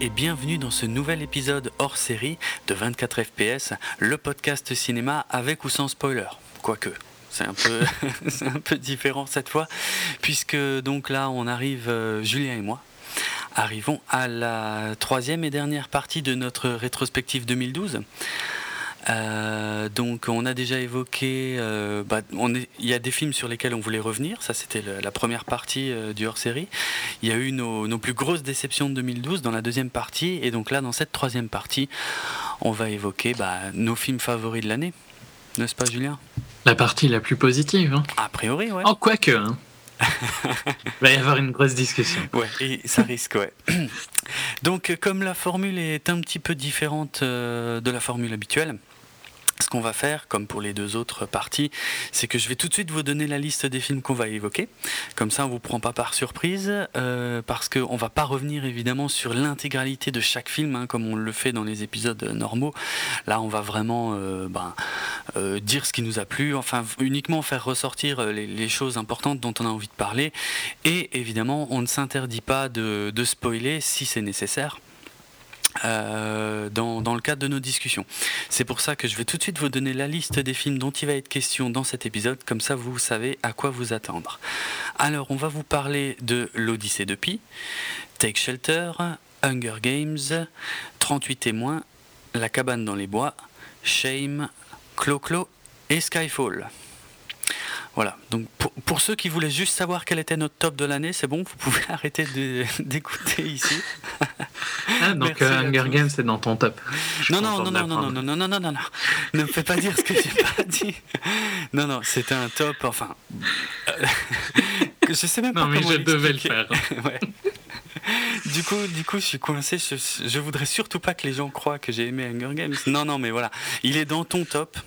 Et bienvenue dans ce nouvel épisode hors série de 24 FPS, le podcast cinéma avec ou sans spoiler. Quoique, c'est un peu, c'est un peu différent cette fois, puisque donc là on arrive, euh, Julien et moi, arrivons à la troisième et dernière partie de notre rétrospective 2012. Euh, donc on a déjà évoqué, euh, bah, il y a des films sur lesquels on voulait revenir, ça c'était la première partie euh, du hors-série. Il y a eu nos, nos plus grosses déceptions de 2012 dans la deuxième partie, et donc là dans cette troisième partie, on va évoquer bah, nos films favoris de l'année, n'est-ce pas Julien? La partie la plus positive. Hein. A priori, ouais. Oh, quoique. Hein. Il va y avoir une grosse discussion. Ouais, et ça risque, ouais. Donc, comme la formule est un petit peu différente de la formule habituelle, ce qu'on va faire, comme pour les deux autres parties, c'est que je vais tout de suite vous donner la liste des films qu'on va évoquer. Comme ça, on vous prend pas par surprise, euh, parce qu'on va pas revenir évidemment sur l'intégralité de chaque film, hein, comme on le fait dans les épisodes normaux. Là, on va vraiment euh, ben, euh, dire ce qui nous a plu, enfin uniquement faire ressortir les, choses importantes dont on a envie de parler. Et évidemment, on ne s'interdit pas de spoiler si c'est nécessaire. Euh, dans, dans le cadre de nos discussions. C'est pour ça que je vais tout de suite vous donner la liste des films dont il va être question dans cet épisode, comme ça vous savez à quoi vous attendre. Alors, on va vous parler de l'Odyssée de Pi, Take Shelter, Hunger Games, 38 témoins, La cabane dans les bois, Shame, Clo-Clo et Skyfall. Voilà, donc pour, pour ceux qui voulaient juste savoir quel était notre top de l'année, c'est bon, vous pouvez arrêter d'écouter ici. Ah, donc euh, Hunger. Games, c'est dans ton top. Je Non, non, non, non, non, non, non, non, non, non, non, ne me fais pas dire ce que j'ai pas dit. Non, non, c'était un top, enfin... euh, je sais même pas Non, mais comment je devais le faire. Ouais. Du coup, du coup, je suis coincé. Je, je voudrais surtout pas que les gens croient que j'ai aimé Hunger Games. Non, non, mais voilà, il est dans ton top.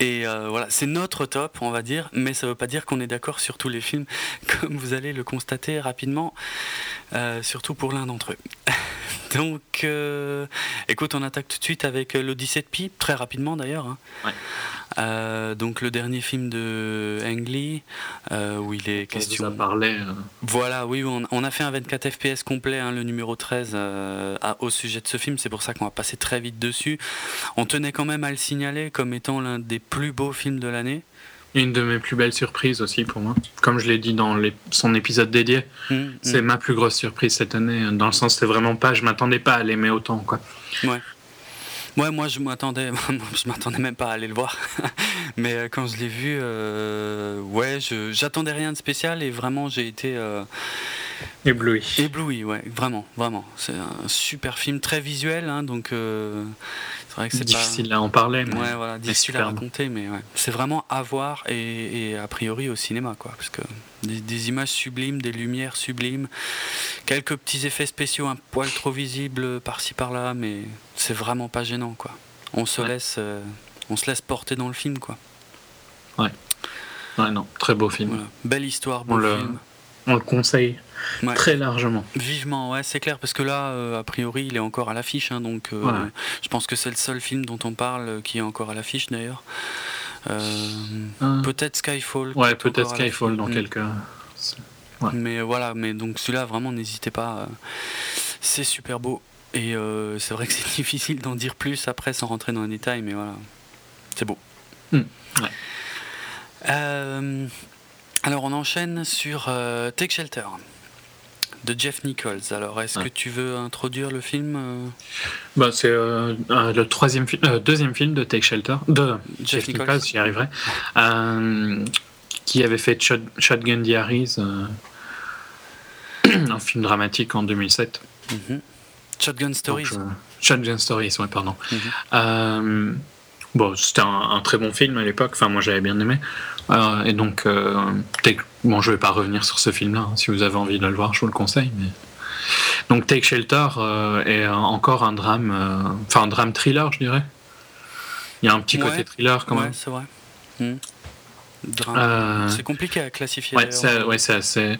Et euh, voilà, c'est notre top, on va dire, mais ça veut pas dire qu'on est d'accord sur tous les films, comme vous allez le constater rapidement, euh, surtout pour l'un d'entre eux. Donc, euh, écoute, on attaque tout de suite avec l'Odyssée de Pi, très rapidement d'ailleurs. hein. Euh, donc le dernier film de Ang Lee, euh, où il est On question. vous a parlé. euh, Voilà, oui, on, on a fait un 24 FPS complet, hein, le numéro 13, euh, à- au sujet de ce film. C'est pour ça qu'on va passer très vite dessus. On tenait quand même à le signaler comme étant l'un des plus beaux films de l'année. Une de mes plus belles surprises aussi pour moi. Comme je l'ai dit dans les- son épisode dédié, Mm, c'est mm. ma plus grosse surprise cette année. Dans le sens, c'était vraiment pas. Je m'attendais pas à l'aimer autant. Quoi. Ouais, moi je m'attendais, je m'attendais même pas à aller le voir. Mais euh, quand je l'ai vu, euh, ouais, je- j'attendais rien de spécial et vraiment j'ai été euh, Ébloui. ébloui, ouais, vraiment, vraiment. C'est un super film, très visuel, hein, donc euh, vrai que c'est pas. difficile à en parler. Mais... Ouais, voilà, difficile à raconter, mais ouais. c'est vraiment à voir et, et a priori au cinéma, quoi, parce que des, des images sublimes, des lumières sublimes, quelques petits effets spéciaux un poil trop visibles par-ci par-là, mais c'est vraiment pas gênant, quoi. On se Ouais. laisse, euh, on se laisse porter dans le film, quoi. Ouais, non, très beau film. Voilà. Belle histoire, beau On le- film. On le conseille Ouais. très largement. Vivement, ouais, c'est clair, parce que là, euh, a priori, il est encore à l'affiche, hein, donc euh, je pense que c'est le seul film dont on parle euh, qui est encore à l'affiche, d'ailleurs. Euh, Peut-être Skyfall. ouais, peut-être Skyfall dans l'affiche. quelques. Ouais. Mais voilà, mais donc celui-là, vraiment, n'hésitez pas. c'est super beau. Et euh, c'est vrai que c'est difficile d'en dire plus après sans rentrer dans les détails, mais voilà. C'est beau. Ouais. Euh, alors, on enchaîne sur euh, Take Shelter de Jeff Nichols. Alors, est-ce Ouais. que tu veux introduire le film euh, Bah, c'est euh, le troisième fi- euh, deuxième film de Take Shelter, de Jeff Jeff Nichols. Nichols, j'y arriverai, euh, qui avait fait Shot- Shotgun Diaries, euh, un film dramatique en 2007. mhm. Shotgun Stories. Donc, euh, Shotgun Stories, ouais, pardon. Mhm. Euh, bon, c'était un, un très bon film à l'époque, enfin, moi j'avais bien aimé. Euh, et donc, euh, Take- bon, je vais pas revenir sur ce film-là, hein. si vous avez envie de le voir, je vous le conseille. Mais... Donc, Take Shelter euh, est encore un drame, euh, enfin, un drame thriller, je dirais. Il y a un petit côté thriller quand ouais, même. c'est vrai. Drame. Euh, C'est compliqué à classifier. Ouais, c'est ouais, assez-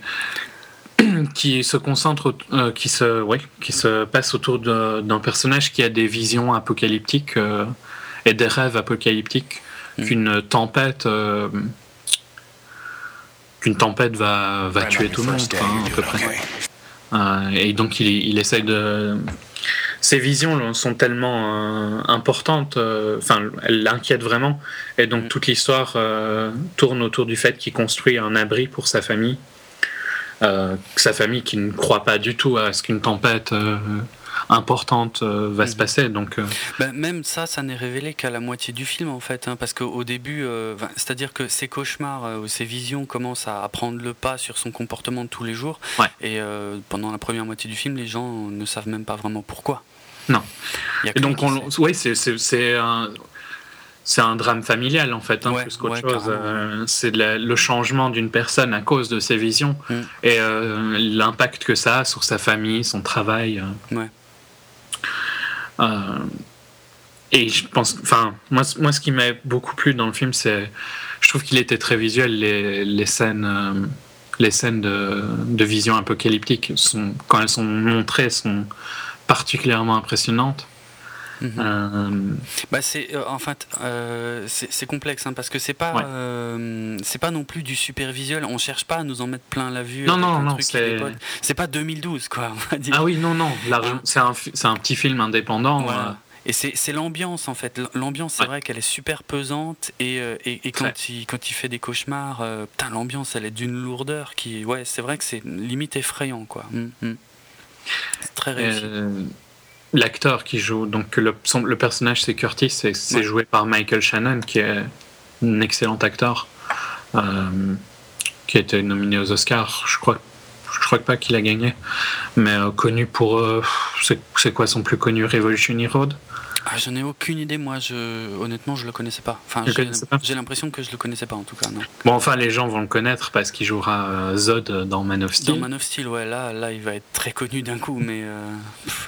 qui se concentre, euh, qui se, ouais, qui se passe autour d'un personnage qui a des visions apocalyptiques euh, et des rêves apocalyptiques Mm. qu'une tempête, euh, qu'une tempête va, va Right tuer tout le monde, hein, à peu près. okay. et donc il, il essaye de ses visions sont tellement importantes, enfin, elles l'inquiètent vraiment. Et donc, mm. toute l'histoire tourne autour du fait qu'il construit un abri pour sa famille. sa famille qui ne croit pas du tout à ce qu'une tempête importante euh, va se mhm. passer. Donc, euh. ben, même ça, ça n'est révélé qu'à la moitié du film en fait, hein, parce qu'au début, euh, c'est-à-dire que ses cauchemars, ses visions commencent à prendre le pas sur son comportement de tous les jours. Et pendant la première moitié du film, les gens ne savent même pas vraiment pourquoi. Non. Et donc, oui, c'est un c'est un drame familial en fait, hein, plus qu'autre chose. c'est le changement d'une personne à cause de ses visions mm. et l'impact que ça a sur sa famille, son travail. Ouais. Euh, et je pense, enfin, moi, moi, ce qui m'a beaucoup plu dans le film, c'est, je trouve qu'il était très visuel. Les, les scènes, euh, les scènes de, de, vision apocalyptique, sont, quand elles sont montrées, sont particulièrement impressionnantes. Mhm. Euh, bah c'est en fait c'est complexe hein, parce que c'est pas c'est pas non plus du super visuel on cherche pas à nous en mettre plein la vue non non non c'est pas 2012 quoi ah oui non non c'est un, un petit film indépendant et c'est l'ambiance en fait. L'ambiance, c'est vrai qu'elle est super pesante et, euh, et, et quand, il, quand il fait des cauchemars, euh, l'ambiance elle est d'une lourdeur qui. Ouais, c'est vrai que c'est limite effrayant quoi. Hum, hum. très réussi. Euh, l'acteur qui joue, donc le, le personnage c'est Curtis, c'est joué par Michael Shannon qui est un excellent acteur qui a été nominé aux Oscars, je crois je crois pas qu'il a gagné, mais connu pour. c'est quoi son plus connu Revolutionary Road? Ah, J'en ai aucune idée, moi. Je, honnêtement, je le connaissais pas. Enfin, j'ai l'impression que je le connaissais pas, en tout cas. Non. Bon, enfin, les gens vont le connaître parce qu'il jouera euh, Zod dans Man of Steel. Dans Man of Steel, ouais, là, là il va être très connu d'un coup, mais euh,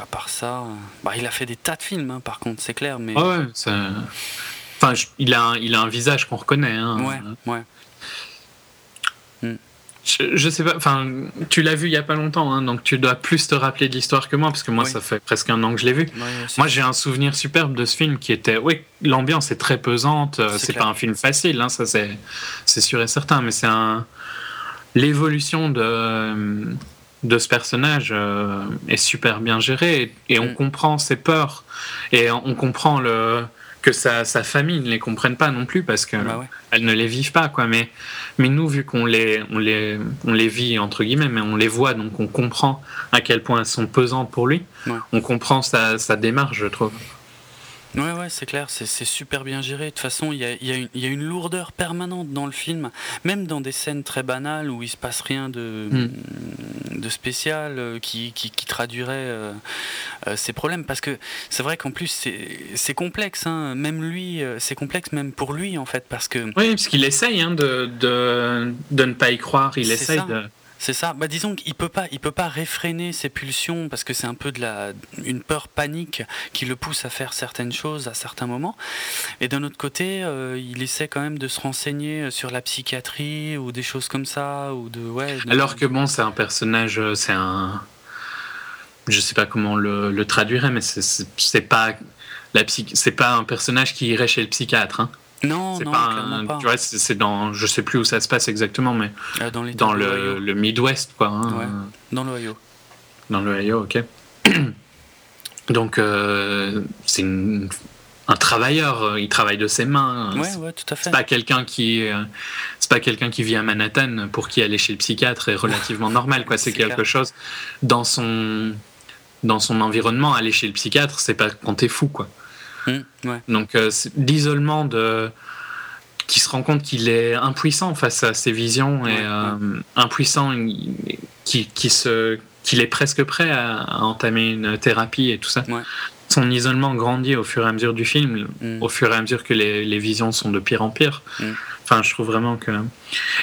à part ça, euh, bah, il a fait des tas de films, hein, par contre, c'est clair. Mais... ouais, Enfin, il a, un, il a un visage qu'on reconnaît. Hein. Ouais, ouais. Je, sais pas, enfin, tu l'as vu il y a pas longtemps, hein, donc tu dois plus te rappeler de l'histoire que moi, parce que moi, ça fait presque un an que je l'ai vu. moi, j'ai un souvenir superbe de ce film qui était, oui, l'ambiance est très pesante, euh, c'est pas un film facile, hein, ça c'est sûr et certain, mais c'est un. L'évolution de, de ce personnage euh, est super bien gérée et, on mm. comprend ses peurs et on comprend le que sa, sa, famille ne les comprenne pas non plus parce qu'elles bah ne les vivent pas quoi. Mais mais nous vu qu'on les on les on les vit entre guillemets mais on les voit donc on comprend à quel point elles sont pesantes pour lui. On comprend sa, sa démarche je trouve Ouais, ouais, c'est clair, c'est super bien géré. De toute façon, il y a, y a, une lourdeur permanente dans le film, même dans des scènes très banales où il se passe rien de, hmm. de spécial euh, qui, qui, traduirait euh, euh, ces problèmes. Parce que c'est vrai qu'en plus, c'est complexe, hein. même lui, c'est complexe même pour lui, en fait. Parce que... Oui, parce qu'il essaye hein, de, de, de, ne pas y croire, il essaye de. C'est ça. Bah, disons qu'il peut pas, il peut pas réfréner ses pulsions parce que c'est un peu de la, une peur panique qui le pousse à faire certaines choses à certains moments. Et d'un autre côté, euh, il essaie quand même de se renseigner sur la psychiatrie ou des choses comme ça ou de ouais. Alors que bon, c'est un personnage, euh, c'est un, je sais pas comment le, le traduirait, mais c'est pas la c'est pas un personnage qui irait chez le psychiatre. Hein. Non, non, pas, Tu vois, c'est dans, je sais plus où ça se passe exactement, mais euh, dans, dans le, le Midwest, quoi. Hein. Ouais, dans l'Ohio. Dans l'Ohio, ok. Donc, euh, c'est un travailleur, euh, il travaille de ses mains. Ouais, ouais, tout à fait. C'est pas quelqu'un qui, c'est pas quelqu'un qui vit à Manhattan pour qui aller chez le psychiatre est relativement normal, quoi. C'est quelque chose dans son, dans son environnement, aller chez le psychiatre, c'est pas quand t'es fou, quoi. Mmh, Donc euh, l'isolement de qui se rend compte qu'il est impuissant face à ses visions et euh, impuissant qui, qui se qu'il est presque prêt à, entamer une thérapie et tout ça. Son isolement grandit au fur et à mesure du film, mmh. au fur et à mesure que les, les, visions sont de pire en pire. Mmh. Enfin, je trouve vraiment que.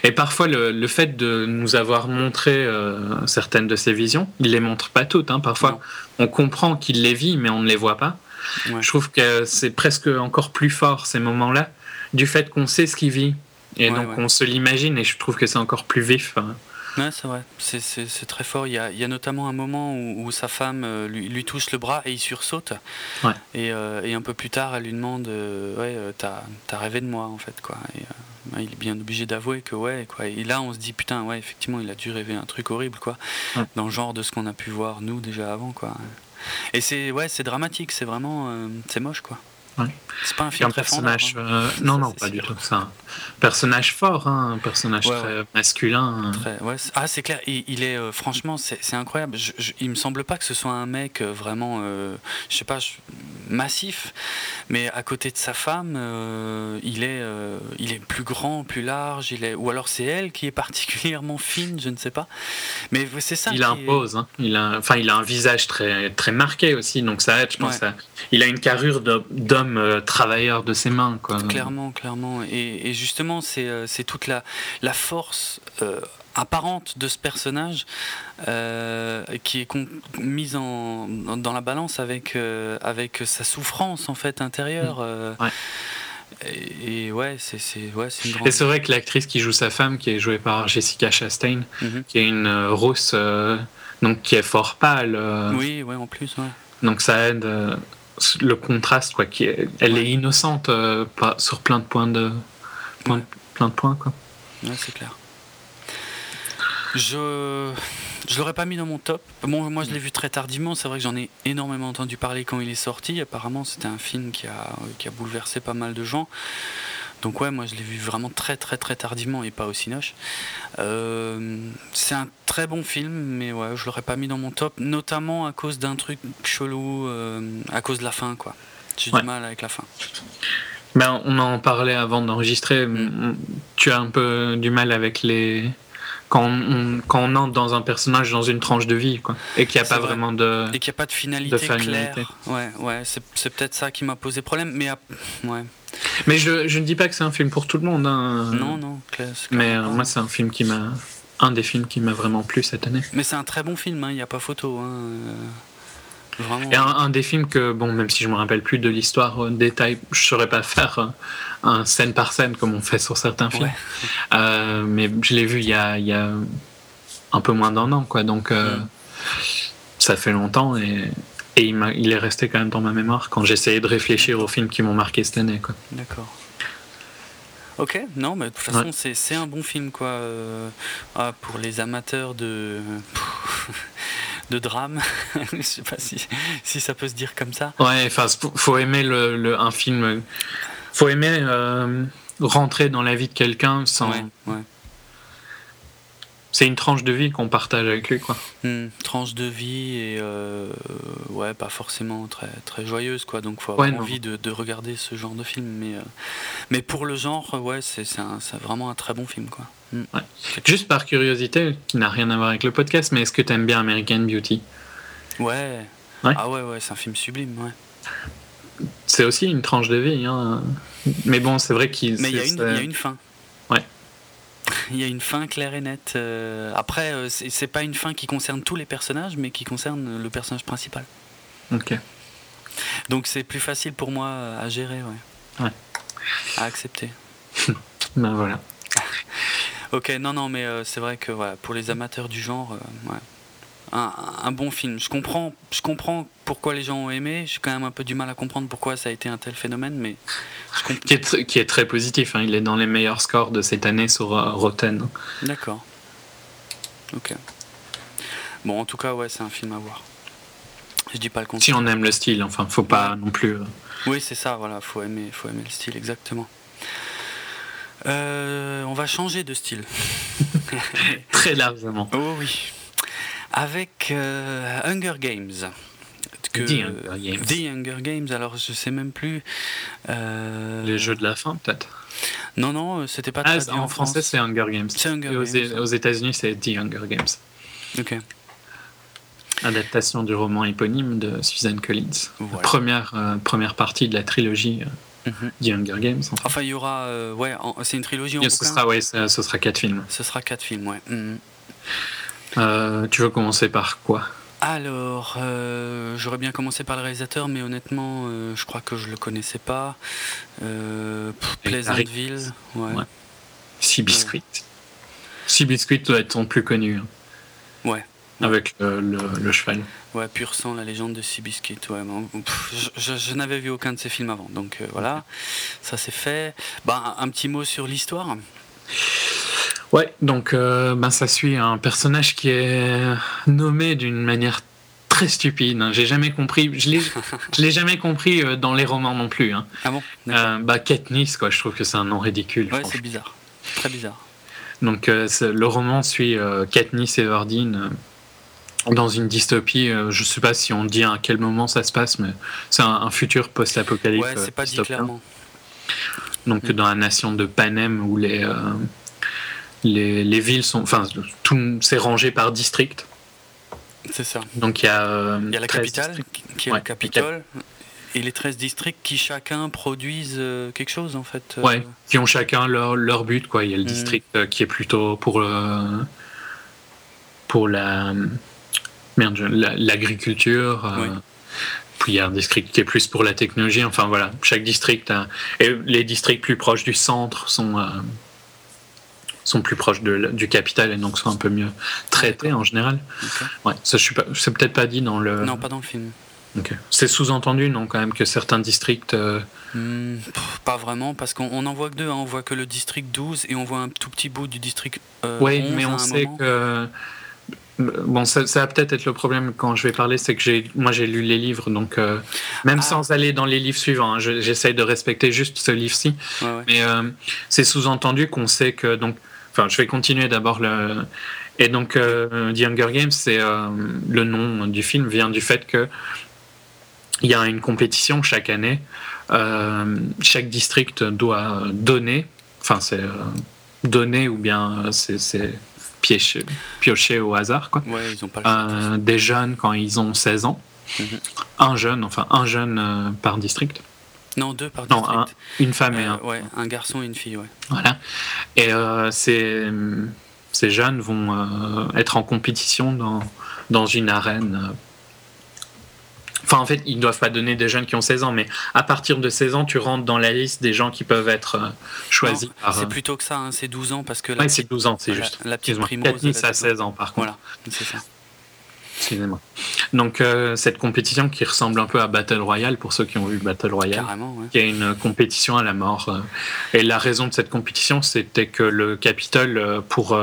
Et parfois, le, le fait de nous avoir montré euh, certaines de ces visions, il les montre pas toutes. Hein. Parfois, on comprend qu'il les vit, mais on ne les voit pas. Je trouve que c'est presque encore plus fort ces moments-là, du fait qu'on sait ce qu'il vit. Et donc on se l'imagine et je trouve que c'est encore plus vif. Hein. Ouais, c'est vrai, c'est très fort. Il y, a, il y, a, notamment un moment où, sa femme euh, lui, lui, touche le bras et il sursaute. Et, euh, et, un peu plus tard, elle lui demande euh, Ouais, t'as as rêvé de moi en fait. Quoi. Et, il est bien obligé d'avouer que ouais, quoi. Et là, on se dit putain, ouais, effectivement, il a dû rêver un truc horrible, quoi, dans le genre de ce qu'on a pu voir nous déjà avant, quoi. Et c'est ouais, c'est dramatique, c'est vraiment, euh, c'est moche, quoi. C'est pas un film très personnage. Euh, non, non, pas du tout. C'est un personnage fort, hein, un personnage très masculin. ah, c'est clair. Il, est euh, franchement, c'est incroyable. il me semble pas que ce soit un mec euh, vraiment, je sais pas, massif, mais à côté de sa femme, il est, il est plus grand, plus large. Il est, ou alors c'est elle qui est particulièrement fine, je ne sais pas. Mais c'est ça. Il impose. Hein. Il a, enfin, il a un visage très, très marqué aussi, donc ça aide. Je pense. il a une carrure d'homme euh, travailleur de ses mains. Quoi. Clairement, clairement. Et, justement, c'est, euh, c'est toute la, la force euh, apparente de ce personnage qui est mise en, dans la balance avec, avec sa souffrance en fait intérieure. Et, ouais, c'est, c'est, ouais, c'est une grande... Et c'est vrai que l'actrice qui joue sa femme, qui est jouée par Jessica Chastain, mhm. qui est une rousse, donc qui est fort pâle. oui, ouais, en plus, ouais. Donc ça aide le contraste quoi qui est, elle est innocente euh, pas, sur plein de points de plein de points quoi. Ouais, c'est clair. Je je l'aurais pas mis dans mon top. Bon moi je l'ai vu très tardivement. C'est vrai que j'en ai énormément entendu parler quand il est sorti. Apparemment c'était un film qui a qui a bouleversé pas mal de gens donc ouais, moi je l'ai vu vraiment très très très tardivement et pas au Cinoche. Euh, c'est un très bon film, mais ouais, je l'aurais pas mis dans mon top, notamment à cause d'un truc chelou, euh, à cause de la fin quoi. J'ai du mal avec la fin. Ben, on en parlait avant d'enregistrer. Mm. Tu as un peu du mal avec les quand on, quand on entre dans un personnage dans une tranche de vie quoi et qu'il n'y a pas vraiment de et qu'il n'y a pas de finalité, claire ouais ouais c'est peut-être ça qui m'a posé problème mais ouais mais je, je, ne dis pas que c'est un film pour tout le monde. Hein. Non, non, Mais euh, moi, c'est un film qui m'a. Un des films qui m'a vraiment plu cette année. Mais c'est un très bon film, hein, il n'y a pas photo. Hein. Vraiment. Et un, des films que, bon, même si je me rappelle plus de l'histoire en détail, je saurais pas faire euh, un, scène par scène comme on fait sur certains films. Euh, mais je l'ai vu il y, a, il y a, un peu moins d'un an, quoi. Donc, mm. ça fait longtemps et et il, il, est resté quand même dans ma mémoire quand j'essayais de réfléchir aux films qui m'ont marqué cette année. D'accord. Ok, non, mais de toute façon, c'est un bon film, quoi. Euh, ah, pour les amateurs de. de drame, je sais pas si, si, ça peut se dire comme ça. Ouais, enfin, faut aimer le, un film. Faut aimer euh, rentrer dans la vie de quelqu'un sans. Ouais, ouais c'est une tranche de vie qu'on partage avec lui, quoi. Hmm, tranche de vie et euh, ouais, pas forcément très très joyeuse, quoi. Donc faut avoir envie de, de, regarder ce genre de film, mais euh, mais pour le genre, ouais, c'est c'est vraiment un très bon film, quoi. Hmm. Juste par curiosité, qui n'a rien à voir avec le podcast, mais est-ce que tu aimes bien American Beauty? Ouais. Ah ouais, ouais, c'est un film sublime, ouais. C'est aussi une tranche de vie, hein. Mais bon, c'est vrai qu'il. Mais il y, y, a une fin. Il y a une fin claire et nette. Euh, après, euh, c'est pas une fin qui concerne tous les personnages, mais qui concerne le personnage principal. Ok. Donc c'est plus facile pour moi à gérer, ouais. Ouais. À accepter. ben voilà. ok, non, non, mais euh, c'est vrai que voilà, pour les amateurs du genre, ouais, un, bon film. Je comprends, je comprends pourquoi les gens ont aimé. J'ai quand même un peu du mal à comprendre pourquoi ça a été un tel phénomène, mais qui, est qui, est très positif. Hein. Il est dans les meilleurs scores de cette année sur euh, Rotten. D'accord. Ok. Bon, en tout cas, ouais, c'est un film à voir. Je dis pas le contraire. Si on aime le style, enfin, faut pas non plus. Euh, oui, c'est ça. Voilà, faut aimer, faut aimer le style, exactement. Euh, on va changer de style. très largement. Oh oui avec euh, Hunger Games. Que, The Hunger Games. The Hunger Games, alors je sais même plus. Euh... Les jeux de la fin, peut-être? Non, non, euh, c'était pas ah, en, en, français, c'est Hunger Games. Hunger aux, Games. aux États-Unis, c'est The Hunger Games. Ok. Adaptation du roman éponyme de Suzanne Collins. Première, euh, première partie de la trilogie mm -hmm. The Hunger Games. Enfin, il y aura. ouais, c'est une trilogie en ce sera, ouais, ce, sera quatre films. Ce sera quatre films, ouais. Mm euh, tu veux commencer par quoi? Alors, euh, j'aurais bien commencé par le réalisateur, mais honnêtement, euh, je crois que je le connaissais pas. Pleasantville, ouais. ouais. Biscuit. Sea Biscuit doit être ton plus connu. Hein. Ouais. avec le, le, cheval. Ouais, Pur sang, la légende de Seabiscuit. Ouais, je, je, n'avais vu aucun de ces films avant, donc euh, voilà, ça c'est fait. Bah, un petit mot sur l'histoire. Ouais, donc euh, ben, ça suit un personnage qui est nommé d'une manière très stupide. Hein. J'ai jamais compris. Je l'ai, je l'ai jamais compris euh, dans les romans non plus. Hein. Ah bon? Bah Katniss, quoi. Je trouve que c'est un nom ridicule. Ouais, c'est bizarre, très bizarre. Donc le roman suit Katniss Everdeen dans une dystopie. Euh, je ne sais pas si on dit à quel moment ça se passe, mais c'est un, futur post-apocalypse. Ouais, c'est pas dit clairement. Donc mm. dans la nation de Panem où les, euh, les, les, villes sont, enfin tout c'est rangé par district. C'est ça. Donc il y a, euh, il y a la capitale qui est le Capitole. Et les 13 districts qui chacun produisent quelque chose en fait. Ouais, qui ont chacun leur, leur but quoi. Il y a le mm. district qui est plutôt pour pour la merde, l'agriculture. Euh, puis il y a un district qui est plus pour la technologie. Enfin voilà, chaque district a... Et les districts plus proches du centre sont, euh, sont plus proches de, du capital et donc sont un peu mieux traités en général. Ouais, ça, je suis pas... c'est peut-être pas dit dans le. Non, pas dans le film. C'est sous-entendu, non, quand même, que certains districts. Euh, hmm, pas vraiment, parce qu'on n'en voit que deux. Hein. On voit que le district 12 et on voit un tout petit bout du district. oui, mais on sait que Bon, ça, va peut-être être le problème quand je vais parler, c'est que j'ai, moi j'ai lu les livres, donc euh, même ah. sans aller dans les livres suivants, hein, j'essaye de respecter juste ce livre-ci. Mais euh, c'est sous-entendu qu'on sait que donc, enfin, je vais continuer d'abord le. Et donc, euh, The Hunger Games, c'est le nom du film vient du fait que il y a une compétition chaque année. chaque district doit donner, enfin c'est donner ou bien c'est piocher, au hasard. Quoi. Euh, des jeunes quand ils ont 16 ans. Mhm. Un jeune, enfin un jeune euh, par district. Non, deux par district. Non, une femme et euh, un. Ouais, un garçon et une fille, ouais. Voilà. Et ces, ces jeunes vont être en compétition dans, dans une arène Enfin, en fait, ils ne doivent pas donner des jeunes qui ont 16 ans, mais à partir de 16 ans, tu rentres dans la liste des gens qui peuvent être euh, choisis. C'est euh, plutôt que ça, hein, c'est 12 ans parce que. Oui, c'est 12 ans, c'est juste. La petite primo. à 16 ans, par contre. Voilà, c'est ça. Excusez-moi. Donc, euh, cette compétition qui ressemble un peu à Battle Royale, pour ceux qui ont vu Battle Royale, qui est une compétition à la mort. et la raison de cette compétition, c'était que le Capitole, pour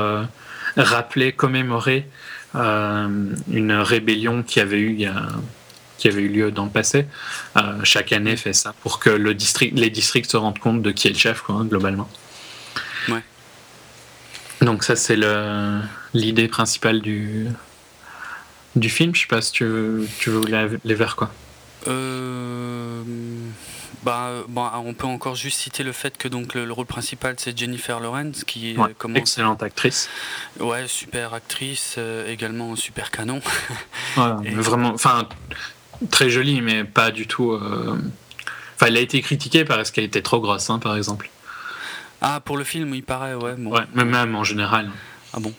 rappeler, commémorer une rébellion qui avait eu il y a qui avait eu lieu dans le passé, euh, chaque année fait ça pour que le district, les districts se rendent compte de qui est le chef, quoi, globalement. Ouais. Donc ça c'est l'idée principale du, du film. Je sais pas si tu, tu veux les vers quoi. Euh, bah, bon, on peut encore juste citer le fait que donc le, rôle principal c'est Jennifer Lawrence qui est comment excellente actrice. Ouais, super actrice, euh, également super canon. vraiment, enfin très jolie, mais pas du tout. Euh, enfin, elle a été critiquée parce qu'elle était trop grosse, hein, par exemple. Ah, pour le film, il paraît, ouais. Ouais, mais même en général. Ah bon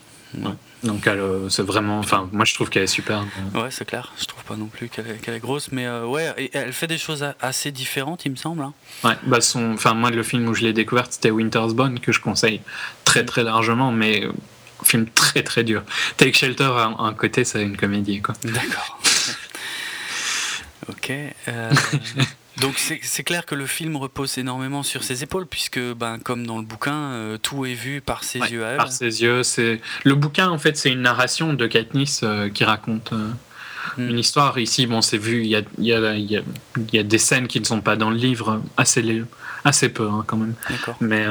Donc, euh, c'est vraiment. Enfin, moi, je trouve qu'elle est super. Ouais, c'est clair. Je trouve pas non plus qu'elle est, grosse, mais euh, ouais, elle fait des choses assez différentes, il me semble. Hein. Ouais, bah, son. Enfin, moi, le film où je l'ai découverte, c'était Winter's Bone, que je conseille très, très largement, mais. film très très dur. Take Shelter à un côté, c'est une comédie quoi. D'accord. Ok. Euh, donc c'est clair que le film repose énormément sur ses épaules, puisque ben, comme dans le bouquin, euh, tout est vu par ses yeux à elle. Par ses yeux. C'est Le bouquin, en fait, c'est une narration de Katniss euh, qui raconte hmm. une histoire. Ici, bon, c'est vu, il y a, y, a, y, a, y a, des scènes qui ne sont pas dans le livre, assez, assez peu hein, quand même. Mais,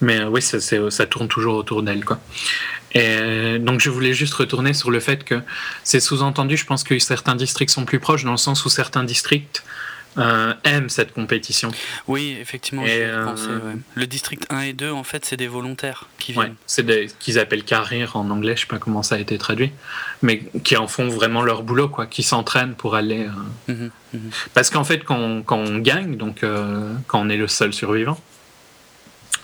mais oui, ça, ça tourne toujours autour d'elle. quoi. Et euh, donc je voulais juste retourner sur le fait que c'est sous-entendu, je pense que certains districts sont plus proches dans le sens où certains districts euh, aiment cette compétition. Oui, effectivement, euh, Le district 1 et 2, en fait, c'est des volontaires qui viennent. c'est des qu'ils appellent carrière en anglais, je sais pas comment ça a été traduit, mais qui en font vraiment leur boulot, quoi, qui s'entraînent pour aller... Mhm, mhm. Parce qu'en fait, quand, quand, on gagne, donc quand on est le seul survivant,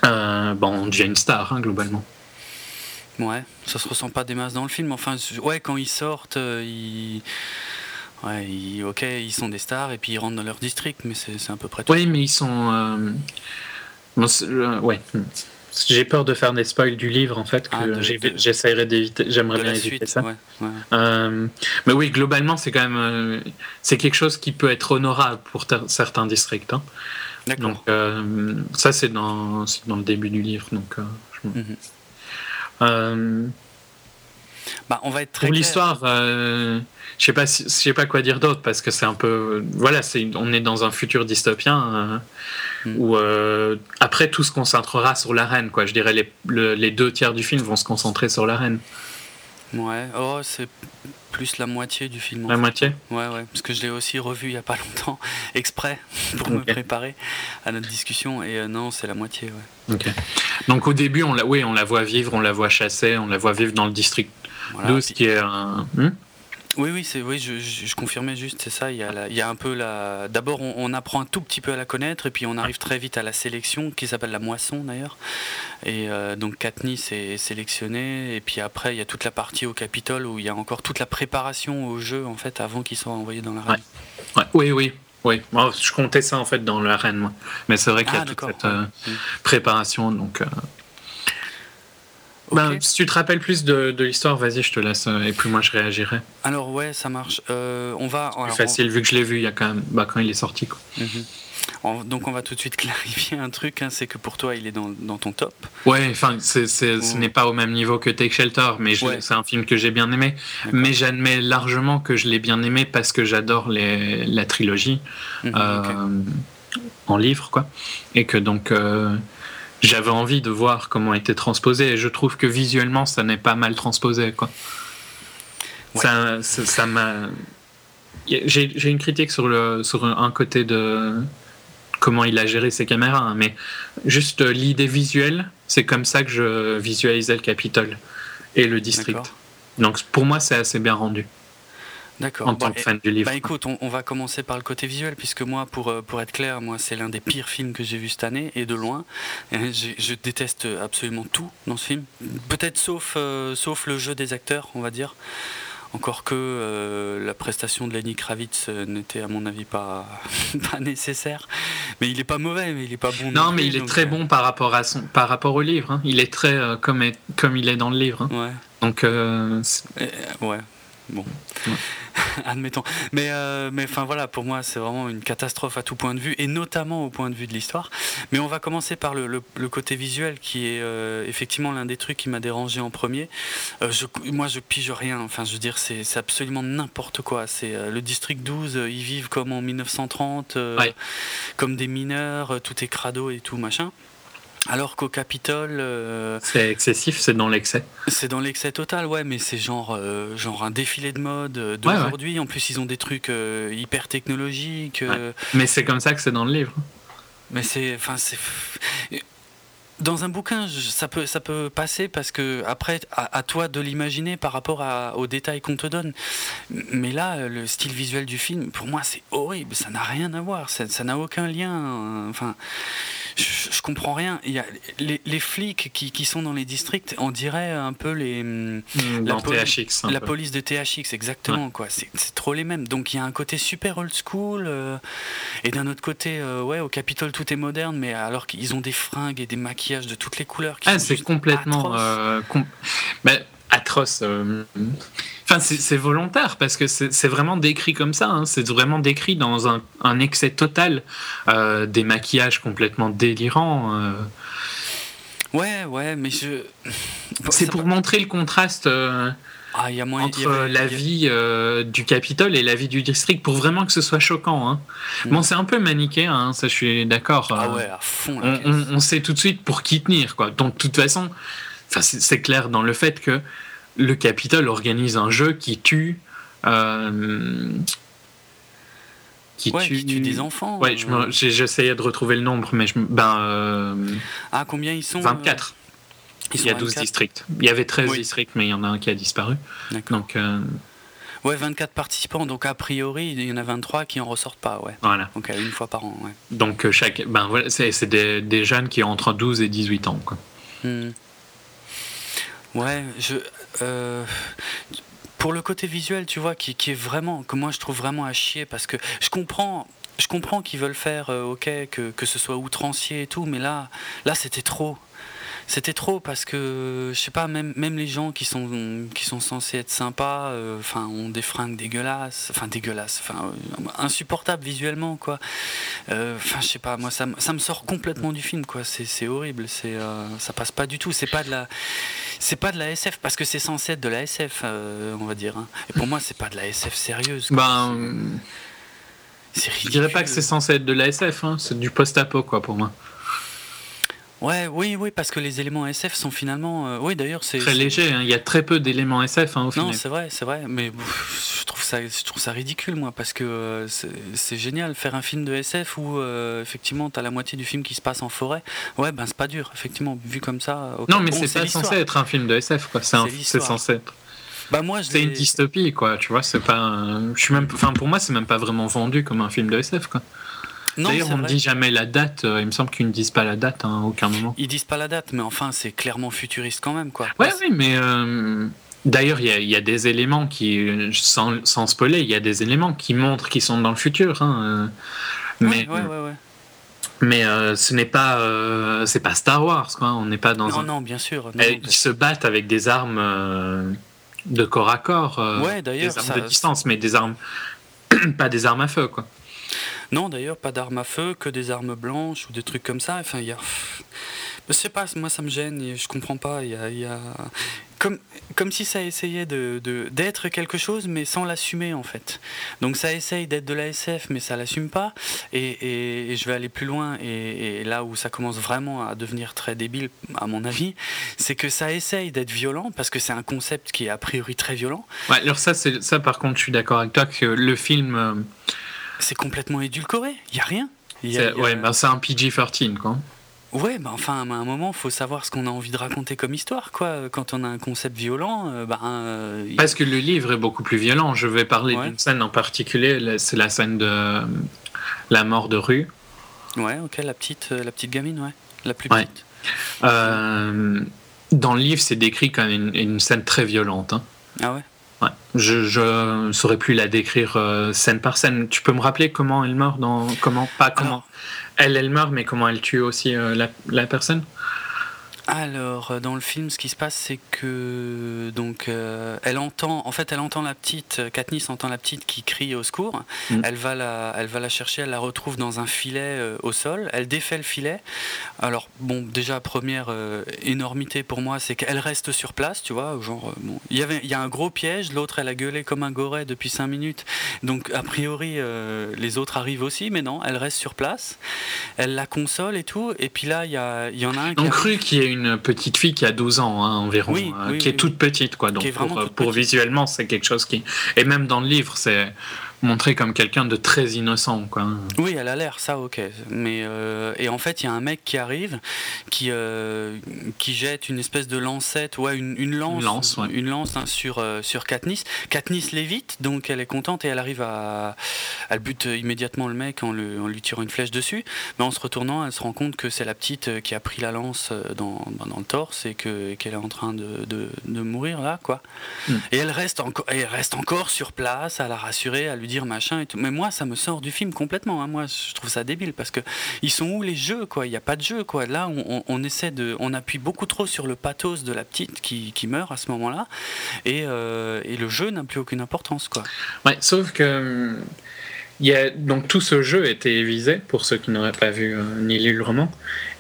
bon, on devient une star, hein, globalement. Ouais, ça se ressent pas des masses dans le film. Enfin, ouais, quand ils sortent, euh, ils. Ouais, ok, ils sont des stars et puis ils rentrent dans leur district, mais c'est à peu près tout. Oui, mais ils sont. Euh, euh, ouais, j'ai peur de faire des spoils du livre en fait, que Ah, j'ai- de- j'essaierai d'éviter, j'aimerais bien éviter suite, ça. ouais, ouais. Euh, mais oui, globalement, c'est quand même c'est quelque chose qui peut être honorable pour certains districts. hein. Donc euh, ça, c'est dans, dans le début du livre. Donc, euh, je-. Euh, Bah, on va être très pour l'histoire, euh, je sais pas, si- je sais pas quoi dire d'autre parce que c'est un peu, voilà, c'est, on est dans un futur dystopien euh, Mm. où euh, après tout se concentrera sur la reine, quoi. Je dirais les, le- les deux tiers du film vont se concentrer sur la reine. Ouais. Oh, c'est plus la moitié du film. La fait. moitié. Ouais, ouais, parce que je l'ai aussi revu il y a pas longtemps, exprès, pour me préparer à notre discussion. Et euh, non, c'est la moitié, ouais. Ok. Donc au début, on la, oui, on la voit vivre, on la voit chasser, on la voit vivre dans le district Voilà. 12, Puis- qui est un. Hmm? Oui, oui, c'est, oui, je, je- je confirmais juste, c'est ça. Il y a, la- il y a un peu la. D'abord, on, on apprend un tout petit peu à la connaître, et puis on arrive très vite à la sélection, qui s'appelle la moisson d'ailleurs. Et euh, donc Katniss est sélectionnée, et puis après, il y a toute la partie au Capitole où il y a encore toute la préparation au jeu en fait avant qu'il soit envoyé dans la reine. Ouais, oui, oui. Oui, Moi, je comptais ça en fait dans la reine, moi. Mais c'est vrai qu'il y a Ah, toute cette euh, Mm. préparation. Donc, euh, Ben, si tu te rappelles plus de, de l'histoire, vas-y, je te laisse. euh, et puis moi, je réagirai. Alors ouais, ça marche. Euh, on va. Plus alors, on- facile vu que je l'ai vu il y a quand même, bah, quand il est sorti. Quoi. Mhm. On- donc on va tout de suite clarifier un truc, hein, c'est que pour toi il est dans, dans ton top. Ouais, enfin, c'est, c'est- ce n'est pas au même niveau que Take Shelter, mais Ouais. c'est un film que j'ai bien aimé. Mais j'admets largement que je l'ai bien aimé parce que j'adore la trilogie. Mhm, euh, en livre, quoi. Et que donc euh, j'avais envie de voir comment était transposé. Et je trouve que visuellement, ça n'est pas mal transposé, quoi. Ouais. Ça, ça, ça m'a. J'ai une critique sur, le, sur un côté de comment il a géré ses caméras, hein, mais juste l'idée visuelle, c'est comme ça que je visualisais le Capitole et le district. Donc pour moi, c'est assez bien rendu D'accord. en Bon, tant que et- fan du livre. Bah écoute, on, on va commencer par le côté visuel, puisque moi, pour, euh, pour être clair, moi c'est l'un des pires films que j'ai vu cette année, et de loin. Et je déteste absolument tout dans ce film. Peut-être sauf, euh, sauf le jeu des acteurs, on va dire. Encore que euh, la prestation de Lenny Kravitz n'était à mon avis pas, pas nécessaire. Mais il est pas mauvais, mais il est pas bon. Non, plus, mais il est très euh, bon par rapport, à son, par rapport au livre. hein. Il est très euh, comme, est- comme il est dans le livre. hein. Ouais. Donc, ouais, bon. Admettons. Mais, euh, mais enfin voilà, pour moi, c'est vraiment une catastrophe à tout point de vue, et notamment au point de vue de l'histoire. Mais on va commencer par le, le- le côté visuel, qui est euh, effectivement l'un des trucs qui m'a dérangé en premier. Euh, je, moi, je pige rien. Enfin, je veux dire, c'est absolument n'importe quoi. C'est le district 12, euh, ils vivent comme en 1930, euh, Ouais. comme des mineurs, tout est crado et tout machin. Alors qu'au Capitole, euh, c'est excessif, c'est dans l'excès. c'est dans l'excès total, ouais, mais c'est genre, euh, genre un défilé de mode euh, Ouais, ouais. d'aujourd'hui. En plus, ils ont des trucs euh, hyper technologiques. Mais c'est comme ça que c'est dans le livre. Mais c'est, enfin, c'est. Dans un bouquin, ça peut, ça peut passer parce que après, à, à toi de l'imaginer par rapport à- aux détails qu'on te donne. Mais là, le style visuel du film, pour moi, c'est horrible. Ça n'a rien à voir. Ça n'a aucun lien. euh, Enfin, je, je comprends rien. Il y a les, les flics qui, qui sont dans les districts, on dirait un peu les. La Dans poli- THX. un la police de THX, exactement, quoi. C'est trop les mêmes. Donc il y a un côté super old school, euh, et d'un autre côté, euh, ouais, au Capitole tout est moderne, mais alors qu'ils ont des fringues et des maquillages de toutes les couleurs. Qui Ah, sont c'est complètement. euh, com- bah, atroce. euh, Enfin, c'est volontaire parce que c'est vraiment décrit comme ça. hein. C'est vraiment décrit dans un, un excès total. euh, des maquillages complètement délirants. euh. Ouais, ouais, mais je. C'est pour montrer le contraste. euh, Ah, y a entre y la vie du Capitole et la vie du district pour vraiment que ce soit choquant. Hein. Mm. Bon, c'est un peu manichéen, hein, ça je suis d'accord. Ah ouais, à fond. on- on sait tout de suite pour qui tenir. Quoi. Donc, de toute façon, enfin, c'est clair dans le fait que le Capitole organise un jeu qui tue. euh, qui, Ouais, tue... qui tue des enfants. Ouais, euh. j'essayais de retrouver le nombre, mais je, ben, euh, Ah, combien ils sont euh, 24. Ils Il y a sont 12 24? districts. Il y avait 13 Oui. districts, mais il y en a un qui a disparu. Donc, euh, Ouais, 24 participants, donc a priori, il y en a 23 qui en ressortent pas, ouais. voilà. Donc une fois par an, ouais. Donc, euh, chaque, ben, voilà, c'est c'est des, des jeunes qui ont entre 12 et 18 ans. Quoi. Hmm. Ouais, je. euh, pour le côté visuel, tu vois, qui, est vraiment. que moi je trouve vraiment à chier, parce que je comprends. je comprends qu'ils veulent faire, euh, ok, que, que ce soit outrancier et tout, mais là, là c'était trop c'était trop parce que je sais pas même même les gens qui sont qui sont censés être sympas euh, enfin ont des fringues dégueulasses enfin dégueulasses enfin euh, insupportables visuellement quoi. Euh, enfin je sais pas moi ça, ça me sort complètement du film quoi. C'est horrible c'est ça passe pas du tout. C'est pas de la c'est pas de la SF parce que c'est censé être de la SF on va dire hein. et pour moi c'est pas de la SF sérieuse ben je dirais pas que c'est censé être de la SF hein. c'est du post-apo quoi pour moi Ouais, oui, oui, parce que les éléments SF sont finalement. Euh, oui, d'ailleurs, c'est. Très léger, hein. il y a très peu d'éléments SF hein, au final. Non, c'est vrai, c'est vrai, mais je, trouve ça, je trouve ça ridicule, moi, parce que euh, c'est génial faire un film de SF où, euh, effectivement, tu as la moitié du film qui se passe en forêt. Ouais, ben c'est pas dur, effectivement, vu comme ça. Non, mais c'est pas censé être un film de SF, quoi. C'est censé être. Bah moi, c'est une dystopie, quoi. Tu vois, c'est pas. Je suis même. Enfin, pour moi, c'est même pas vraiment vendu comme un film de SF, quoi. D'ailleurs, on ne dit jamais la date. Euh, il me semble qu'ils ne disent pas la date hein, à aucun moment. Ils disent pas la date, mais enfin, c'est clairement futuriste quand même, quoi. Ouais, oui, mais euh, d'ailleurs, il y, a des éléments qui, sans, sans spoiler, il y a des éléments qui montrent qu'ils sont dans le futur. Hein, euh. mais, ouais, ouais, ouais, Mais ce n'est pas, c'est pas Star Wars, quoi. On n'est pas dans. Non, non, bien sûr. ils se battent avec des armes de corps à corps. ouais, d'ailleurs. Des armes de distance, mais des armes, pas des armes à feu, quoi. Non, d'ailleurs, pas d'armes à feu, que des armes blanches ou des trucs comme ça. Enfin, il y a. Je sais pas, moi ça me gêne, je comprends pas. Il y a, Comme, comme si ça essayait de, d'être quelque chose, mais sans l'assumer en fait. Donc ça essaye d'être de la SF, mais ça l'assume pas. Et, je vais aller plus loin, et, là où ça commence vraiment à devenir très débile, à mon avis, c'est que ça essaye d'être violent, parce que c'est un concept qui est a priori très violent. Alors ça, ça par contre, je suis d'accord avec toi que le film. Euh, c'est complètement édulcoré, il y a rien. Ouais, ben c'est un PG-13 quoi. Ouais, bah enfin, à un moment, faut savoir ce qu'on a envie de raconter comme histoire, quoi. Quand on a un concept violent, euh, bah, euh, Parce que le livre est beaucoup plus violent. Je vais parler d'une scène en particulier, c'est la scène de la mort de rue. Ouais, ok, la petite, euh, la petite gamine, ouais, la plus petite. dans le livre, c'est décrit comme une, une, scène très violente. Hein. Ah ouais Ouais. Je ne saurais plus la décrire euh, scène par scène. Tu peux me rappeler comment elle meurt dans comment pas comment elle elle meurt mais comment elle tue aussi euh, la, la, personne? Alors, euh, dans le film, ce qui se passe, c'est que donc euh, elle entend, en fait, elle entend la petite, euh, Katniss entend la petite qui crie au secours. Mm. Elle va la, elle va la chercher, elle la retrouve dans un filet au sol. Elle défait le filet. Alors bon, déjà première énormité pour moi, c'est qu'elle reste sur place, tu vois, genre bon, il y avait, il y a un gros piège. L'autre, elle a gueulé comme un goret depuis 5 minutes. Donc a priori, les autres arrivent aussi, mais non, elle reste sur place. Elle la console et tout. Et puis là, il y, a, il y en a un. qui cru qu'il y a une petite fille qui a 12 ans hein, environ, euh, qui est toute petite. Quoi. Donc pour, pour visuellement, c'est quelque chose qui... Et même dans le livre, c'est montré comme quelqu'un de très innocent. Quoi. Oui, elle a l'air, ça, ok. Mais, euh, et en fait, il y a un mec qui arrive, qui, euh, qui jette une espèce de lancette, ouais, une, une lance, une lance, une lance hein, sur, euh, sur Katniss. Katniss l'évite, donc elle est contente et elle arrive à. Elle bute immédiatement le mec en, le, en lui tirant une flèche dessus. Mais en se retournant, elle se rend compte que c'est la petite qui a pris la lance dans, dans le torse et qu'elle est en train de, de, de, mourir là, quoi. Hmm. Et elle reste, encore elle reste encore sur place à la rassurer, à lui dire machin et tout. Mais moi, ça me sort du film complètement. Hein. Moi, je trouve ça débile parce que ils sont où les jeux, quoi? Il n'y a pas de jeu, quoi. Là, on, essaie de, on appuie beaucoup trop sur le pathos de la petite qui, qui meurt à ce moment-là, et, euh, et, le jeu n'a plus aucune importance, quoi. Ouais, sauf que il y a, donc tout ce jeu était visé pour ceux qui n'auraient pas vu euh, ni lu le roman.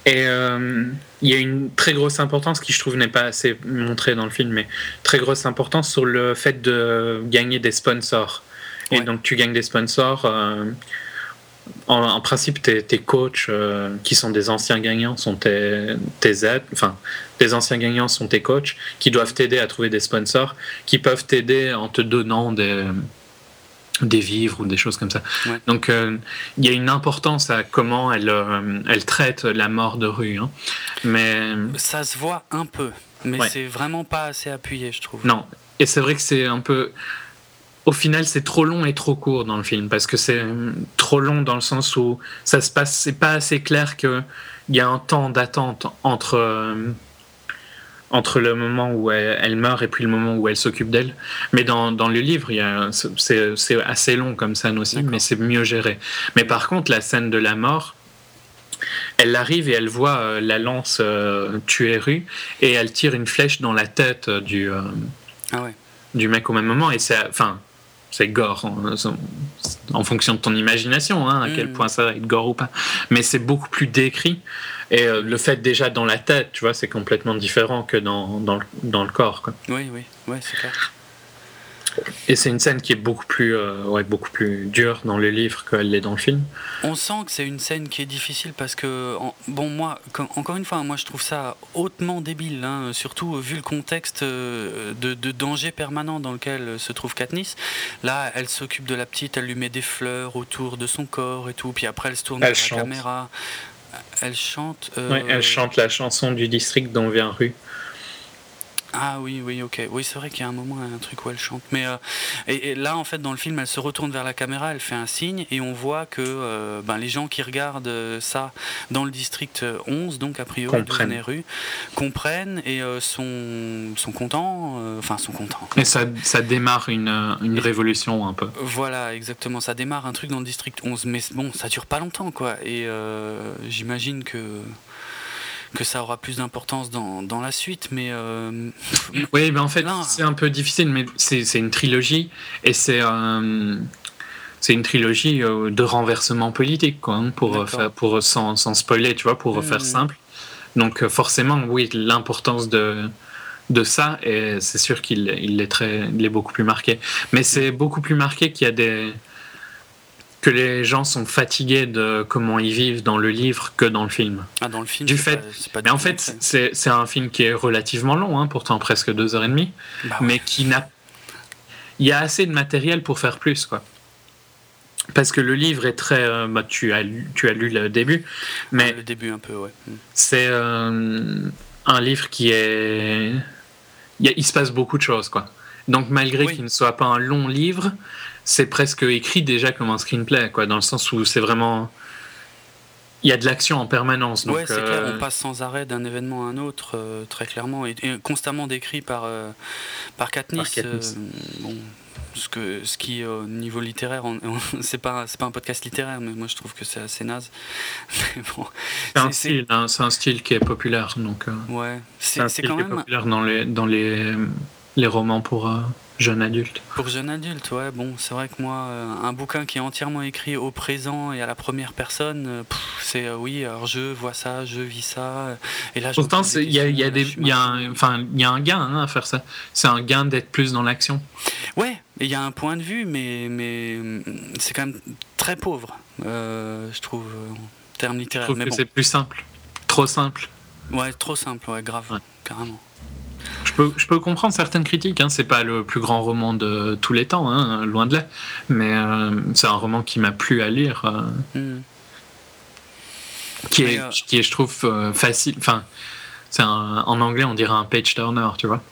Et euh, il y a une très grosse importance qui je trouve n'est pas assez montrée dans le film, mais très grosse importance sur le fait de gagner des sponsors. Et donc tu gagnes des sponsors. Euh, en, principe, tes, tes coachs euh, qui sont des anciens gagnants sont tes, tes aides. Enfin, des anciens gagnants sont tes coachs qui doivent t'aider à trouver des sponsors, qui peuvent t'aider en te donnant des, des vivres ou des choses comme ça. Donc euh, il y a une importance à comment elle, elle traite la mort de rue. Hein. Mais ça se voit un peu, mais c'est vraiment pas assez appuyé, je trouve. Non, et c'est vrai que c'est un peu au final, c'est trop long et trop court dans le film parce que c'est trop long dans le sens où ça se passe, c'est pas assez clair qu'il y a un temps d'attente entre. Euh, entre le moment où elle, meurt et puis le moment où elle s'occupe d'elle. Mais dans, dans, le livre, c'est assez long comme scène aussi, mais c'est mieux géré. Mais par contre, la scène de la mort, elle arrive et elle voit euh, la lance euh, tuer Rue et elle tire une flèche dans la tête du, euh, ah ouais. du mec au même moment. Et c'est, enfin, c'est gore en, fonction de ton imagination, hein, à quel mm. point ça va être gore ou pas. Mais c'est beaucoup plus décrit. Et le fait déjà dans la tête, tu vois, c'est complètement différent que dans, dans, le, dans le corps. Quoi. Oui, oui, ouais, c'est clair. Et c'est une scène qui est beaucoup plus, euh, ouais, beaucoup plus dure dans le livre qu'elle l'est dans le film. On sent que c'est une scène qui est difficile parce que, bon, moi, encore une fois, moi je trouve ça hautement débile, hein, surtout vu le contexte euh, de, danger permanent dans lequel se trouve Katniss. Là, elle s'occupe de la petite, elle lui met des fleurs autour de son corps et tout, puis après elle se tourne vers la caméra. Elle chante. Euh... elle chante la chanson du district dont vient rue. Ah oui, oui, ok. Oui, c'est vrai qu'il y a un moment, un truc où elle chante. Mais euh, et, là, en fait, dans le film, elle se retourne vers la caméra, elle fait un signe, et on voit que euh, ben, les gens qui regardent euh, ça dans le district 11, donc a priori de rue, comprennent et sont, sont contents. Enfin, sont contents. Et ça, ça démarre une, une révolution un peu. Voilà, exactement. Ça démarre un truc dans le district 11. Mais bon, ça dure pas longtemps, quoi. Et j'imagine que que ça aura plus d'importance dans, dans, la suite. Mais euh, oui, mais en fait, c'est un peu difficile, mais c'est une trilogie et c'est euh, c'est une trilogie euh, de renversement politique, quoi, hein, pour, faire, pour sans, sans, spoiler, tu vois, pour faire hmm. simple. Donc forcément, oui, l'importance de de ça, et c'est sûr qu'il il est, très, il est beaucoup plus marqué. Mais c'est beaucoup plus marqué qu'il y a des, que les gens sont fatigués de comment ils vivent dans le livre que dans le film. Ah, dans le film, du fait. Pas, mais en fait, c'est un film qui est relativement long, hein, pourtant presque deux heures et demie, bah mais qui n'a. Il y a assez de matériel pour faire plus, quoi. Parce que le livre est très. Euh, bah, tu, as lu, tu as lu le début, mais. le début, un peu, ouais. Hmm. C'est euh, un livre qui est. Il, il, se passe beaucoup de choses, quoi. Donc, malgré qu'il ne soit pas un long livre, c'est presque écrit déjà comme un screenplay, quoi, dans le sens où c'est vraiment. Il y a de l'action en permanence. Oui, c'est clair, on euh, passe sans arrêt d'un événement à un autre, euh, très clairement, et, constamment décrit par, euh, par Katniss. bon, ce, que, ce qui, au niveau littéraire, c'est pas, pas un podcast littéraire, mais moi je trouve que c'est assez naze. bon, c'est un, style, hein, un style qui est populaire. Donc, ouais, c'est un style quand même... populaire dans les, dans les, les romans pour Jeune adulte. Pour jeune adulte, ouais. Bon, c'est vrai que moi, euh, un bouquin qui est entièrement écrit au présent et à la première personne, euh, c'est euh, oui, alors je vois ça, je vis ça. Et là, Pourtant, il y a, y a, des, y a un, enfin, il y a un gain hein, à faire ça. C'est un gain d'être plus dans l'action. Ouais, il y a un point de vue, mais, mais c'est quand même très pauvre, je trouve, en termes littéraires. Je trouve que c'est plus simple. Trop simple. Ouais, trop simple, ouais, grave, carrément. Je peux, je peux comprendre certaines critiques, hein. c'est pas le plus grand roman de tous les temps, hein, loin de là, mais euh, c'est un roman qui m'a plu à lire, euh, hmm. qui, est, euh, qui est, je trouve, facile. Enfin, c'est en anglais, on dirait un page turner, tu vois.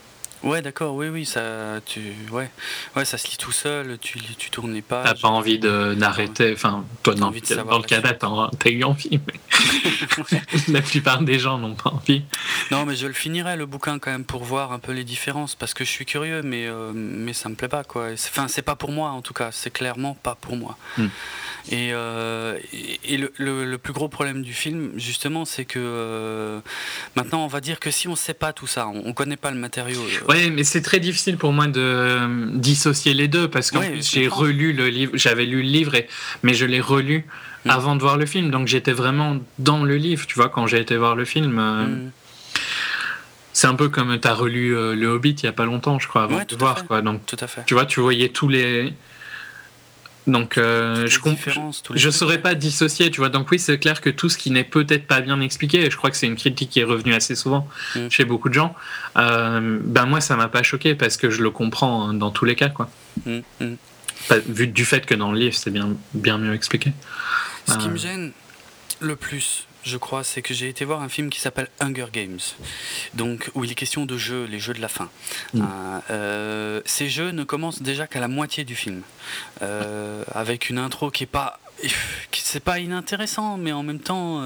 Ouais, d'accord, oui, oui, ça, tu, ouais, ouais, ça se lit tout seul, tu, tu tournes les pages. T'as pas envie d'arrêter, enfin, toi, non, dans le Canada, t'as eu envie, mais la plupart des gens n'ont pas envie. Non, mais je le finirai, le bouquin, quand même, pour voir un peu les différences, parce que je suis curieux, mais, euh, mais ça me plaît pas, quoi. Enfin, c'est pas pour moi, en tout cas, c'est clairement pas pour moi. Hmm. Et, euh, et, le, le, plus gros problème du film, justement, c'est que euh, maintenant, on va dire que si on sait pas tout ça, on, connaît pas le matériau. Oui, mais c'est très difficile pour moi de euh, dissocier les deux parce que j'ai relu le livre, j'avais lu le livre, et, mais je l'ai relu mm. avant de voir le film, donc j'étais vraiment dans le livre, tu vois, quand j'ai été voir le film. Euh, mm. C'est un peu comme tu as relu euh, Le Hobbit il y a pas longtemps, je crois, avant de voir. Quoi. Donc, tout à fait. Tu vois, tu voyais tous les donc euh, je je saurais pas dissocier, tu vois. Donc oui, c'est clair que tout ce qui n'est peut-être pas bien expliqué, et je crois que c'est une critique qui est revenue assez souvent mm. chez beaucoup de gens. Euh, ben moi, ça m'a pas choqué parce que je le comprends hein, dans tous les cas, quoi. Mm, mm. vu du fait que dans le livre, c'est bien bien mieux expliqué. Ce qui me euh. gêne le plus, je crois, c'est que j'ai été voir un film qui s'appelle Hunger Games, donc où il est question de jeux, les jeux de la faim. Mm. Euh, euh, ces jeux ne commencent déjà qu'à la moitié du film, euh, avec une intro qui est pas, c'est pas inintéressant, mais en même temps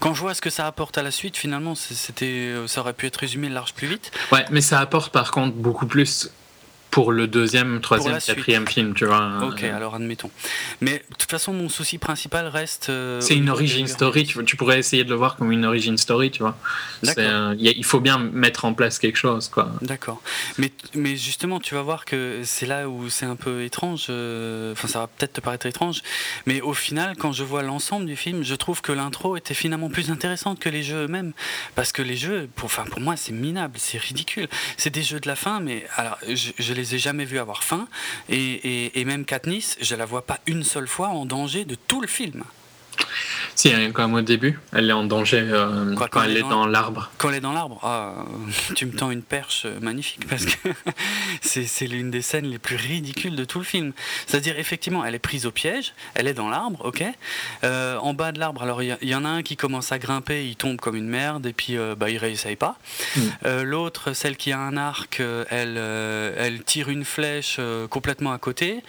Quand je vois ce que ça apporte à la suite, finalement, c'était, ça aurait pu être résumé large plus vite. Ouais, mais ça apporte par contre beaucoup plus pour le deuxième, troisième, quatrième film, tu vois. Ok, alors admettons. Mais de toute façon, mon souci principal reste. Euh, c'est une origin story. Tu, tu, pourrais essayer de le voir comme une origin story, tu vois. Euh, il faut bien mettre en place quelque chose, quoi. D'accord. Mais, mais justement, tu vas voir que c'est là où c'est un peu étrange. Euh, enfin, ça va peut-être te paraître étrange, mais au final, quand je vois l'ensemble du film, je trouve que l'intro était finalement plus intéressante que les jeux eux-mêmes, parce que les jeux, pour, pour moi, c'est minable, c'est ridicule. C'est des jeux de la fin, mais alors, je, je les ai jamais vus avoir faim. Et, et, même Katniss, je la vois pas une seule fois en danger de tout le film. Si, quand même au début, elle est en danger euh, quand, elle, est dans, l'arbre. Quand elle est dans l'arbre, ah, tu me tends une perche magnifique parce que c'est l'une des scènes les plus ridicules de tout le film. C'est-à-dire, effectivement, elle est prise au piège, elle est dans l'arbre, ok euh, En bas de l'arbre, alors il y, en a un qui commence à grimper, il tombe comme une merde et puis euh, bah, il réessaye pas. Mm. L'autre, celle qui a un arc, elle, elle tire une flèche complètement à côté.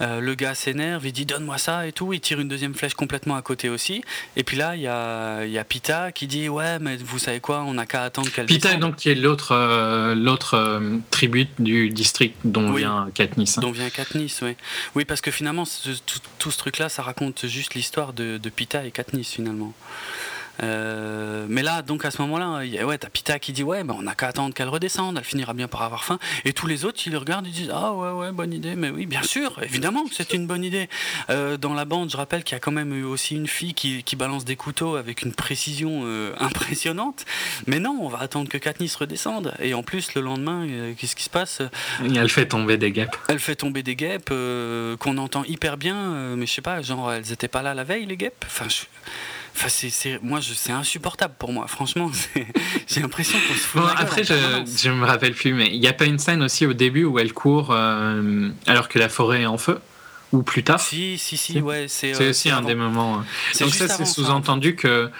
Euh, le gars s'énerve, il dit donne-moi ça et tout, il tire une deuxième flèche complètement à côté aussi. Et puis là, il y a, y a, Pita qui dit ouais, mais vous savez quoi, on n'a qu'à attendre qu'elle Pita, donc, qui est l'autre euh, l'autre euh, tribu du district dont vient Katniss. Hein. Dont vient Katniss, oui. Oui, parce que finalement, tout, ce truc-là, ça raconte juste l'histoire de, de, Pita et Katniss finalement. Euh, mais là, donc à ce moment-là, ouais, t'as Pita qui dit ouais, mais on n'a qu'à attendre qu'elle redescende, elle finira bien par avoir faim. Et tous les autres, ils le regardent et disent ah ouais, ouais, bonne idée. Mais oui, bien sûr, évidemment que c'est une bonne idée. Euh, dans la bande, je rappelle qu'il y a quand même eu aussi une fille qui, qui balance des couteaux avec une précision euh, impressionnante. Mais non, on va attendre que Katniss redescende. Et en plus, le lendemain, qu'est-ce qui se passe? Elle fait tomber des guêpes. Elle fait tomber des guêpes qu'on entend hyper bien, mais je sais pas, genre elles étaient pas là la veille les guêpes? Enfin, je... Enfin, c'est, moi, c'est insupportable pour moi. Franchement, j'ai l'impression qu'on se fout. après, je, je me rappelle plus, mais il n'y a pas une scène aussi au début où elle court euh, alors que la forêt est en feu? Ou plus tard? Si, si, si, ouais. C'est euh, aussi un des moments. Hein. Donc ça, c'est sous-entendu que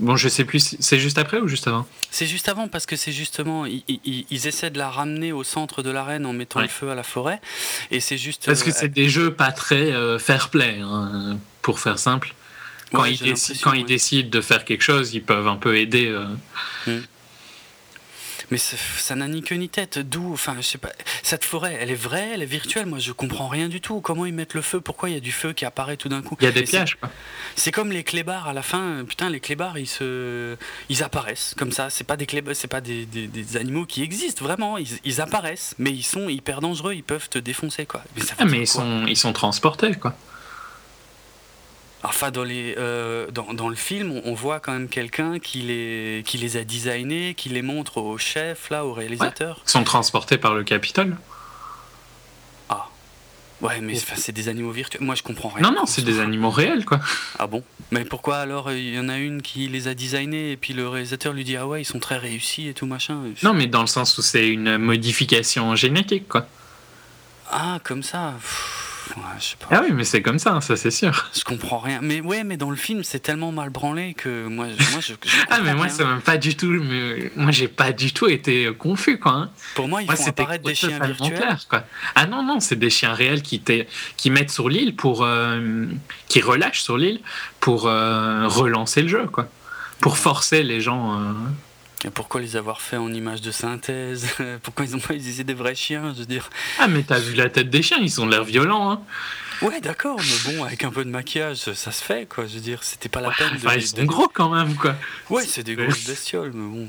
bon, je sais plus, c'est juste après ou juste avant? C'est juste avant parce que c'est justement ils, ils, essaient de la ramener au centre de l'arène en mettant le feu à la forêt et c'est juste. Parce que euh, c'est des jeux pas très fair play, hein, pour faire simple quand, ils, décident, quand ils décident de faire quelque chose, ils peuvent un peu aider. Euh. Hmm. Mais ça n'a ni queue ni tête. D'où, enfin, je sais pas. Cette forêt, elle est vraie, elle est virtuelle. Moi, je comprends rien du tout. Comment ils mettent le feu? Pourquoi il y a du feu qui apparaît tout d'un coup? Il y a des pièges. C'est comme les clébards à la fin. Putain, les clébards, ils se, ils apparaissent comme ça. C'est pas des clébards, c'est pas des, des, animaux qui existent vraiment. Ils, ils, apparaissent, mais ils sont hyper dangereux. Ils peuvent te défoncer, quoi. Mais, ah, mais ils sont, ils sont transportés, quoi. Enfin, dans, les, euh, dans, dans, le film, on, voit quand même quelqu'un qui les, qui les a designés, qui les montre au chef, là, au réalisateur. Ils sont transportés par le Capitole. Ah. Ouais, mais c'est des animaux virtuels. Moi, je comprends rien. Non, non, c'est des animaux réels, quoi. Ah bon? Mais pourquoi alors il y en a une qui les a designés et puis le réalisateur lui dit Ah ouais, ils sont très réussis et tout machin Non, mais dans le sens où c'est une modification génétique, quoi. Ah, comme ça. Ah oui, mais c'est comme ça, ça c'est sûr. Je comprends rien. Mais ouais, mais dans le film, c'est tellement mal branlé que moi, moi je. ah, mais moi, c'est même pas du tout. Mais... Moi, j'ai pas du tout été confus, quoi. Hein. Pour moi, ils font apparaître des chiens virtuels. quoi. Ah non, non, c'est des chiens réels qui, qui mettent sur l'île pour. Euh, qui relâchent sur l'île pour euh, relancer le jeu, quoi. Pour forcer les gens. Euh, pourquoi les avoir fait en images de synthèse Pourquoi ils ont pas utilisé des vrais chiens Je veux dire. Ah, mais t'as vu la tête des chiens Ils ont l'air violents, hein Ouais, d'accord, mais bon, avec un peu de maquillage, ça se fait, quoi. Je veux dire, c'était pas la peine de. ils sont gros quand même, quoi. Ouais, c'est des grosses bestioles, mais bon,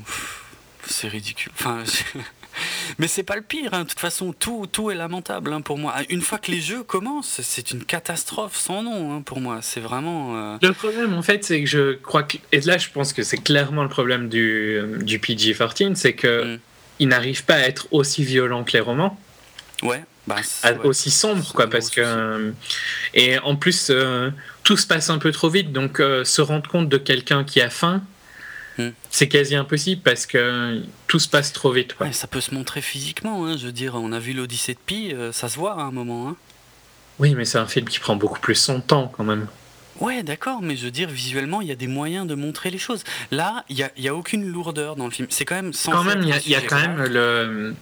c'est ridicule. Enfin. Mais c'est pas le pire, hein. de toute façon, tout, tout est lamentable hein, pour moi. Une fois que les jeux commencent, c'est une catastrophe sans nom hein, pour moi. C'est vraiment. Euh, le problème, en fait, c'est que je crois que. Et là, je pense que c'est clairement le problème du, euh, du PG-14, c'est que mm. il n'arrive pas à être aussi violent que les romans. Ouais. Bah, aussi sombre quoi parce que euh, et en plus tout se passe un peu trop vite donc se rendre compte de quelqu'un qui a faim. C'est quasi impossible parce que tout se passe trop vite. ça peut se montrer physiquement. Hein, je veux dire, on a vu l'Odyssée de Pi, euh, ça se voit à un moment. Hein. Oui, mais c'est un film qui prend beaucoup plus son temps quand même. Ouais, d'accord, mais je veux dire, visuellement, il y a des moyens de montrer les choses. Là, il n'y a, a, aucune lourdeur dans le film. C'est quand même sans. Quand même, il y a, quand même le.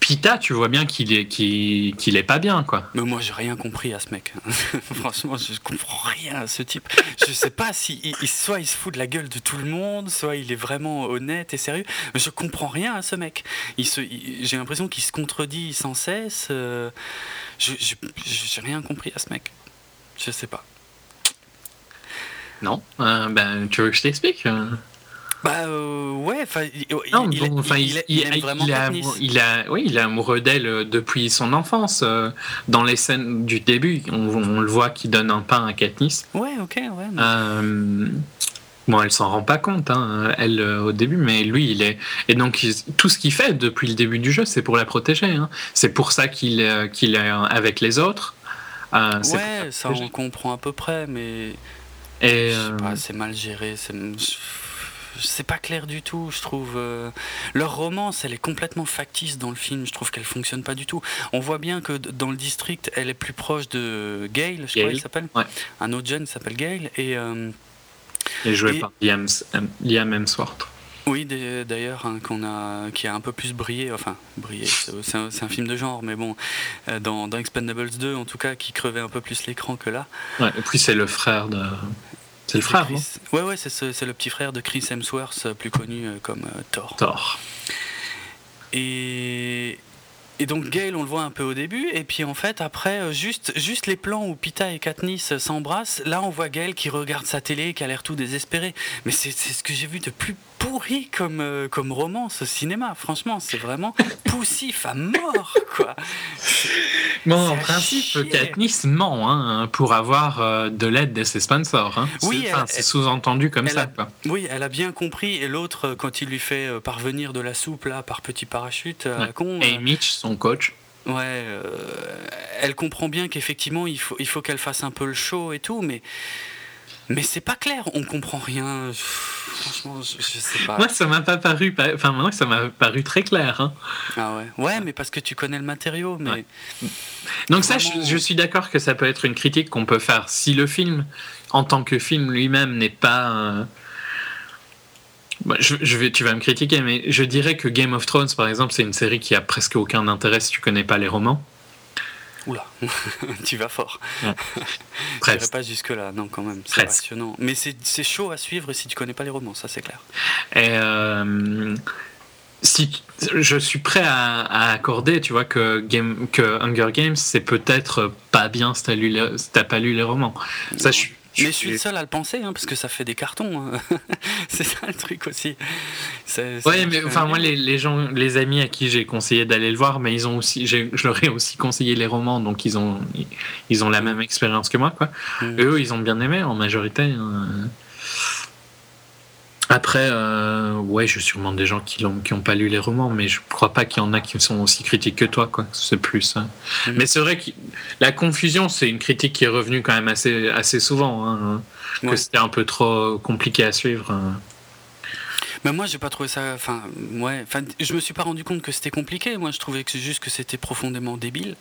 Pita, tu vois bien qu'il est, qu'il, est pas bien, quoi. Mais moi, j'ai rien compris à ce mec. Franchement, je comprends rien à ce type. Je sais pas si soit il se fout de la gueule de tout le monde, soit il est vraiment honnête et sérieux. Mais je comprends rien à ce mec. Il se, j'ai l'impression qu'il se contredit sans cesse. Euh, je, j'ai rien compris à ce mec. Je sais pas. Non, euh, ben tu veux que je t'explique euh? Bah euh, ouais, enfin, il, il, vraiment il, a, oui, il est amoureux d'elle euh, depuis son enfance. Euh, dans les scènes du début, on, le voit qui donne un pain à Katniss. Ouais, ok, ouais. Euh, bon, elle s'en rend pas compte, hein, elle au début, mais lui, il est et donc tout ce qu'il fait depuis le début du jeu, c'est pour la protéger. Hein. C'est pour ça qu'il qu'il est avec les autres. ouais, ça on comprend à peu près, mais et c'est mal géré. C'est c'est pas clair du tout, je trouve. Euh, leur romance, elle est complètement factice dans le film. Je trouve qu'elle fonctionne pas du tout. On voit bien que dans le district, elle est plus proche de Gail, je crois qu'il s'appelle. Un autre jeune s'appelle Gail. Et, euh, et joué par Liam, Liam Hemsworth. Oui, d'ailleurs, hein, qu'on a, qui a un peu plus brillé, enfin, brillé, c'est un, film de genre, mais bon, euh, dans, dans, Expendables 2, en tout cas, qui crevait un peu plus l'écran que là. Ouais, et puis c'est le frère de, c'est le frère, Chris... Ouais, ouais, c'est le petit frère de Chris Hemsworth, euh, plus connu euh, comme euh, Thor. Thor. Et, et donc Gail, on le voit un peu au début, et puis en fait après, juste, juste les plans où Pita et Katniss s'embrassent, là on voit Gail qui regarde sa télé, qui a l'air tout désespéré. Mais c'est ce que j'ai vu de plus pourri comme, euh, comme romance au cinéma. Franchement, c'est vraiment poussif à mort, quoi. Bon, en principe, Katniss ment hein, pour avoir euh, de l'aide de ses sponsors. Hein. Oui, c'est sous-entendu comme ça. quoi. Oui, elle a bien compris. Et l'autre, euh, quand il lui fait parvenir de la soupe là par petit parachute, ouais. con. Et Mitch, son coach. Ouais, elle comprend bien qu'effectivement, il faut, il faut qu'elle fasse un peu le show et tout, mais mais c'est pas clair, on comprend rien. Franchement, je, sais pas. Moi, ça m'a pas paru. Enfin, maintenant, ça m'a paru très clair. Hein. Ah ouais. Ouais, mais parce que tu connais le matériau. Mais donc ça, je, suis d'accord que ça peut être une critique qu'on peut faire si le film, en tant que film lui-même, n'est pas. Euh, bah, je, vais, tu vas me critiquer, mais je dirais que Game of Thrones, par exemple, c'est une série qui a presque aucun intérêt si tu connais pas les romans. Oula, tu vas fort. Ouais. Je pas jusque-là, non, quand même. C'est passionnant. Mais c'est chaud à suivre si tu connais pas les romans, ça c'est clair. Et euh, si je suis prêt à, accorder, tu vois, que, Game, que Hunger Games, c'est peut-être pas bien si t'as pas lu les romans. Ça, je, mais je suis le seul à le penser, hein, parce que ça fait des cartons. Hein. c'est ça le truc aussi. Oui, mais enfin, moi, les, gens, les amis à qui j'ai conseillé d'aller le voir, mais ils ont aussi, je leur ai aussi conseillé les romans, donc ils ont, ils ont la même expérience que moi, quoi. Mm. eux, ils ont bien aimé en majorité. Hein. Après, euh, ouais, je suis sûrement des gens qui n'ont qui ont pas lu les romans, mais je crois pas qu'il y en a qui sont aussi critiques que toi, quoi. C'est plus. Hein. Mm. Mais c'est vrai que la confusion, c'est une critique qui est revenue quand même assez, assez souvent, hein, que c'était un peu trop compliqué à suivre. Hein. Mais moi, j'ai pas trouvé ça. Enfin, ouais. Enfin, je me suis pas rendu compte que c'était compliqué. Moi, je trouvais que c'est juste que c'était profondément débile,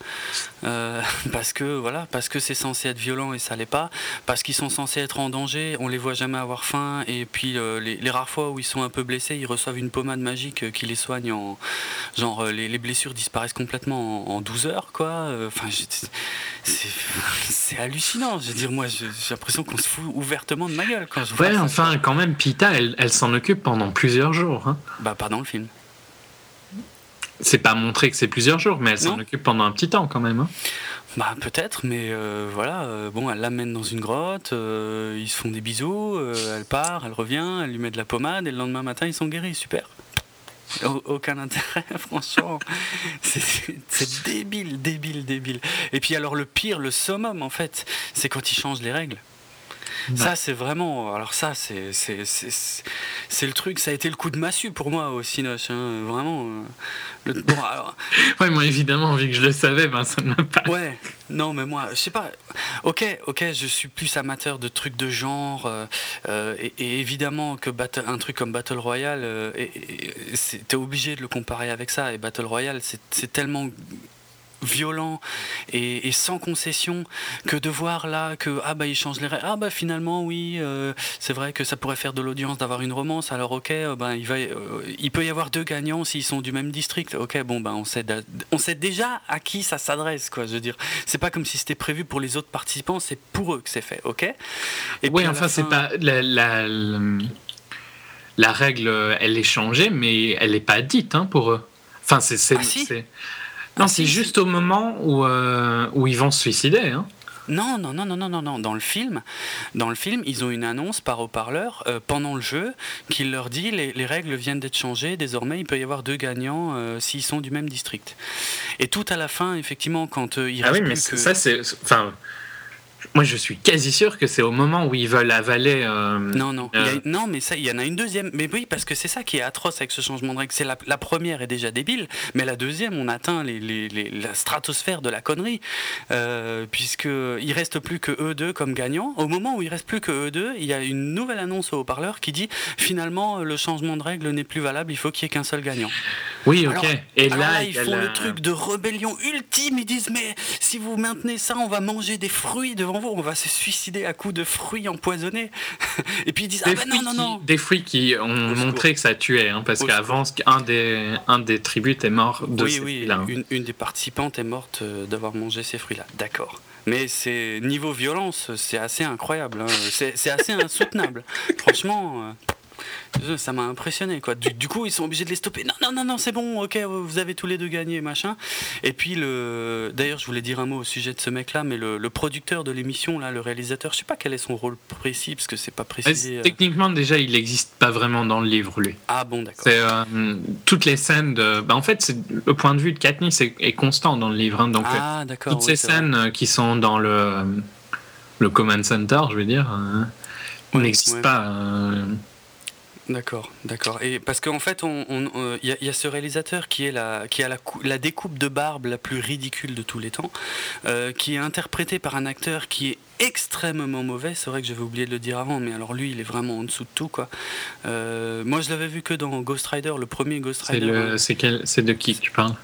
euh, parce que voilà, parce que c'est censé être violent et ça l'est pas, parce qu'ils sont censés être en danger. On les voit jamais avoir faim, et puis euh, les, rares fois où ils sont un peu blessés, ils reçoivent une pommade magique euh, qui les soigne en genre les, blessures disparaissent complètement en, 12 heures, quoi. Enfin, c'est hallucinant. Je veux dire, moi, j'ai l'impression qu'on se fout ouvertement de ma gueule quand je vois. Ouais, enfin, quand même, Pita, elle, elle s'en occupe pendant plusieurs jours. Hein. Bah, pas dans le film. C'est pas montré que c'est plusieurs jours, mais elle s'en occupe pendant un petit temps quand même. Hein. Bah peut-être, mais euh, voilà. Euh, bon, elle l'amène dans une grotte, euh, ils se font des bisous, elle part, elle revient, elle lui met de la pommade, et le lendemain matin, ils sont guéris. Super. aucun intérêt, franchement. C'est débile, débile, débile. Et puis alors le pire, le summum en fait, c'est quand ils changent les règles. Ça, c'est vraiment. Alors, ça, c'est, c'est, le truc. Ça a été le coup de massue pour moi au Cinoche. Hein, vraiment. Euh, bon, ouais, moi, évidemment, vu que je le savais, ben, ça m'a pas. Ouais, non, mais moi, je sais pas. Ok, ok, je suis plus amateur de trucs de genre. Euh, euh, et, évidemment que battle, un truc comme Battle Royale, t'es obligé de le comparer avec ça. Et Battle Royale, c'est tellement violent et, sans concession que de voir là que ah bah il change les règles ah bah finalement oui euh, c'est vrai que ça pourrait faire de l'audience d'avoir une romance alors ok euh, ben il va euh, il peut y avoir deux gagnants s'ils sont du même district. Ok bon ben on sait on sait déjà à qui ça s'adresse quoi je veux dire. C'est pas comme si c'était prévu pour les autres participants c'est pour eux que c'est fait ok? Et oui enfin c'est pas la, la, la, règle elle est changée mais elle est pas dite hein, pour eux. Enfin c'est ah, non, c'est juste au moment où, euh, où ils vont se suicider. Hein. Non, non, non, non, non, non, non. Dans le film, dans le film, ils ont une annonce par haut-parleur euh, pendant le jeu qui leur dit les, les règles viennent d'être changées. Désormais, il peut y avoir deux gagnants euh, s'ils sont du même district. Et tout à la fin, effectivement, quand il ah oui, mais ça, c'est, enfin, moi, je suis quasi sûr que c'est au moment où ils veulent avaler. Euh, non, non. Euh, non, mais ça, il y en a une deuxième. Mais oui, parce que c'est ça qui est atroce avec ce changement de règle. C'est la, première est déjà débile, mais la deuxième, on atteint les, la stratosphère de la connerie, euh, puisque il reste plus que eux deux comme gagnants. Au moment où il reste plus que eux deux, il y a une nouvelle annonce au haut-parleur qui dit finalement le changement de règle n'est plus valable. Il faut qu'il y ait qu'un seul gagnant. Oui, ok. Et là, ils font le truc de rébellion ultime. Ils disent mais si vous maintenez ça, on va manger des fruits devant on va se suicider à coups de fruits empoisonnés. Et puis ils disent, ah bah non, non, non. Des fruits qui ont montré que ça tuait, hein, parce qu'avant, un des, un des tribus est mort de oui, oui, là Une, une, des participantes est morte euh, d'avoir mangé ces fruits-là. D'accord. Mais c'est niveau violence, c'est assez incroyable. Hein. C'est assez insoutenable. Franchement. Euh, ça m'a impressionné quoi. Du, coup, ils sont obligés de les stopper. Non, non, non, non, c'est bon, ok, vous avez tous les deux gagné, machin. Et puis le, d'ailleurs, je voulais dire un mot au sujet de ce mec-là, mais le, producteur de l'émission là, le réalisateur, je sais pas quel est son rôle précis parce que c'est pas précisé. Euh. Techniquement, déjà, il n'existe pas vraiment dans le livre, lui. Ah bon, d'accord. C'est euh, toutes les scènes de, bah, en fait, c'est le point de vue de Katniss est, constant dans le livre, hein, donc ah, toutes ces scènes qui sont dans le le command center, je veux dire, n'existent pas. Euh, D'accord, d'accord. Et parce qu'en fait, il on, euh, y, a ce réalisateur qui, est la, qui a la, la, découpe de barbe la plus ridicule de tous les temps, euh, qui est interprété par un acteur qui est extrêmement mauvais. C'est vrai que j'avais oublié de le dire avant, mais alors lui, il est vraiment en dessous de tout. Quoi. Euh, moi, je l'avais vu que dans Ghost Rider, le premier Ghost Rider. C'est de qui tu parles?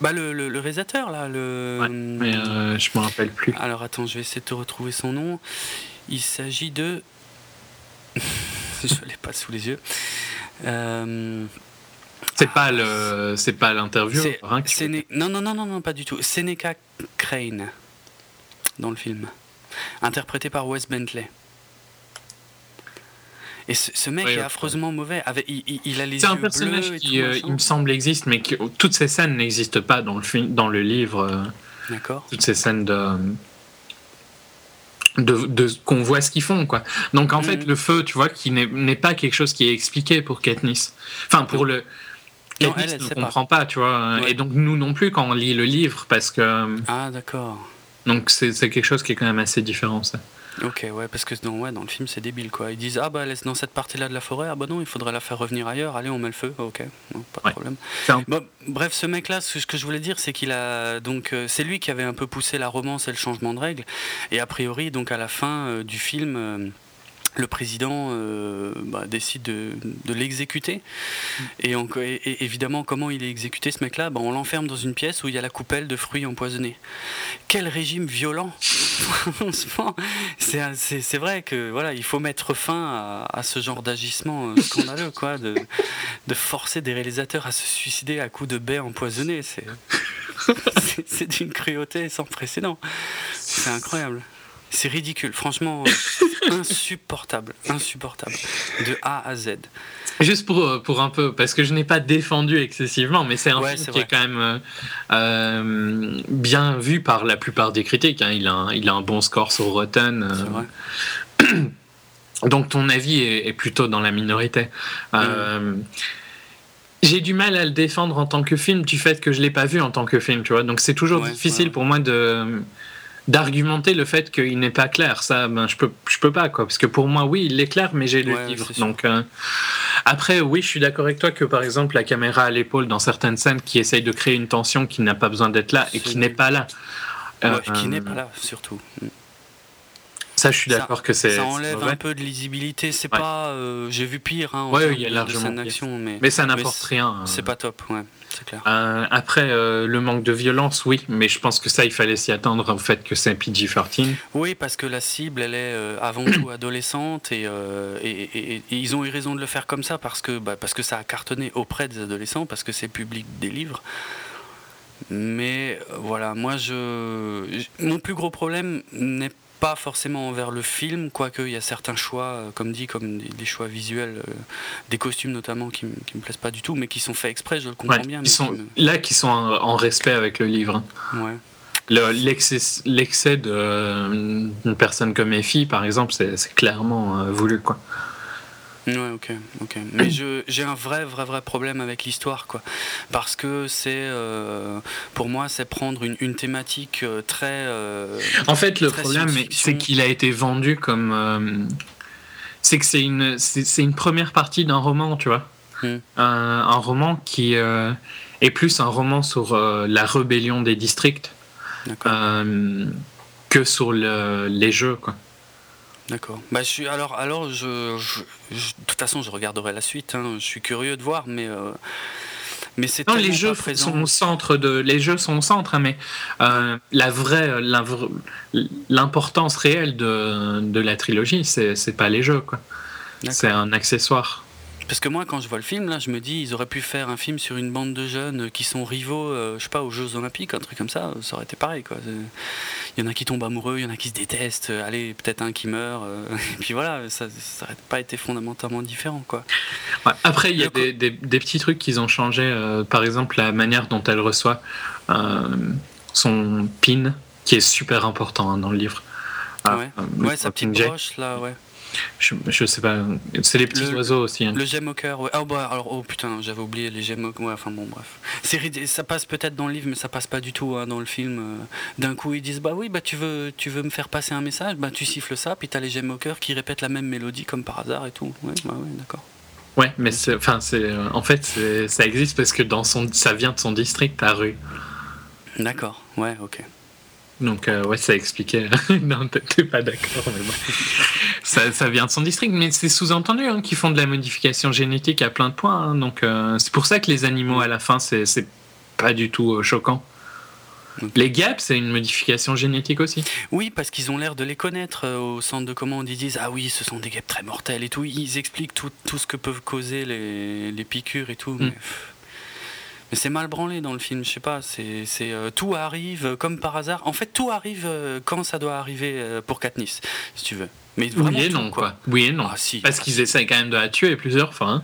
Bah, le, le, réalisateur, là. Le... Ouais, mais je me rappelle plus. Alors attends, je vais essayer de te retrouver son nom. Il s'agit de. je l'ai pas sous les yeux. Euh, c'est pas le, c'est pas l'interview. Non, non, non, non, non, pas du tout. Seneca Crane dans le film, interprété par Wes Bentley. Et ce, mec est affreusement mauvais. Avec, il, a les C'est un personnage qui, euh, il me semble, existe, mais toutes ces scènes n'existent pas dans le film, dans le livre. Euh, D'accord. Toutes ces scènes de de, qu'on voit ce qu'ils font quoi. Donc en fait mm. le feu tu vois qui n'est pas quelque chose qui est expliqué pour Katniss. Enfin pour le Katniss ne comprend pas. tu vois et donc nous non plus quand on lit le livre parce que Ah d'accord. Donc c'est quelque chose qui est quand même assez différent ça. Ok, ouais, parce que dans, ouais, dans le film, c'est débile, quoi. Ils disent, ah bah, laisse dans cette partie-là de la forêt, ah bah non, il faudrait la faire revenir ailleurs, allez, on met le feu, ok, pas de problème. bref, ce mec-là, ce que je voulais dire, c'est qu'il a, donc, euh, c'est lui qui avait un peu poussé la romance et le changement de règles, et a priori, donc, à la fin euh, du film, euh, le président euh, bah, décide de, l'exécuter. Et, évidemment, comment il est exécuté ce mec-là? Bah, On l'enferme dans une pièce où il y a la coupelle de fruits empoisonnés. Quel régime violent c'est vrai que voilà, il faut mettre fin à, ce genre d'agissement euh, scandaleux, quoi, de, de, forcer des réalisateurs à se suicider à coups de baies empoisonnées. C'est d'une cruauté sans précédent. C'est incroyable. C'est ridicule, franchement, insupportable, insupportable, de A à Z. Juste pour, euh, pour un peu, parce que je n'ai pas défendu excessivement, mais c'est un film qui est quand même euh, euh, bien vu par la plupart des critiques. Hein. Il, a un, il a un bon score sur Rotten. Donc ton avis est, plutôt dans la minorité. Mm. J'ai du mal à le défendre en tant que film du fait que je l'ai pas vu en tant que film, tu vois. Donc c'est toujours difficile pour moi de d'argumenter le fait qu'il n'est pas clair. Ça, ben, je peux, je peux pas, quoi. Parce que pour moi, oui, il est clair, mais j'ai le livre. Donc, euh, après, oui, je suis d'accord avec toi que, par exemple, la caméra à l'épaule dans certaines scènes qui essaye de créer une tension qui n'a pas besoin d'être là et qui n'est pas là. Euh, qui n'est pas là, surtout. Ça, je suis d'accord que c'est. Ça enlève un peu de lisibilité. C'est Ouais. pas. euh, J'ai vu pire. Hein, Ouais, il y a de largement d'action, mais, Mais ça n'apporte rien. c'est pas top. Ouais, c'est clair. Euh, après, euh, le manque de violence, oui, mais je pense que ça, il fallait s'y attendre au fait que c'est PG-13. Oui, parce que la cible, elle est euh, avant tout adolescente et, euh, et, et- et ils ont eu raison de le faire comme ça parce que, bah, parce que ça a cartonné auprès des adolescents, parce que c'est public des livres. Mais euh, voilà, moi, je, mon plus gros problème n'est pas forcément envers le film, quoique il y a certains choix, euh, comme dit, comme des, choix visuels, euh, des costumes notamment, qui, me- qui me plaisent pas du tout, mais qui sont faits exprès, je le comprends Ouais, bien. sont, qui me- là, qui sont en, en respect avec le livre. hein. ouais. Le- L'excès euh, d'une personne comme Effie, par exemple, c'est clairement euh, voulu. Quoi. Ouais, ok, ok. Mais j'ai un vrai, vrai, vrai problème avec l'histoire, quoi. Parce que c'est, euh, pour moi, c'est prendre une, une thématique euh, très. euh, En fait, le problème, c'est qu'il a été vendu comme. euh, c'est que c'est une, c'est une première partie d'un roman, tu vois. Hmm. Un, un roman qui est plus un roman sur la rébellion des districts que sur le- les jeux, quoi. D'accord. Bah, je suis, alors, alors je, je- je- de toute façon, je regarderai la suite. hein. Je suis curieux de voir, mais. euh, mais c'est Non, les jeux pas sont au centre de, les jeux sont au centre, hein, mais euh, la vraie, la l'importance réelle de, de la trilogie, c'est c'est pas les jeux, quoi. D'accord. C'est un accessoire. Parce que moi, quand je vois le film, là, je me dis, ils auraient pu faire un film sur une bande de jeunes qui sont rivaux, euh, je sais pas, aux Jeux Olympiques, un truc comme ça, ça aurait été pareil, quoi. Il y en a qui tombent amoureux, il y en a qui se détestent, euh, allez, peut-être un qui meurt, euh, et puis voilà, ça, ça aurait pas été fondamentalement différent, quoi. Ouais. Après, il y a des, des- des petits trucs qu'ils ont changé. euh, par exemple, la manière dont elle reçoit son pin, qui est super important hein, dans le livre. Ah, Ouais. Ouais, sa petite broche, là, ouais. Je, je sais pas. C'est les petits Le- oiseaux aussi. hein. Le cœur, ouais. Ah, bah, alors, oh putain, j'avais oublié les au Ouais, enfin bon, bref. Ça passe peut-être dans le livre, mais ça passe pas du tout hein, dans le film. Euh, D'un coup, ils disent, bah oui, bah tu veux, tu veux me faire passer un message, bah tu siffles ça, puis t'as les cœur qui répètent la même mélodie comme par hasard et tout. Ouais, bah ouais, d'accord. Ouais, mais c'est, enfin, c'est, euh, en fait, ça existe parce que dans son, ça vient de son district à rue. D'accord, ouais, ok. Donc, euh, ouais, ça expliquait. non, t'es- pas d'accord, bon. ça, ça vient de son district, mais c'est sous-entendu hein, qu'ils font de la modification génétique à plein de points. hein. donc, euh, c'est pour ça que les animaux à la fin, c'est, pas du tout euh, choquant. Les gaps, c'est une modification génétique aussi. Oui, parce qu'ils ont l'air de les connaître euh, au centre de commande. Ils disent Ah oui, ce sont des guêpes très mortelles et tout. Ils expliquent tout, tout ce que peuvent causer les, les piqûres et tout. Mais, pff, mais c'est mal branlé dans le film, je sais pas. C'est, c'est, euh, tout arrive euh, comme par hasard. En fait, tout arrive euh, quand ça doit arriver pour Katniss, si tu veux. Mais vraiment oui et tout, non, quoi. Oui et non. Ah, si. Parce qu'ils essayent quand même de la tuer plusieurs fois. hein.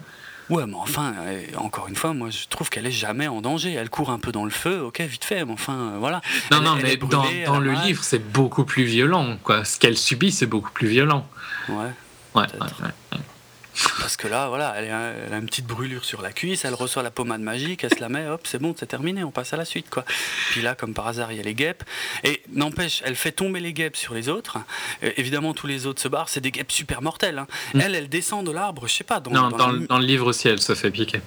Ouais, mais enfin, encore une fois, moi je trouve qu'elle est jamais en danger. Elle court un peu dans le feu, ok, vite fait, mais enfin, voilà. Non, Elle- non, elle mais dans, le mal. livre, c'est beaucoup plus violent. Quoi. Ce qu'elle subit, c'est beaucoup plus violent. Ouais. Ouais, ouais, ouais. Parce que là, voilà, elle, a une petite brûlure sur la cuisse, elle reçoit la pommade magique, elle se la met, hop, c'est bon, c'est terminé, on passe à la suite, quoi. Puis là, comme par hasard, il y a les guêpes. Et n'empêche, elle fait tomber les guêpes sur les autres. Euh, évidemment, tous les autres se barrent, c'est des guêpes super mortelles. hein. Mm. Elle, elle descend de l'arbre, je sais pas, dans, Non, dans dans, la le- mi- dans le livre aussi, elle se fait piquer.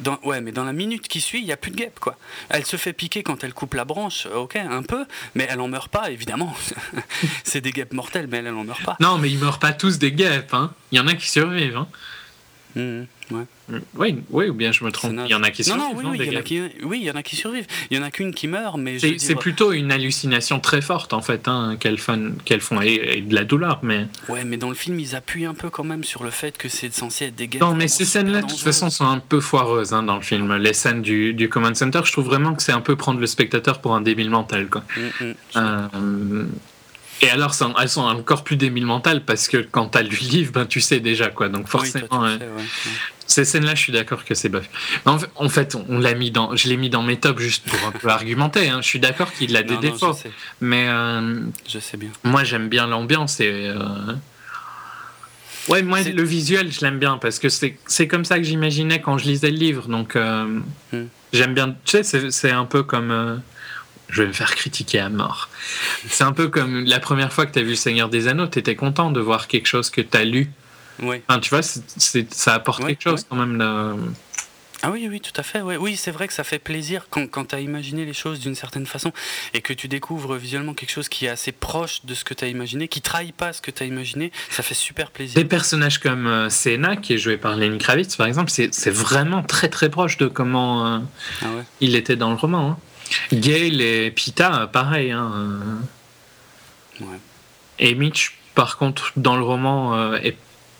Dans- ouais, mais dans la minute qui suit, il n'y a plus de guêpes, quoi. Elle se fait piquer quand elle coupe la branche, ok, un peu, mais elle en meurt pas, évidemment. c'est des guêpes mortelles, mais elle, elle en meurt pas. Non, mais ils meurent pas tous des guêpes. Hein. Il y en a qui survivent. Hein. Mhm, ouais. Oui, oui, ou bien je me trompe. Il y en a qui Non, survivent. non, oui, hein, oui, des il y en a qui, oui, il y en a qui survivent. Il y en a qu'une qui meurt, mais C'est dire- plutôt une hallucination très forte en fait hein, qu'elles font, qu'elles font et, et de la douleur. Mais Ouais, mais dans le film, ils appuient un peu quand même sur le fait que c'est censé être des non, mais ces scènes-là de toute façon sont un peu foireuses hein, dans le film. Les scènes du, du command center, je trouve vraiment que c'est un peu prendre le spectateur pour un débile mental. Quoi. Mm, mm. Euh, et alors, elles sont encore plus débiles parce que quand t'as lu le livre, ben, tu sais déjà quoi. Donc Oui, toi, forcément, tu euh, sais, ouais, ouais. ces scènes-là, je suis d'accord que c'est bof. En fait, on l'a mis dans, je l'ai mis dans mes tops juste pour un peu argumenter. hein. Je suis d'accord qu'il a des Non, non, défauts, je mais euh, je sais bien. moi j'aime bien l'ambiance et euh, ouais, moi le visuel, je l'aime bien parce que c'est comme ça que j'imaginais quand je lisais le livre. Donc euh, Hmm. j'aime bien. Tu sais, c'est- un peu comme je vais me faire critiquer à mort. C'est un peu comme la première fois que tu as vu Le Seigneur des Anneaux, tu étais content de voir quelque chose que tu as lu. Oui. Enfin, tu vois, ça apporte quelque chose quand même. Ah oui, oui, tout à fait. Oui, c'est vrai que ça fait plaisir quand, quand tu as imaginé les choses d'une certaine façon et que tu découvres visuellement quelque chose qui est assez proche de ce que tu as imaginé, qui trahit pas ce que tu as imaginé, ça fait super plaisir. Des personnages comme euh, Senna, qui est joué par Lenny Kravitz, par exemple, c'est vraiment très très proche de comment euh, ah il était dans le roman. Hein. Gail et Pita, pareil. Hein, et Mitch, par contre, dans le roman, est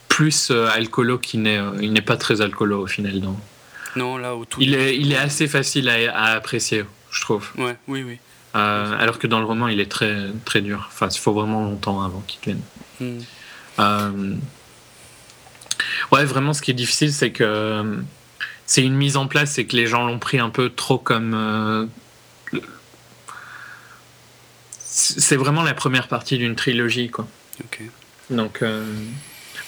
plus alcoolo qu'il n'est il n'est pas très alcoolo au final. Non, là, au il, est, il est assez facile à, apprécier, je trouve. Ouais, oui, oui. Euh, alors que dans le roman, il est très, très dur. Enfin, il faut vraiment longtemps avant qu'il vienne. Hmm. Euh, ouais, vraiment, ce qui est difficile, c'est que c'est une mise en place et que les gens l'ont pris un peu trop comme. Euh, c'est vraiment la première partie d'une trilogie, quoi. Ok. Donc.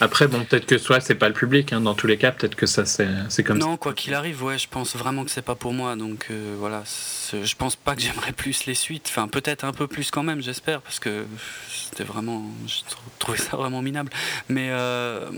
Après, bon, peut-être que soit c'est pas le public, hein. dans tous les cas, peut-être que ça c'est comme ça. Non, quoi qu'il arrive, ouais, je pense vraiment que c'est pas pour moi, donc euh, voilà, je pense pas que j'aimerais plus les suites, enfin peut-être un peu plus quand même, j'espère, parce que c'était vraiment, je trouvais ça vraiment minable. Mais euh,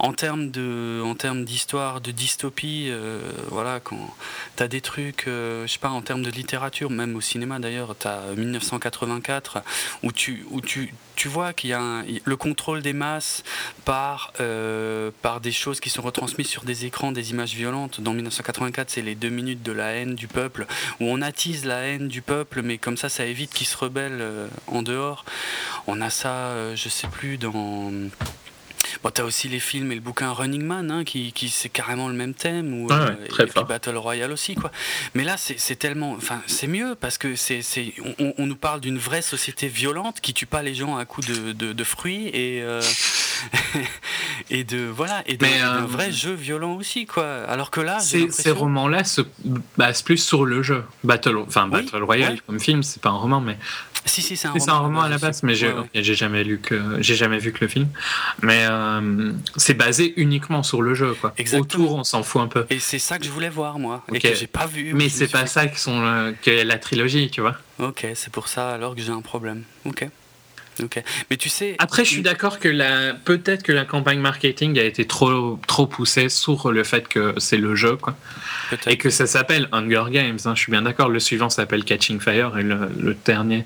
en termes de, en termes d'histoire, de dystopie, euh, voilà, quand t'as des trucs, je sais pas, en termes de littérature, même au cinéma d'ailleurs, t'as 1984 où tu, où tu tu vois qu'il y a le contrôle des masses par, euh, par des choses qui sont retransmises sur des écrans, des images violentes. Dans 1984, c'est les deux minutes de la haine du peuple, où on attise la haine du peuple, mais comme ça, ça évite qu'il se rebelle euh, en dehors. On a ça, euh, je sais plus, dans Bon, t'as aussi les films et le bouquin Running Man, hein, qui, qui c'est carrément le même thème, ou ah et, Battle Royale aussi, quoi. Mais là, c'est tellement, enfin, c'est mieux parce que c'est, on, on, nous parle d'une vraie société violente qui tue pas les gens à coups de, de, fruits et euh, et de voilà et d'un euh, vrai jeu violent aussi, quoi. Alors que là, ces, romans-là se basent plus sur le jeu. Battle, enfin Battle Royale comme film, c'est pas un roman, mais si, si, c'est un, roman, à la base, mais j'ai jamais lu que j'ai jamais vu que le film. Mais euh, c'est basé uniquement sur le jeu, quoi. Exactement. Autour, on s'en fout un peu. Et c'est ça que je voulais voir, moi, et que j'ai pas vu. Mais c'est pas ça qui sont euh, que la trilogie, tu vois. Ok, c'est pour ça alors que j'ai un problème. Ok. Ok. Mais tu sais. Après, je suis d'accord que la peut-être que la campagne marketing a été trop trop poussée sur le fait que c'est le jeu, quoi. Et que ça s'appelle Hunger Games. Hein. Je suis bien d'accord. Le suivant s'appelle Catching Fire et le, dernier.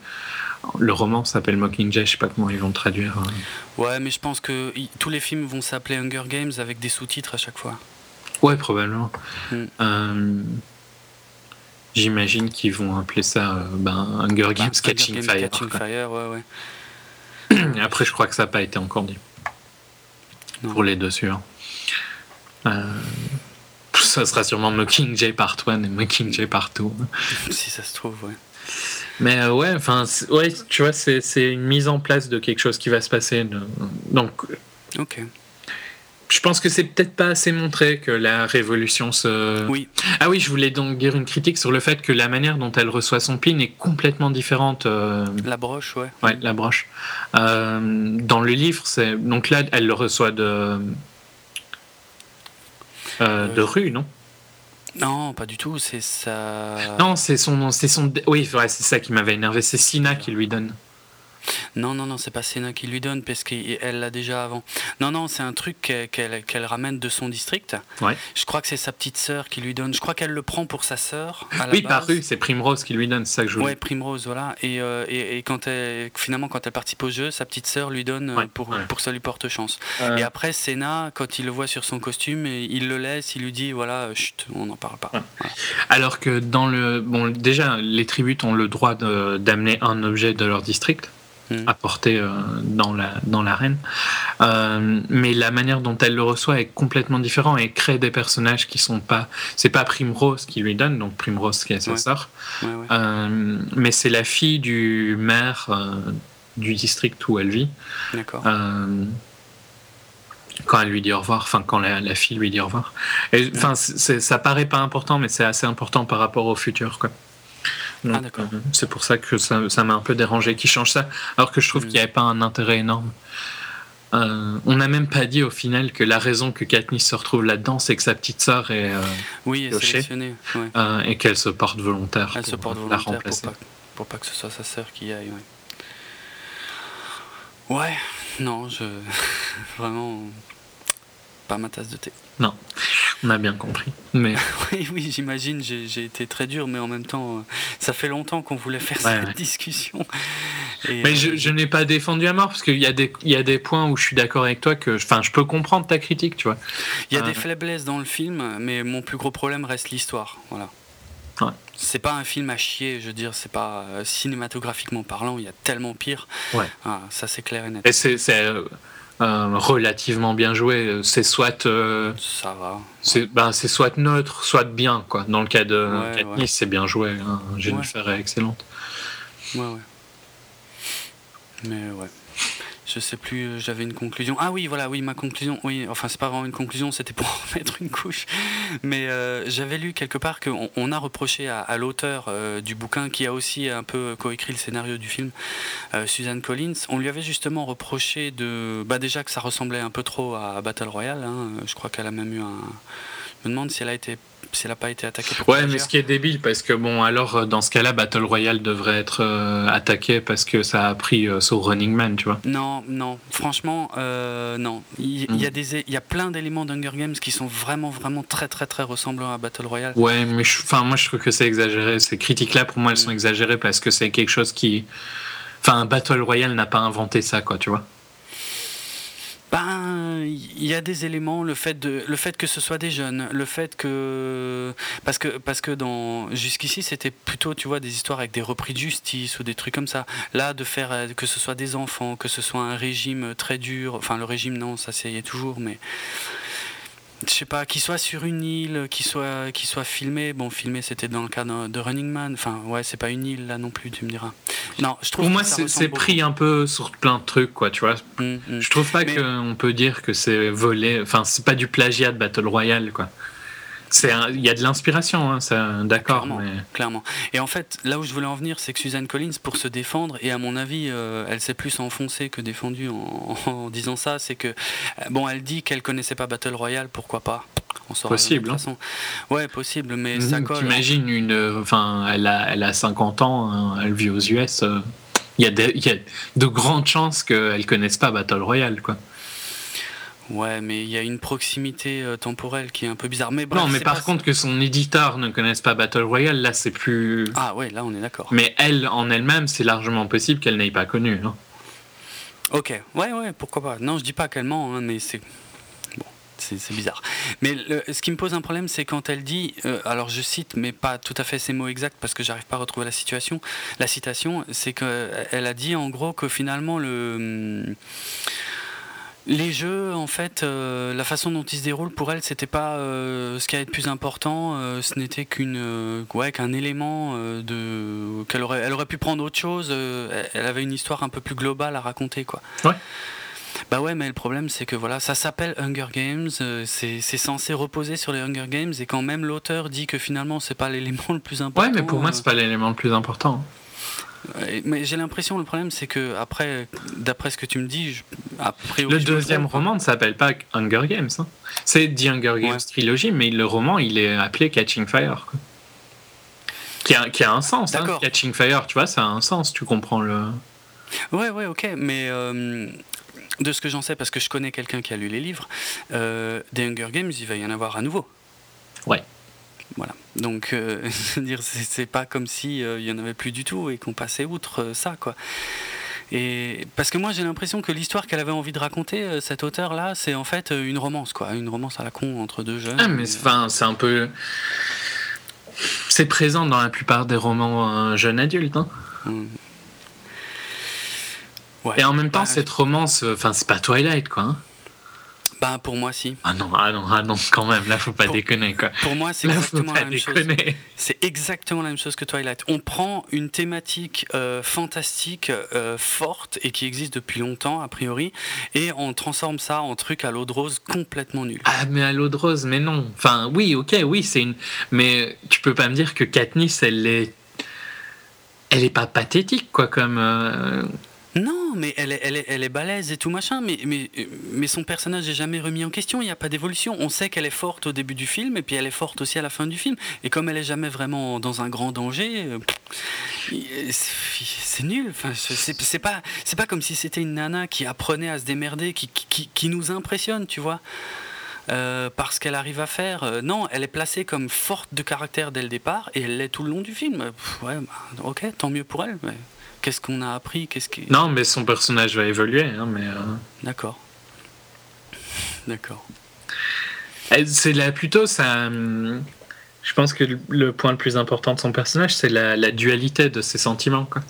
Le roman s'appelle Mockingjay, je sais pas comment ils vont traduire. Hein. Ouais, mais je pense que tous les films vont s'appeler Hunger Games avec des sous-titres à chaque fois. Ouais, probablement. Hmm. Euh, j'imagine qu'ils vont appeler ça euh, ben, Hunger bah, Games Catching Fire. Catching Fire, ouais, ouais. Après, je crois que ça n'a pas été encore dit. Pour les deux suivants. Euh, ça sera sûrement Mockingjay Part 1 et Mockingjay Part 2. si ça se trouve, ouais. Mais euh, ouais, enfin, ouais, tu vois, c'est une mise en place de quelque chose qui va se passer. Donc, ok je pense que c'est peut-être pas assez montré que la révolution se. Oui. Ah oui, je voulais donc dire une critique sur le fait que la manière dont elle reçoit son pin est complètement différente. Euh, la broche, ouais. Ouais, la broche. Euh, dans le livre, c'est donc là, elle le reçoit de euh, de rue, non? Non, pas du tout. C'est ça. Non, c'est son, c'est son. Oui, c'est ça qui m'avait énervé. C'est Sina qui lui donne. Non, non, non, c'est pas Sénat qui lui donne parce qu'elle l'a déjà avant. Non, non, c'est un truc qu'elle ramène de son district. Ouais. Je crois que c'est sa petite sœur qui lui donne. Je crois qu'elle le prend pour sa sœur. Oui, par rue, c'est Primrose qui lui donne, c'est ça que je voulais. Ouais, Primrose, voilà. Et, euh, et, quand elle, finalement, quand elle participe au jeu, sa petite sœur lui donne pour, pour que ça lui porte chance. Euh. Et après, Sénat, quand il le voit sur son costume, il le laisse, il lui dit voilà, chut, on n'en parle pas. Alors que dans le. Bon, déjà, les tribus ont le droit d'amener un objet de leur district. Apporté euh, dans la dans l'arène. Euh, mais la manière dont elle le reçoit est complètement différente et crée des personnages qui sont pas. C'est pas Primrose qui lui donne, donc Primrose qui est sa sœur, euh, mais c'est la fille du maire du district où elle vit. D'accord quand elle lui dit au revoir, enfin quand la, fille lui dit au revoir. Enfin, ça paraît pas important, mais c'est assez important par rapport au futur, quoi. Ah, euh, c'est pour ça que ça, m'a un peu dérangé qu'il change ça, alors que je trouve mm. qu'il n'y avait pas un intérêt énorme. Euh, on n'a même pas dit au final que la raison que Katniss se retrouve là-dedans, c'est que sa petite sœur est, euh, oui, et qu'elle se porte volontaire Elle pour se porte la remplacer. Pour pas, que ce soit sa sœur qui y aille. Ouais, ouais non, je vraiment pas ma tasse de thé. Non. On a bien compris. Mais... oui, oui, j'imagine, j'ai été très dur, mais en même temps, ça fait longtemps qu'on voulait faire cette discussion. mais je, je n'ai pas défendu à mort, parce qu'il y, a des, il y a des points où je suis d'accord avec toi, que enfin, je peux comprendre ta critique, tu vois. Il y a des faiblesses dans le film, mais mon plus gros problème reste l'histoire. Voilà. C'est pas un film à chier, je veux dire, c'est pas euh, cinématographiquement parlant, il y a tellement pire. Ouais. Ah, ça c'est clair et net. Et c'est euh, euh, relativement bien joué. C'est soit. ça va. C'est ben, soit neutre, soit bien, quoi. Dans le cas de Katniss, c'est bien joué. Hein. Jennifer est excellente. Ouais, ouais. Mais ouais je sais plus, euh, j'avais une conclusion. Ah oui, voilà, oui, ma conclusion, oui, enfin, c'est pas vraiment une conclusion, c'était pour mettre une couche. Mais euh, j'avais lu quelque part qu'on on a reproché à, l'auteur euh, du bouquin, qui a aussi un peu coécrit le scénario du film, Suzanne Collins, on lui avait justement reproché de. Bah, déjà que ça ressemblait un peu trop à Battle Royale, hein. je crois qu'elle a même eu un. Je me demande si elle a été si elle n'a pas été attaquée pour Ouais, mais ce qui est débile, parce que bon, alors euh, dans ce cas-là, Battle Royale devrait être euh, attaqué parce que ça a pris euh, sur Running Man, tu vois. Non, non, franchement, non. Il, y, a mm. des, il y a plein d'éléments d'Hunger Games qui sont vraiment, vraiment très, très, très ressemblants à Battle Royale. Ouais, mais enfin, moi je trouve que c'est exagéré. Ces critiques-là, pour moi, elles sont mm. exagérées parce que c'est quelque chose qui. Enfin, Battle Royale n'a pas inventé ça, quoi, tu vois. Ben, il y a des éléments, le fait, de, le fait que ce soit des jeunes, le fait que. Parce que, parce que dans jusqu'ici, c'était plutôt, tu vois, des histoires avec des repris de justice ou des trucs comme ça. Là, de faire euh, que ce soit des enfants, que ce soit un régime très dur, enfin, le régime, non, ça, c'est toujours, mais je sais pas, qu'il soit sur une île, qu'il soit, qu'il soit filmé. Bon, filmé, c'était dans le cas de Running Man. Enfin, ouais, c'est pas une île là non plus, tu me diras. Non, je trouve. Pour moi, c'est pris un peu sur plein de trucs, quoi, tu vois. Mm, mm. Je trouve pas qu'on peut dire que c'est volé. Enfin, c'est pas du plagiat de Battle Royale, quoi il y a de l'inspiration, hein, d'accord. Clairement, Et en fait, là où je voulais en venir, c'est que Suzanne Collins, pour se défendre, et à mon avis, euh, elle s'est plus enfoncée que défendue en, disant ça, c'est que, euh, bon, elle dit qu'elle connaissait pas Battle Royale, pourquoi pas? Possible. Hein. Ouais, possible, mais ça colle. T'imagines une. Enfin, elle a, elle a 50 ans, hein, elle vit aux US. Euh, il y, a y a de grandes chances qu'elle connaisse pas Battle Royale, quoi. Ouais, mais il y a une proximité euh, temporelle qui est un peu bizarre. Mais non, mais par contre, que son éditeur ne connaisse pas Battle Royale, là, c'est plus. Ah ouais, là, on est d'accord. Mais elle, en elle-même, c'est largement possible qu'elle n'ait pas connu. Hein. Ok, ouais, ouais, pourquoi pas. Non, je dis pas qu'elle ment, hein, mais c'est. Bon, c'est bizarre. Mais ce qui me pose un problème, c'est quand elle dit, euh, alors je cite, mais pas tout à fait ces mots exacts parce que j'arrive pas à retrouver la situation, la citation, c'est qu'elle a dit en gros que finalement le. Les jeux, en fait, euh, la façon dont ils se déroulent, pour elle, c'était pas euh, ce qui allait être plus important. Euh, ce n'était qu'une, ouais, qu'un élément de qu'elle aurait, elle aurait pu prendre autre chose. elle avait une histoire un peu plus globale à raconter, quoi. Ouais. Bah ouais, mais le problème, c'est que voilà, ça s'appelle Hunger Games. c'est, censé reposer sur les Hunger Games, et quand même l'auteur dit que finalement, c'est pas l'élément le plus important. Ouais, mais pour moi, c'est pas l'élément le plus important. Mais j'ai l'impression, le problème, c'est que après, d'après ce que tu me dis, le deuxième roman ne s'appelle pas Hunger Games. Hein. C'est The Hunger Games trilogie, mais le roman, il est appelé Catching Fire. Qui, a, qui, a, un sens. Hein. Catching Fire, tu vois, ça a un sens. Tu comprends le. Ouais, ouais, ok, mais. Euh, de ce que j'en sais, parce que je connais quelqu'un qui a lu les livres, euh, des Hunger Games, il va y en avoir à nouveau. Ouais. Voilà. Donc, euh, dire, c'est pas comme si euh, il y en avait plus du tout et qu'on passait outre euh, ça, quoi. Et parce que moi, j'ai l'impression que l'histoire qu'elle avait envie de raconter, cet auteur-là, c'est en fait une romance, quoi, une romance à la con entre deux jeunes. Ah, mais enfin, c'est un peu, c'est présent dans la plupart des romans jeunes adultes. Hein. Mmh. Ouais. Et en même temps, bah, cette romance, enfin, c'est pas Twilight, quoi. Hein. Bah pour moi si. Ah non, ah non, ah non, quand même, là faut pas déconner quoi. Pour moi c'est exactement la même chose. C'est exactement la même chose que Twilight. On prend une thématique euh, fantastique, euh, forte et qui existe depuis longtemps a priori, et on transforme ça en truc à l'eau de rose complètement nul. Ah mais à l'eau de rose, mais non. Enfin oui, ok, oui c'est une, mais tu peux pas me dire que Katniss elle est, elle est pas pathétique quoi comme. Euh, non, mais elle est, elle est, elle est balèze et tout machin, mais, mais, mais son personnage n'est jamais remis en question, il n'y a pas d'évolution. On sait qu'elle est forte au début du film, et puis elle est forte aussi à la fin du film. Et comme elle est jamais vraiment dans un grand danger, euh, c'est nul. Enfin, c'est pas, pas comme si c'était une nana qui apprenait à se démerder, qui, qui, qui nous impressionne, tu vois. euh, parce qu'elle arrive à faire. euh, non, elle est placée comme forte de caractère dès le départ et elle l'est tout le long du film. Pff, ouais, bah, ok, tant mieux pour elle. Qu'est-ce qu'on a appris Qu'est-ce qui. Non, mais son personnage va évoluer, hein, mais. euh, D'accord. D'accord. C'est là plutôt ça. hum, Je pense que le- point le plus important de son personnage, c'est la, la dualité de ses sentiments. Quoi.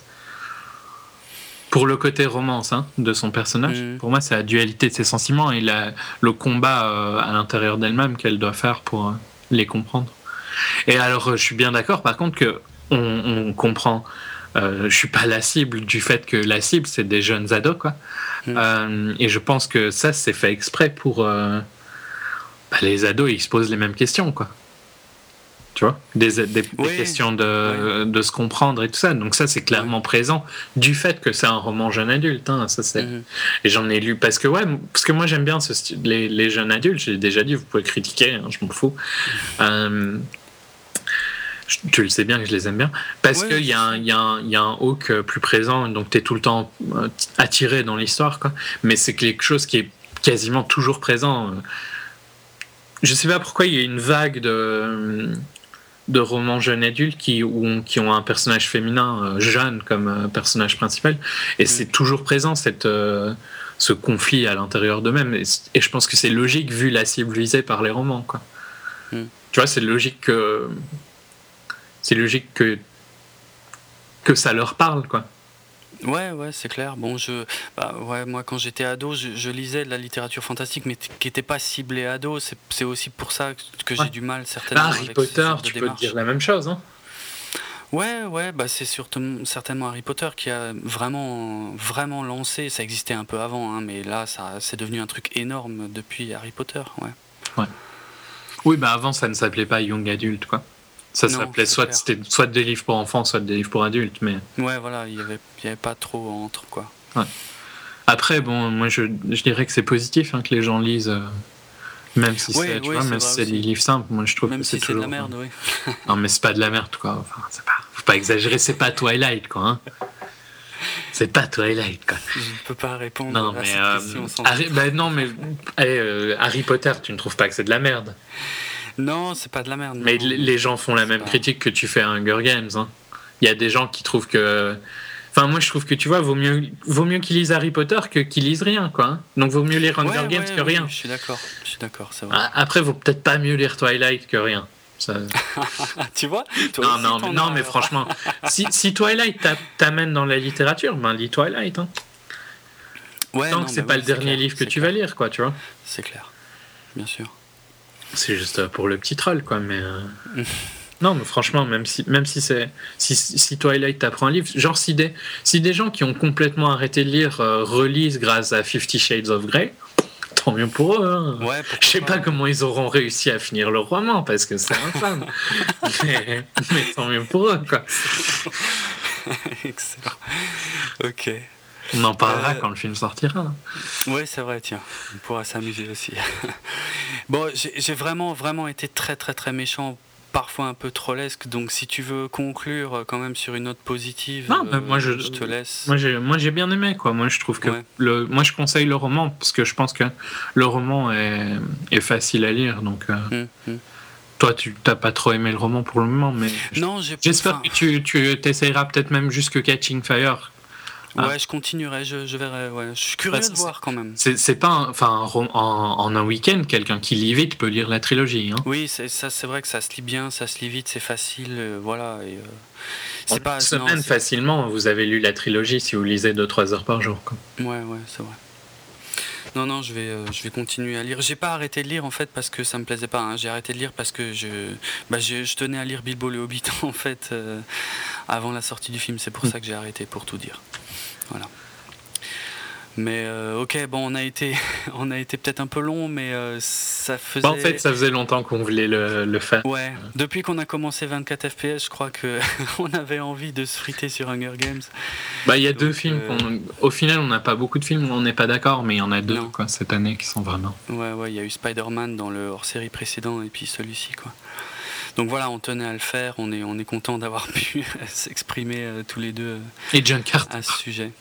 Pour le côté romance hein, de son personnage, Mhm. pour moi, c'est la dualité de ses sentiments et la- le combat euh, à l'intérieur d'elle-même qu'elle doit faire pour euh, les comprendre. Et alors, je suis bien d'accord, par contre, que on, on comprend. Euh, je suis pas la cible du fait que la cible c'est des jeunes ados quoi. Mhm. Euh, et je pense que ça c'est fait exprès pour euh, bah, les ados ils se posent les mêmes questions quoi. Tu vois? Des, des- des Oui. questions de, de se comprendre et tout ça. Donc ça c'est clairement présent du fait que c'est un roman jeune adulte. hein. Ça c'est Mhm. et j'en ai lu parce que ouais, parce que moi j'aime bien ce style- les, les jeunes adultes. J'ai déjà dit, vous pouvez critiquer, hein, je m'en fous. tu le sais bien que je les aime bien parce Ouais, qu'il y, a un- y, y a Hawk euh, plus présent, donc tu es tout le temps euh, attiré dans l'histoire, quoi. Mais c'est quelque chose qui est quasiment toujours présent. Je sais pas pourquoi il y a une vague de de romans jeunes adultes qui, ont, qui ont un personnage féminin euh, jeune comme euh, personnage principal et c'est toujours présent cette, euh, ce conflit à l'intérieur d'eux-mêmes et je pense que c'est logique vu la cible visée par les romans quoi. Mm. tu vois c'est logique que c'est logique que que ça leur parle quoi Ouais, ouais, c'est clair. Bon, je, bah, ouais, moi, quand j'étais ado, je, je lisais de la littérature fantastique, mais qui n'était pas ciblée ado. C'est aussi pour ça que j'ai Ouais. du mal certainement. Bah, Harry avec Potter tu peux te dire la même chose hein Ouais, ouais, bah c'est certainement Harry Potter qui a vraiment, vraiment lancé. Ça existait un peu avant, hein, mais là, ça, c'est devenu un truc énorme depuis Harry Potter. Ouais. oui bah avant ça ne s'appelait pas young adulte quoi ça s'appelait soit soit des livres pour enfants soit des livres pour adultes mais Ouais, voilà, il y avait, y avait pas trop entre quoi. Après, bon, moi je, je dirais que c'est positif hein, que les gens lisent, euh, même si Oui, c'est, oui, si des livres simples, moi je trouve Même que si c'est de la merde, oui. Non, mais c'est pas de la merde, quoi. Enfin, c'est pas, faut pas exagérer, c'est pas Twilight, quoi. Hein. C'est pas Twilight, quoi. Je ne peux pas répondre Non, à mais, cette euh, question Harry, bah, non, mais allez, euh, Harry Potter, tu ne trouves pas que c'est de la merde. Non, c'est pas de la merde. Mais non. les gens font la même pas- critique que tu fais à Hunger Games. hein. Il y a des gens qui trouvent que. Enfin, moi, je trouve que tu vois, vaut mieux, vaut mieux qu'ils lisent Harry Potter que qu'ils lisent rien, quoi. hein. Donc, vaut mieux lire Hunger Ouais, Games ouais, que oui, rien. Je suis d'accord, je suis d'accord, c'est vrai. Ah, Après, vaut peut-être pas mieux lire Twilight que rien. Ça- tu vois Non, non, mais, non, mais franchement, si, si Twilight t'a- t'amène dans la littérature, ben lis Twilight. Hein. Ouais, Tant non, que c'est pas le dernier clair, livre que tu clair, vas lire, quoi, tu vois. C'est clair, bien sûr. C'est juste pour le petit troll, quoi, mais. euh, Non, mais franchement, même si, même si c'est si, si Twilight t'apprend un livre, genre si des, si des gens qui ont complètement arrêté de lire euh, relisent grâce à Fifty Shades of Grey, tant mieux pour eux. hein. Ouais, Je sais pas comment ils auront réussi à finir le roman parce que c'est infâme. mais, mais tant mieux pour eux, quoi. Excellent. Ok. On en parlera Euh, quand le film sortira. Ouais, c'est vrai, tiens. On pourra s'amuser aussi. bon, j'ai vraiment, vraiment été très, très, très méchant. Parfois un peu trollesque. Donc, si tu veux conclure euh, quand même sur une note positive, Non, mais euh, moi, je- te laisse. Moi j'ai, moi j'ai bien aimé quoi. Moi je trouve que Ouais. le, moi je conseille le roman parce que je pense que le roman est, est facile à lire. Donc euh, Hum, hum. toi tu t'as pas trop aimé le roman pour le moment, mais Non, j'espère que tu, tu peut-être même jusque Catching Fire. Ouais, Ah. je continuerai, je, je verrai. Ouais. Je suis curieux Bah, de voir quand même. C'est, pas enfin en, en un week-end quelqu'un qui lit vite peut lire la trilogie. Hein. Oui, c'est ça, c'est vrai que ça se lit bien, ça se lit vite, c'est facile, euh, voilà. Et, euh, En c'est pas une semaine non, facilement vous avez lu la trilogie si vous lisez 2-3 heures par jour. Quoi. Ouais, ouais, c'est vrai. Non, non, je vais, euh, je vais continuer à lire. J'ai pas arrêté de lire en fait parce que ça me plaisait pas. hein. J'ai arrêté de lire parce que je, bah, je, je tenais à lire Bilbo le Hobbit en fait euh, avant la sortie du film. C'est pour Mm. ça que j'ai arrêté, pour tout dire. Voilà. Mais euh, ok, bon, on a été, on a été peut-être un peu long, mais euh, ça faisait. Bah, en fait ça faisait longtemps qu'on voulait le, le faire. Ouais, depuis qu'on a commencé 24 FPS, je crois que on avait envie de se friter sur Hunger Games. Bah, il y a Donc, deux films. euh, Au final, on n'a pas beaucoup de films où on n'est pas d'accord, mais il y en a deux quoi, cette année qui sont vraiment. Ouais, ouais, il y a eu Spider-Man dans le hors-série précédent et puis celui-ci, quoi. Donc voilà, on tenait à le faire, on est, on est content d'avoir pu s'exprimer euh, tous les deux euh, Et John Carter. à ce sujet.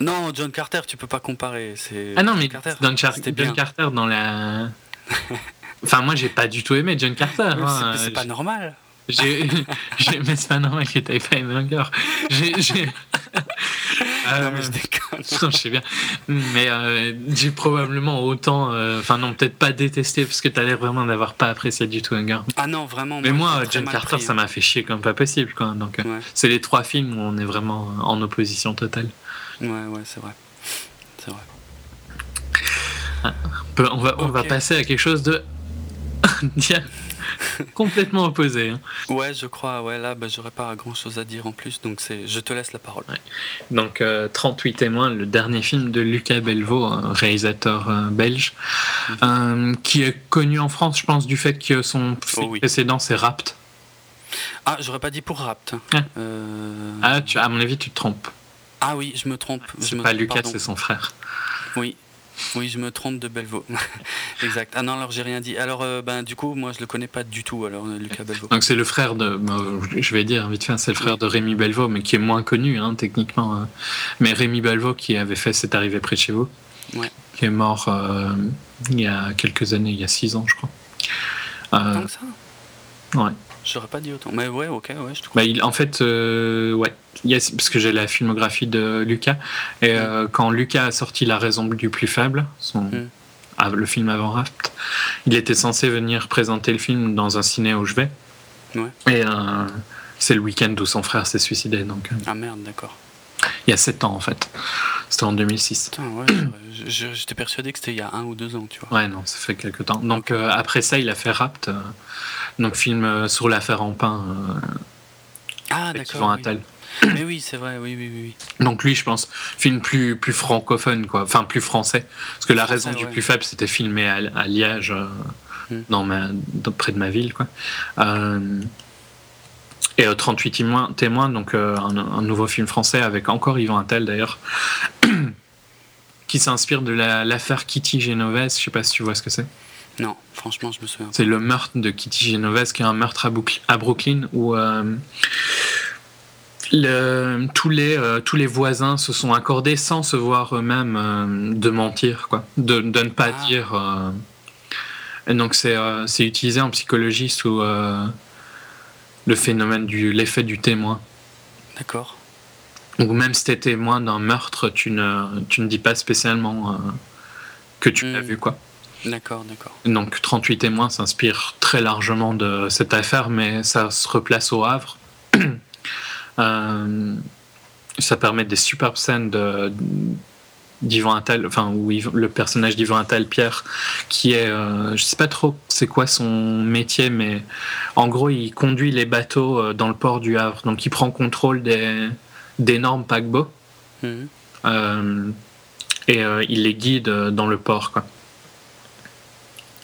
Non, John Carter, tu peux pas comparer. C'est Ah non, mais John Carter, John, Char- c'était John bien. Carter dans la Enfin, moi, j'ai pas du tout aimé John Carter. Hein. c'est pas normal. J'ai, j'ai- mais c'est pas normal que t'aies pas aimé encore. J'ai, j'ai... Euh, Non, mais je déconne. non, je sais bien. Mais euh, j'ai probablement autant. euh, Enfin, non, peut-être pas détesté, parce que t'as l'air vraiment d'avoir pas apprécié du tout Hunger. Ah non, vraiment. Mais moi, John Carter, pris, ça m'a fait chier comme pas possible. Quoi. Donc, euh. Ouais, c'est les trois films où on est vraiment en opposition totale. ouais, ouais, c'est vrai. C'est vrai. Peu- On va, on va passer à quelque chose de. Complètement opposé. hein. Ouais, je crois. Ouais, là, bah, j'aurais pas grand chose à dire en plus, donc c'est. Je te laisse la parole. Donc, euh, 38 témoins, le dernier film de Lucas Belvaux, un réalisateur euh, belge, Mhm. euh, qui est connu en France, je pense, du fait que son film Oh oui. précédent, c'est Rapt. Ah, j'aurais pas dit pour Rapt. Ah. Euh, Ah, tu, à mon avis, tu te trompes. Ah oui, je me trompe. C'est pas Lucas, pardon. c'est son frère. Oui. Oui, je me trompe de Belvaux. exact. Ah non, alors j'ai rien dit. Alors, euh, ben, du coup, moi, je le connais pas du tout, alors, euh, Lucas Belvaux. Donc, c'est le frère de. bon, je vais dire vite fait, c'est le frère de Rémi Belvaux, mais qui est moins connu, hein, techniquement. euh. Mais Rémi Belvaux, qui avait fait C'est arrivé près de chez vous, Ouais. qui est mort euh, il y a quelques années, il y a six ans, je crois. Euh, Tant que ça ouais. J'aurais pas dit autant. Mais ouais, ok, ouais, je trouve. Bah, il, en fait, euh, ouais, parce que j'ai la filmographie de Lucas, et euh, quand Lucas a sorti La raison du plus faible, son, Mm. ah, le film avant Rapt, il était censé venir présenter le film dans un ciné où je vais. Ouais. Et euh, c'est le week-end où son frère s'est suicidé, donc euh, Ah merde, d'accord. il y a 7 ans en fait. C'était en 2006. Putain, ouais, j'étais persuadé que c'était il y a un ou deux ans, tu vois. Ouais, non, ça fait quelques temps. Donc après ça, il a fait Rapt, donc film euh, sur l'affaire en pain, Ah, d'accord. Oui. Mais oui, c'est vrai, oui, oui, oui. Donc lui, je pense, film plus, plus francophone, quoi. Enfin, plus français. Parce que la Français, raison du ouais. plus faible, c'était filmé à, à Liège, euh, Mm. dans ma, dans- près de ma ville, quoi. Euh, et euh, 38 témoins, témoins donc euh, un, un nouveau film français avec encore Yvan Attal, d'ailleurs, qui s'inspire de la- l'affaire Kitty Genovese. Je sais pas si tu vois ce que c'est. Non, franchement, je me souviens. C'est le meurtre de Kitty Genovese, qui est un meurtre à, Brook- à Brooklyn, où euh, le- tous, les, euh, tous les voisins se sont accordés sans se voir eux-mêmes euh, de mentir, quoi, de, de ne pas Ah. dire. et donc c'est utilisé en psychologie sous le phénomène du l'effet du témoin. D'accord. Ou même si tu es témoin d'un meurtre, tu ne, tu ne dis pas spécialement que tu l'as Mm. vu, quoi. D'accord, d'accord. Donc 38 témoins s'inspire très largement de cette affaire, mais ça se replace au Havre. Euh, ça permet des superbes scènes de d'Yvan Attal, enfin où le personnage d'Yvan Attal, Pierre, qui est, euh, je sais pas trop c'est quoi son métier, mais en gros il conduit les bateaux euh, dans le port du Havre, donc il prend contrôle des d'énormes paquebots Mhm. euh, et euh, il les guide dans le port, quoi.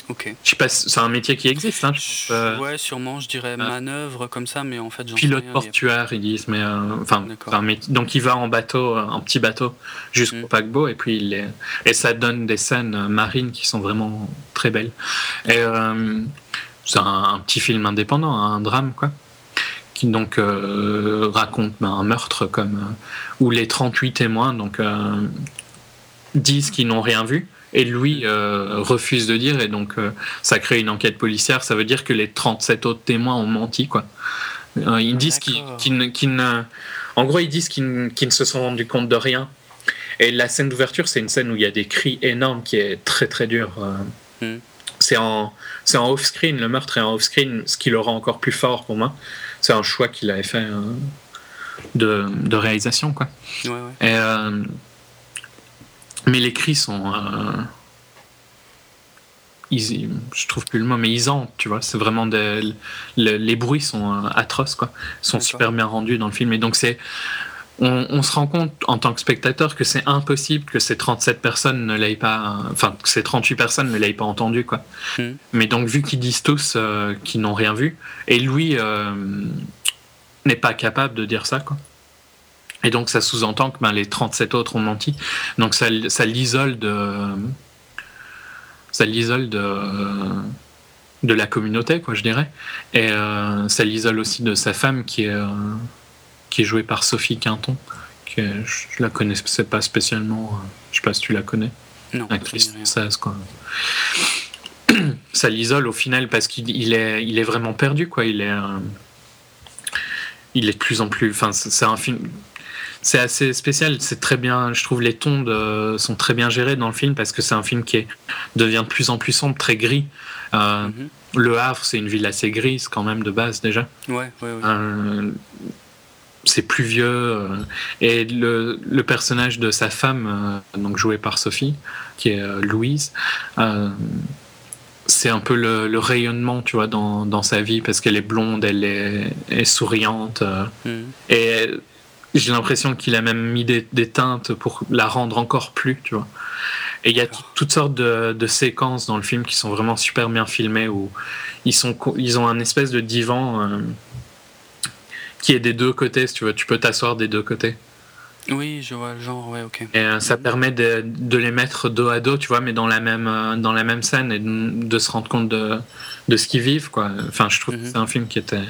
Ok. Je sais pas, c'est un métier qui existe, hein, je pense, euh, Ouais, sûrement, je dirais ah. manœuvre comme ça, mais en fait, j'en pilote rien, portuaire, ils disent, mais euh, enfin, donc il va en bateau, euh, en petit bateau, jusqu'au Mm. paquebot, et puis il et ça donne des scènes euh, marines qui sont vraiment très belles. Et euh, c'est un, un petit film indépendant, hein, un drame, quoi, qui donc euh, raconte ben, un meurtre comme euh, où les 38 témoins donc euh, disent qu'ils n'ont rien vu. Et lui euh, refuse de dire, et donc euh, ça crée une enquête policière. Ça veut dire que les 37 autres témoins ont menti, quoi. Euh, ils disent qu'ils qu'ils ne- En gros, ils disent qu'ils ne, qu'ils ne se sont rendus compte de rien. Et la scène d'ouverture, c'est une scène où il y a des cris énormes qui est très très dur. euh. Mm. C'est en, c'est en off-screen, le meurtre est en off-screen, ce qui le rend encore plus fort pour moi. C'est un choix qu'il avait fait de, de réalisation, quoi. Ouais, ouais. Et, mais les cris sont. euh, ils- je trouve plus le mot, mais ils entrent, tu vois. C'est vraiment des. les bruits sont euh, atroces, quoi. Ils sont super bien rendus dans le film. Et donc, c'est. On, on se rend compte en tant que spectateur que c'est impossible que ces 37 personnes ne l'aient pas. Enfin, que ces 38 personnes ne l'aient pas entendu, quoi. Mhm. Mais donc, vu qu'ils disent tous euh, qu'ils n'ont rien vu, et lui euh, n'est pas capable de dire ça, quoi. Et donc ça sous-entend que ben, les 37 autres ont menti. Donc ça, ça l'isole de. Ça l'isole de. de la communauté, quoi, je dirais. Et euh, ça l'isole aussi de sa femme qui est, euh, qui est jouée par Sophie Quinton. Que je, la connaissais pas spécialement. euh, je sais pas si tu la connais. Non, Actrice française, quoi. ça l'isole au final parce qu'il il est, il est vraiment perdu, quoi. Il est, euh, il est de plus en plus. Enfin, c'est un film. C'est assez spécial. C'est très bien. Je trouve les tons de, sont très bien gérés dans le film parce que c'est un film qui est, devient de plus en plus sombre, très gris. Euh, Mhm. Le Havre, c'est une ville assez grise quand même de base déjà. Ouais, ouais, ouais. Euh, c'est pluvieux. euh, et le, le personnage de sa femme, donc joué par Sophie, qui est Louise, c'est un peu le, le rayonnement, tu vois, dans, dans sa vie, parce qu'elle est blonde, elle est, est souriante. Mhm. et j'ai l'impression qu'il a même mis des, des teintes pour la rendre encore plus, tu vois. Et il y a toutes sortes de, de séquences dans le film qui sont vraiment super bien filmées, où ils, sont, ils ont un espèce de divan euh, qui est des deux côtés, si tu veux. Tu peux t'asseoir des deux côtés. Oui, je vois le genre, ouais, ok. Et euh, ça permet de, de les mettre dos à dos, tu vois, mais dans la même, euh, dans la même scène et de, de se rendre compte de, de ce qu'ils vivent, quoi. Enfin, je trouve que Mhm. c'est un film qui était...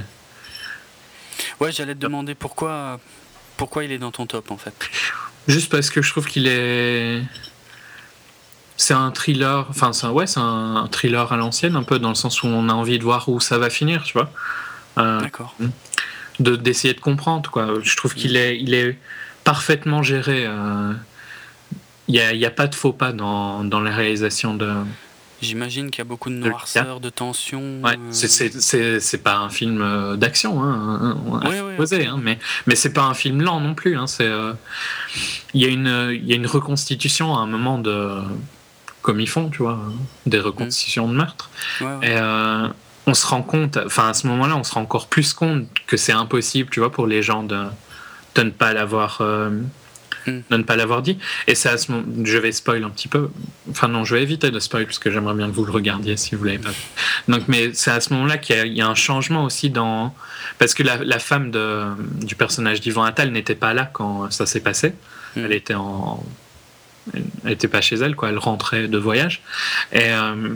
Ouais, j'allais te demander pourquoi, pourquoi il est dans ton top, en fait. Juste parce que je trouve qu'il est. C'est un thriller, enfin, c'est un, ouais, c'est un, thriller à l'ancienne, un peu dans le sens où on a envie de voir où ça va finir, tu vois. Euh, D'accord. de d'essayer de comprendre, quoi. Je trouve qu'il est, il est parfaitement géré. euh, Il n'y a, y a pas de faux pas dans, dans la réalisation de. J'imagine qu'il y a beaucoup de noirceur, de tension. Ouais, euh, c'est- pas un film euh, d'action, hein, on a Ouais, ouais, supposé, hein, mais, mais c'est pas un film lent non plus. hein, euh, Il y, a une- y a une reconstitution à un moment de. Comme ils font, tu vois, hein, des reconstitutions de meurtre. Et euh, on se rend compte, enfin à ce moment-là, on se rend encore plus compte que c'est impossible, tu vois, pour les gens de, de ne pas l'avoir. euh. De ne pas l'avoir dit. Et c'est à ce moment, je vais spoil un petit peu. Enfin non, je vais éviter de spoil parce que j'aimerais bien que vous le regardiez si vous l'avez pas. Donc, mais c'est à ce moment-là qu'il y, a- il y a un changement aussi dans parce que la, la femme de, du personnage d'Yvan Attal n'était pas là quand ça s'est passé. Mm. Elle était en, elle était pas chez elle, quoi. Elle rentrait de voyage. Et euh,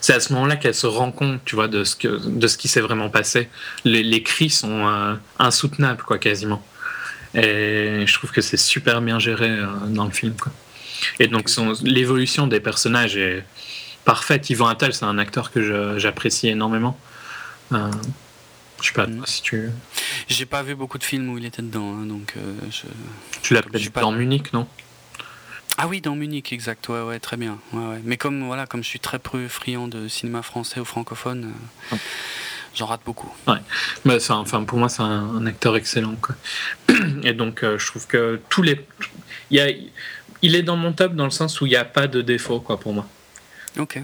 c'est à ce moment-là qu'elle se rend compte, tu vois, de ce que de ce qui s'est vraiment passé. Les, les cris sont euh, insoutenables, quoi, quasiment. Et je trouve que c'est super bien géré euh, dans le film, quoi. Et donc l'évolution des personnages est parfaite. Yvan Attal, c'est un acteur que j'apprécie énormément. Euh, je sais pas Mm. si tu, J'ai pas vu beaucoup de films où il était dedans, hein, donc euh, je... tu l'as peut-être pas- dans Munich, non? Ah oui, dans Munich, exact, ouais, ouais, très bien. Ouais, ouais. Mais comme, voilà, comme je suis très peu friand de cinéma français ou francophone, euh. J'en rate beaucoup. Bah, c'est un- enfin, pour moi, c'est un, un acteur excellent. Quoi. Et donc, euh, je trouve que tous les. Il, y a- il est dans mon top dans le sens où il n'y a pas de défaut quoi, pour moi. Ok.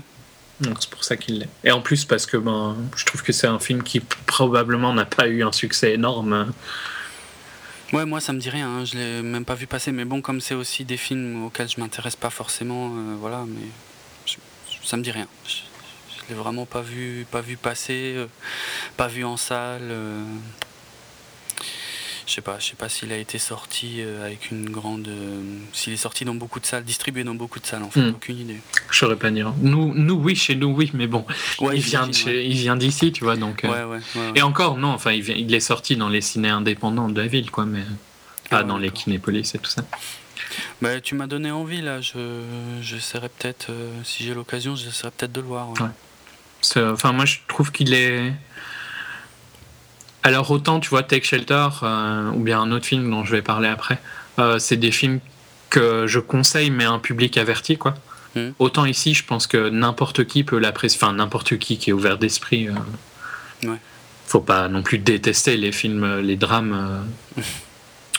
Donc, c'est pour ça qu'il l'est. Et en plus, parce que ben, je trouve que c'est un film qui probablement n'a pas eu un succès énorme. Ouais, moi ça me dit rien, hein, je l'ai même pas vu passer, mais bon, comme c'est aussi des films auxquels je m'intéresse pas forcément, euh, voilà, mais je- ça me dit rien. Je, je l'ai vraiment pas vu, pas vu passer, euh, pas vu en salle. euh, je sais pas, je sais pas s'il a été sorti euh, avec une grande, s'il est sorti dans beaucoup de salles, distribué dans beaucoup de salles, en fait, Hmm. aucune idée. Je saurais pas dire. Nous, nous, oui, chez nous, oui, mais bon, Ouais, il vient de il vient d'ici, tu vois, donc. ouais. Et encore, non, enfin, il, vient- il est sorti dans les ciné indépendants de la ville, quoi, mais pas Ah dans les kinépolis et tout ça. Bah, tu m'as donné envie là, je j'essaierai peut-être, euh, si j'ai l'occasion, j'essaierai peut-être de le voir. ouais. Ouais. Enfin, moi, je trouve qu'il est. Alors, autant, tu vois, Take Shelter, euh, ou bien un autre film dont je vais parler après, euh, c'est des films que je conseille, mais à un public averti, quoi. Mhm. Autant ici, je pense que n'importe qui peut l'apprécier. Enfin, n'importe qui qui est ouvert d'esprit. euh, Ouais. Faut pas non plus détester les films, les drames euh,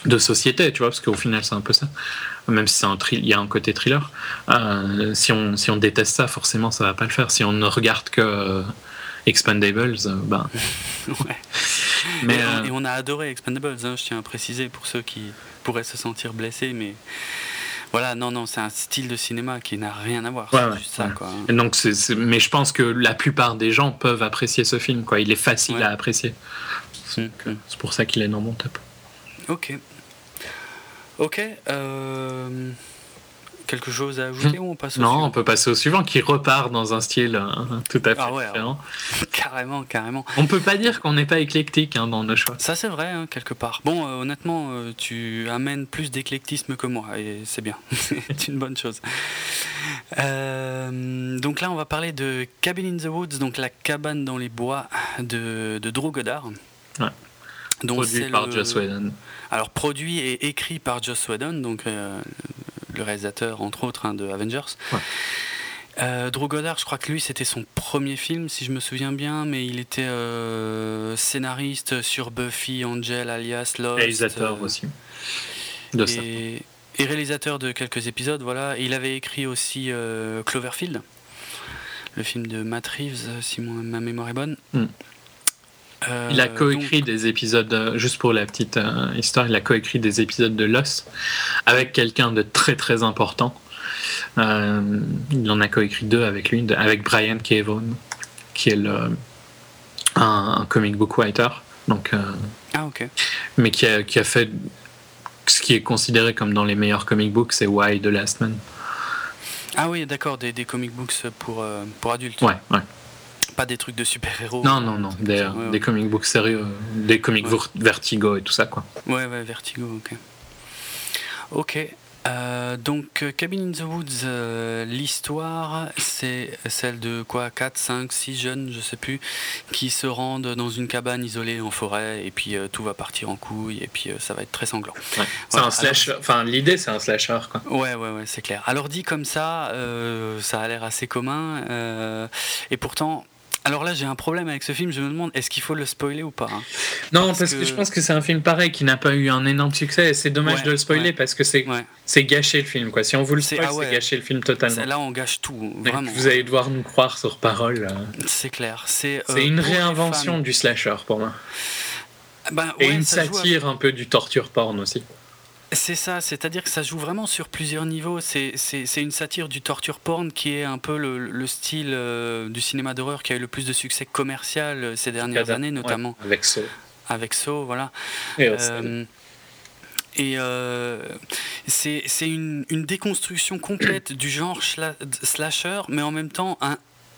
de société, tu vois, parce qu'au final, c'est un peu ça. Même si c'est un thrill- il y a un côté thriller. Euh, si, on, si on déteste ça, forcément, ça va pas le faire. Si on ne regarde que euh, Expandables, euh, ben. Ouais. Mais et, on, euh, a adoré Expendables, hein, je tiens à préciser pour ceux qui pourraient se sentir blessés, mais voilà, non, non, c'est un style de cinéma qui n'a rien à voir. Ouais, ouais, ça, donc, mais je pense que la plupart des gens peuvent apprécier ce film, quoi. Il est facile à apprécier. Mm, mm. C'est pour ça qu'il est dans mon top. Ok. Ok. euh, quelque chose à ajouter ou on passe au Non, suivant on peut passer au suivant qui repart dans un style euh, tout à fait Ah ouais, différent. Carrément, carrément. On peut pas dire qu'on n'est pas éclectique hein, dans nos choix. Ça c'est vrai, hein, quelque part. Bon, euh, honnêtement, euh, tu amènes plus d'éclectisme que moi, et c'est bien. c'est une bonne chose. Euh, donc là, on va parler de Cabin in the Woods, donc la cabane dans les bois de, de Drew Goddard. Ouais. Donc, Produit par le- Joss Whedon. Alors produit et écrit par Joss Whedon, donc euh, le réalisateur entre autres hein, de Avengers. Ouais. Euh, Drew Goddard, je crois que lui c'était son premier film si je me souviens bien, mais il était euh, scénariste sur Buffy, Angel, alias Lost. Réalisateur aussi. De ça. et, et réalisateur de quelques épisodes, voilà. Et il avait écrit aussi Cloverfield, le film de Matt Reeves, si mon- ma mémoire est bonne. Mm. Euh, Il a donc- coécrit des épisodes, euh, juste pour la petite euh, histoire, il a coécrit des épisodes de Lost avec quelqu'un de très très important. Il en a coécrit deux avec lui, avec Brian K. Vaughan, qui est le, un, un comic book writer, donc, euh, Ah ok. mais qui a, qui a fait ce qui est considéré comme dans les meilleurs comic books, c'est Why the Last Man. Ah oui, d'accord, des, des comic books pour, euh, pour adultes. Ouais, ouais. Pas des trucs de super-héros. Non, non, non, des, ouais. des comic books sérieux, des comics Ouais. ver- Vertigo et tout ça, quoi. Ouais, ouais, Vertigo, ok. Ok. euh, donc, euh, Cabin in the Woods, euh, l'histoire, c'est celle de quoi 4, 5, 6 jeunes, je sais plus, qui se rendent dans une cabane isolée en forêt, et puis euh, tout va partir en couille, et puis ça va être très sanglant. Ouais. C'est Voilà, un slasher, enfin l'idée c'est un slasher, quoi. Ouais, ouais, ouais, c'est clair. Alors dit comme ça, ça a l'air assez commun, et pourtant. Alors là, j'ai un problème avec ce film. Je me demande, est-ce qu'il faut le spoiler ou pas hein? Non, Parce parce, que... que- je pense que c'est un film pareil qui n'a pas eu un énorme succès. et C'est dommage Ouais, de le spoiler ouais. parce que c'est Ouais. gâcher le film. Quoi. Si on vous le spoil, ah c'est gâcher le film totalement. Là, on gâche tout, vraiment. Vous allez devoir nous croire sur parole. euh. C'est clair. C'est euh, une réinvention du slasher pour moi. Ben, Et une satire un peu du torture porn aussi. C'est ça, c'est-à-dire que ça joue vraiment sur plusieurs niveaux. C'est une satire du torture porn qui est un peu le, le style euh, du cinéma d'horreur qui a eu le plus de succès commercial euh, ces dernières années, notamment Ouais, avec ce. avec Saw, voilà. Et. Euh, et euh, c'est une, une déconstruction complète du genre slasher, mais en même temps un,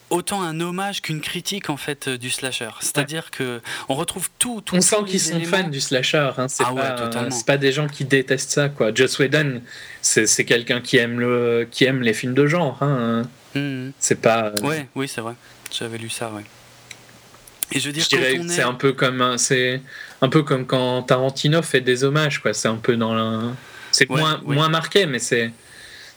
autant un hommage qu'une critique en fait euh, du slasher. C'est-à-dire que on retrouve tout. tout on sent qu'ils sont éléments. fans du slasher. Hein. C'est Ah ouais, pas, pas des gens qui détestent ça. Quoi. Joss Whedon, c'est quelqu'un qui aime le, qui aime les films de genre. Hein. Mhm. C'est pas. Ouais, oui, c'est vrai. J'avais lu ça, ouais. Et je veux dire, je dirais quand on que est... c'est un peu comme c'est un peu comme quand Tarantino fait des hommages quoi c'est un peu dans la c'est Ouais, moins oui. moins marqué mais c'est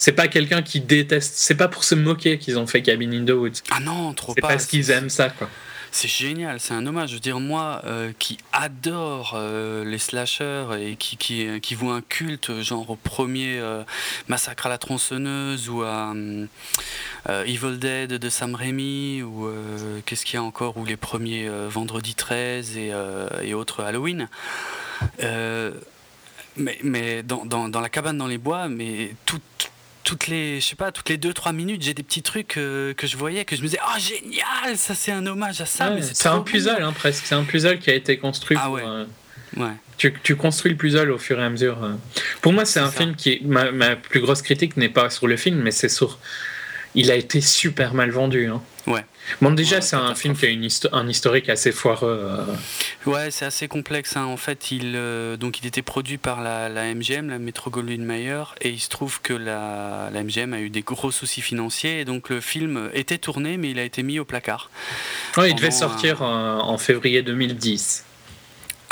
c'est pas quelqu'un qui déteste c'est pas pour se moquer qu'ils ont fait Cabin in the Woods Ah non, trop c'est pas. parce qu'ils aiment ça quoi C'est génial, c'est un hommage. Je veux dire, moi euh, qui adore euh, les slashers et qui, qui, qui voit un culte, genre au premier euh, Massacre à la tronçonneuse ou à hum, Evil Dead de Sam Raimi ou qu'est-ce qu'il y a encore, ou les premiers Vendredi 13 et, et autres Halloween. Mais mais dans, dans, dans la cabane dans les bois, mais tout, toutes les je sais pas toutes les 2 3 minutes j'ai des petits trucs euh, que je voyais que je me disais oh génial ça c'est un hommage à ça Ouais, c'est un puzzle hein, presque c'est un puzzle qui a été construit Ah pour, ouais. euh, ouais tu, tu construis le puzzle au fur et à mesure euh. pour moi c'est C'est un ça. film qui est, ma, ma plus grosse critique n'est pas sur le film mais c'est sur il a été super mal vendu hein. Ouais. bon déjà Ouais, c'est un film qui a une histo- un historique assez foireux euh, ouais c'est assez complexe hein. en fait il euh, donc il était produit par la, la MGM la Metro Goldwyn Mayer et il se trouve que la, la MGM a eu des gros soucis financiers et donc le film était tourné mais il a été mis au placard Ouais, il devait sortir en, en février 2010.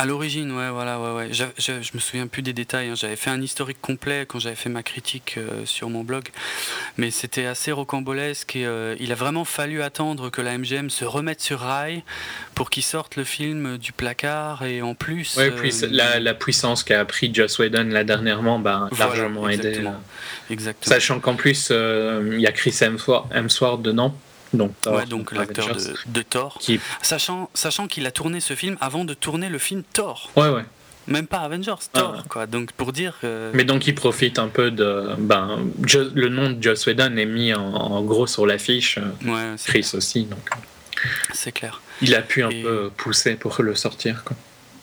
À l'origine, ouais, voilà, ouais, ouais. Je, je me souviens plus des détails. hein. J'avais fait un historique complet quand j'avais fait ma critique euh, sur mon blog, mais c'était assez rocambolesque et euh, il a vraiment fallu attendre que la MGM se remette sur rail pour qu'il sorte le film du placard et en plus. Ouais, euh, puis c'est- la, la puissance qu'a pris Joss Whedon là dernièrement, bah, Voilà, largement aidé. exactement. euh. Exactement. Sachant qu'en plus, euh, il y a Chris Hemsworth, Hemsworth dedans. Donc, Thor, ouais, donc l'acteur de, de Thor. Qui... Sachant, sachant qu'il a tourné ce film avant de tourner le film Thor. Ouais, ouais. Même pas Avengers, Ah. Thor, quoi. Donc pour dire que. Mais donc, il profite un peu de. Ben, Jo- le nom de Joss Whedon est mis en, en gros sur l'affiche. euh, Ouais, Chris aussi. Donc, c'est clair. il a pu un Et- peu pousser pour le sortir. Quoi.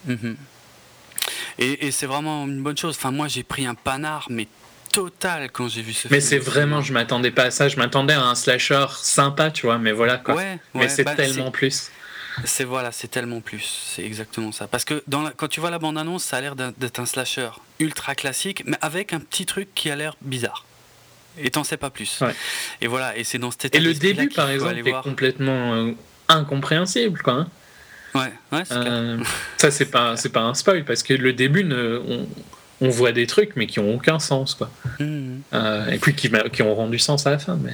Mhm. Et, et c'est vraiment une bonne chose. Enfin, moi, j'ai pris un panard, mais total quand j'ai vu ce mais film. c'est vraiment, je m'attendais pas à ça. Je m'attendais à un slasher sympa, tu vois, mais voilà quoi. Ouais, mais ouais, c'est bah, tellement plus. C'est voilà, c'est tellement plus. C'est exactement ça. Parce que dans la- quand tu vois la bande-annonce, ça a l'air d'être un slasher ultra classique, mais avec un petit truc qui a l'air bizarre. Et t'en sais pas plus. Ouais. Et voilà, et c'est dans cet état Et le début, par exemple, est voir. complètement euh, incompréhensible, quoi. hein. Ouais, ouais, clair. Euh, ça, c'est pas, pas un spoil, parce que le début, ne, on, on voit des trucs, mais qui ont aucun sens, quoi. Mhm. Euh, et puis qui, qui ont rendu sens à la fin, mais.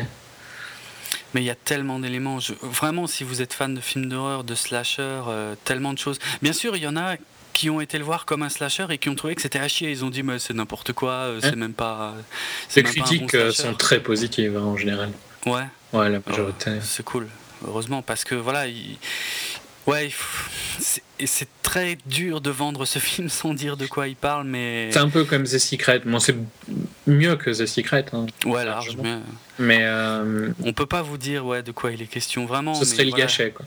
Mais il y a tellement d'éléments. Je- Vraiment, si vous êtes fan de films d'horreur, de slasher, euh, tellement de choses. Bien sûr, il y en a qui ont été le voir comme un slasher et qui ont trouvé que c'était à chier. Ils ont dit, mais c'est n'importe quoi, euh, c'est Hein même pas. Les même pas critiques bon sont très positives, hein, en général. Ouais. Ouais, la majorité. C'est cool, heureusement, parce que voilà, il... ouais, c'est très dur de vendre ce film sans dire de quoi il parle, mais C'est un peu comme The Secret. Bon, c'est mieux que The Secret, hein. ouais, largement. largement. mais euh, On peut pas vous dire ouais de quoi il est question vraiment. ce mais serait le voilà, quoi.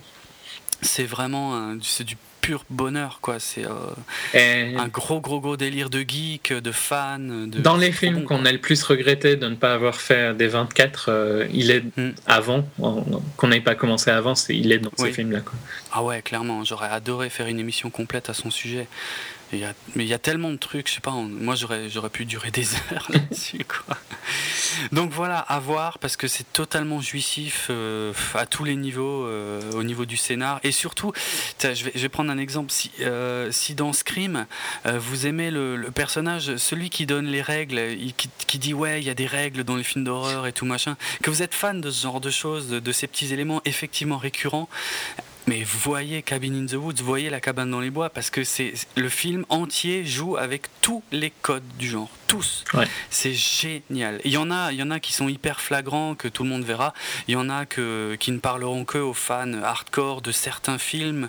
C'est vraiment c'est du pur bonheur, quoi. C'est euh, un gros, gros, gros délire de geek, de fan. De... dans les films bon, qu'on quoi. a le plus regretté de ne pas avoir fait des 24, euh, il est Mm. avant, qu'on n'ait pas commencé avant, c'est- il est dans ces films-là. quoi. Ah ouais, clairement, j'aurais adoré faire une émission complète à son sujet. Mais il y a tellement de trucs, je sais pas, moi j'aurais, pu durer des heures là-dessus. Donc voilà, à voir, parce que c'est totalement jouissif euh, à tous les niveaux, euh, au niveau du scénar. Et surtout, je vais, prendre un exemple. Si, euh, si dans Scream, vous aimez le, personnage, celui qui donne les règles, qui dit ouais, il y a des règles dans les films d'horreur et tout machin, que vous êtes fan de ce genre de choses, de, de ces petits éléments effectivement récurrents, mais voyez Cabin in the Woods, voyez La cabane dans les bois, parce que c'est le film entier joue avec tous les codes du genre, tous. Ouais. C'est génial. Il y en a, il y en a qui sont hyper flagrants que tout le monde verra. Il y en a que qui ne parleront que aux fans hardcore de certains films,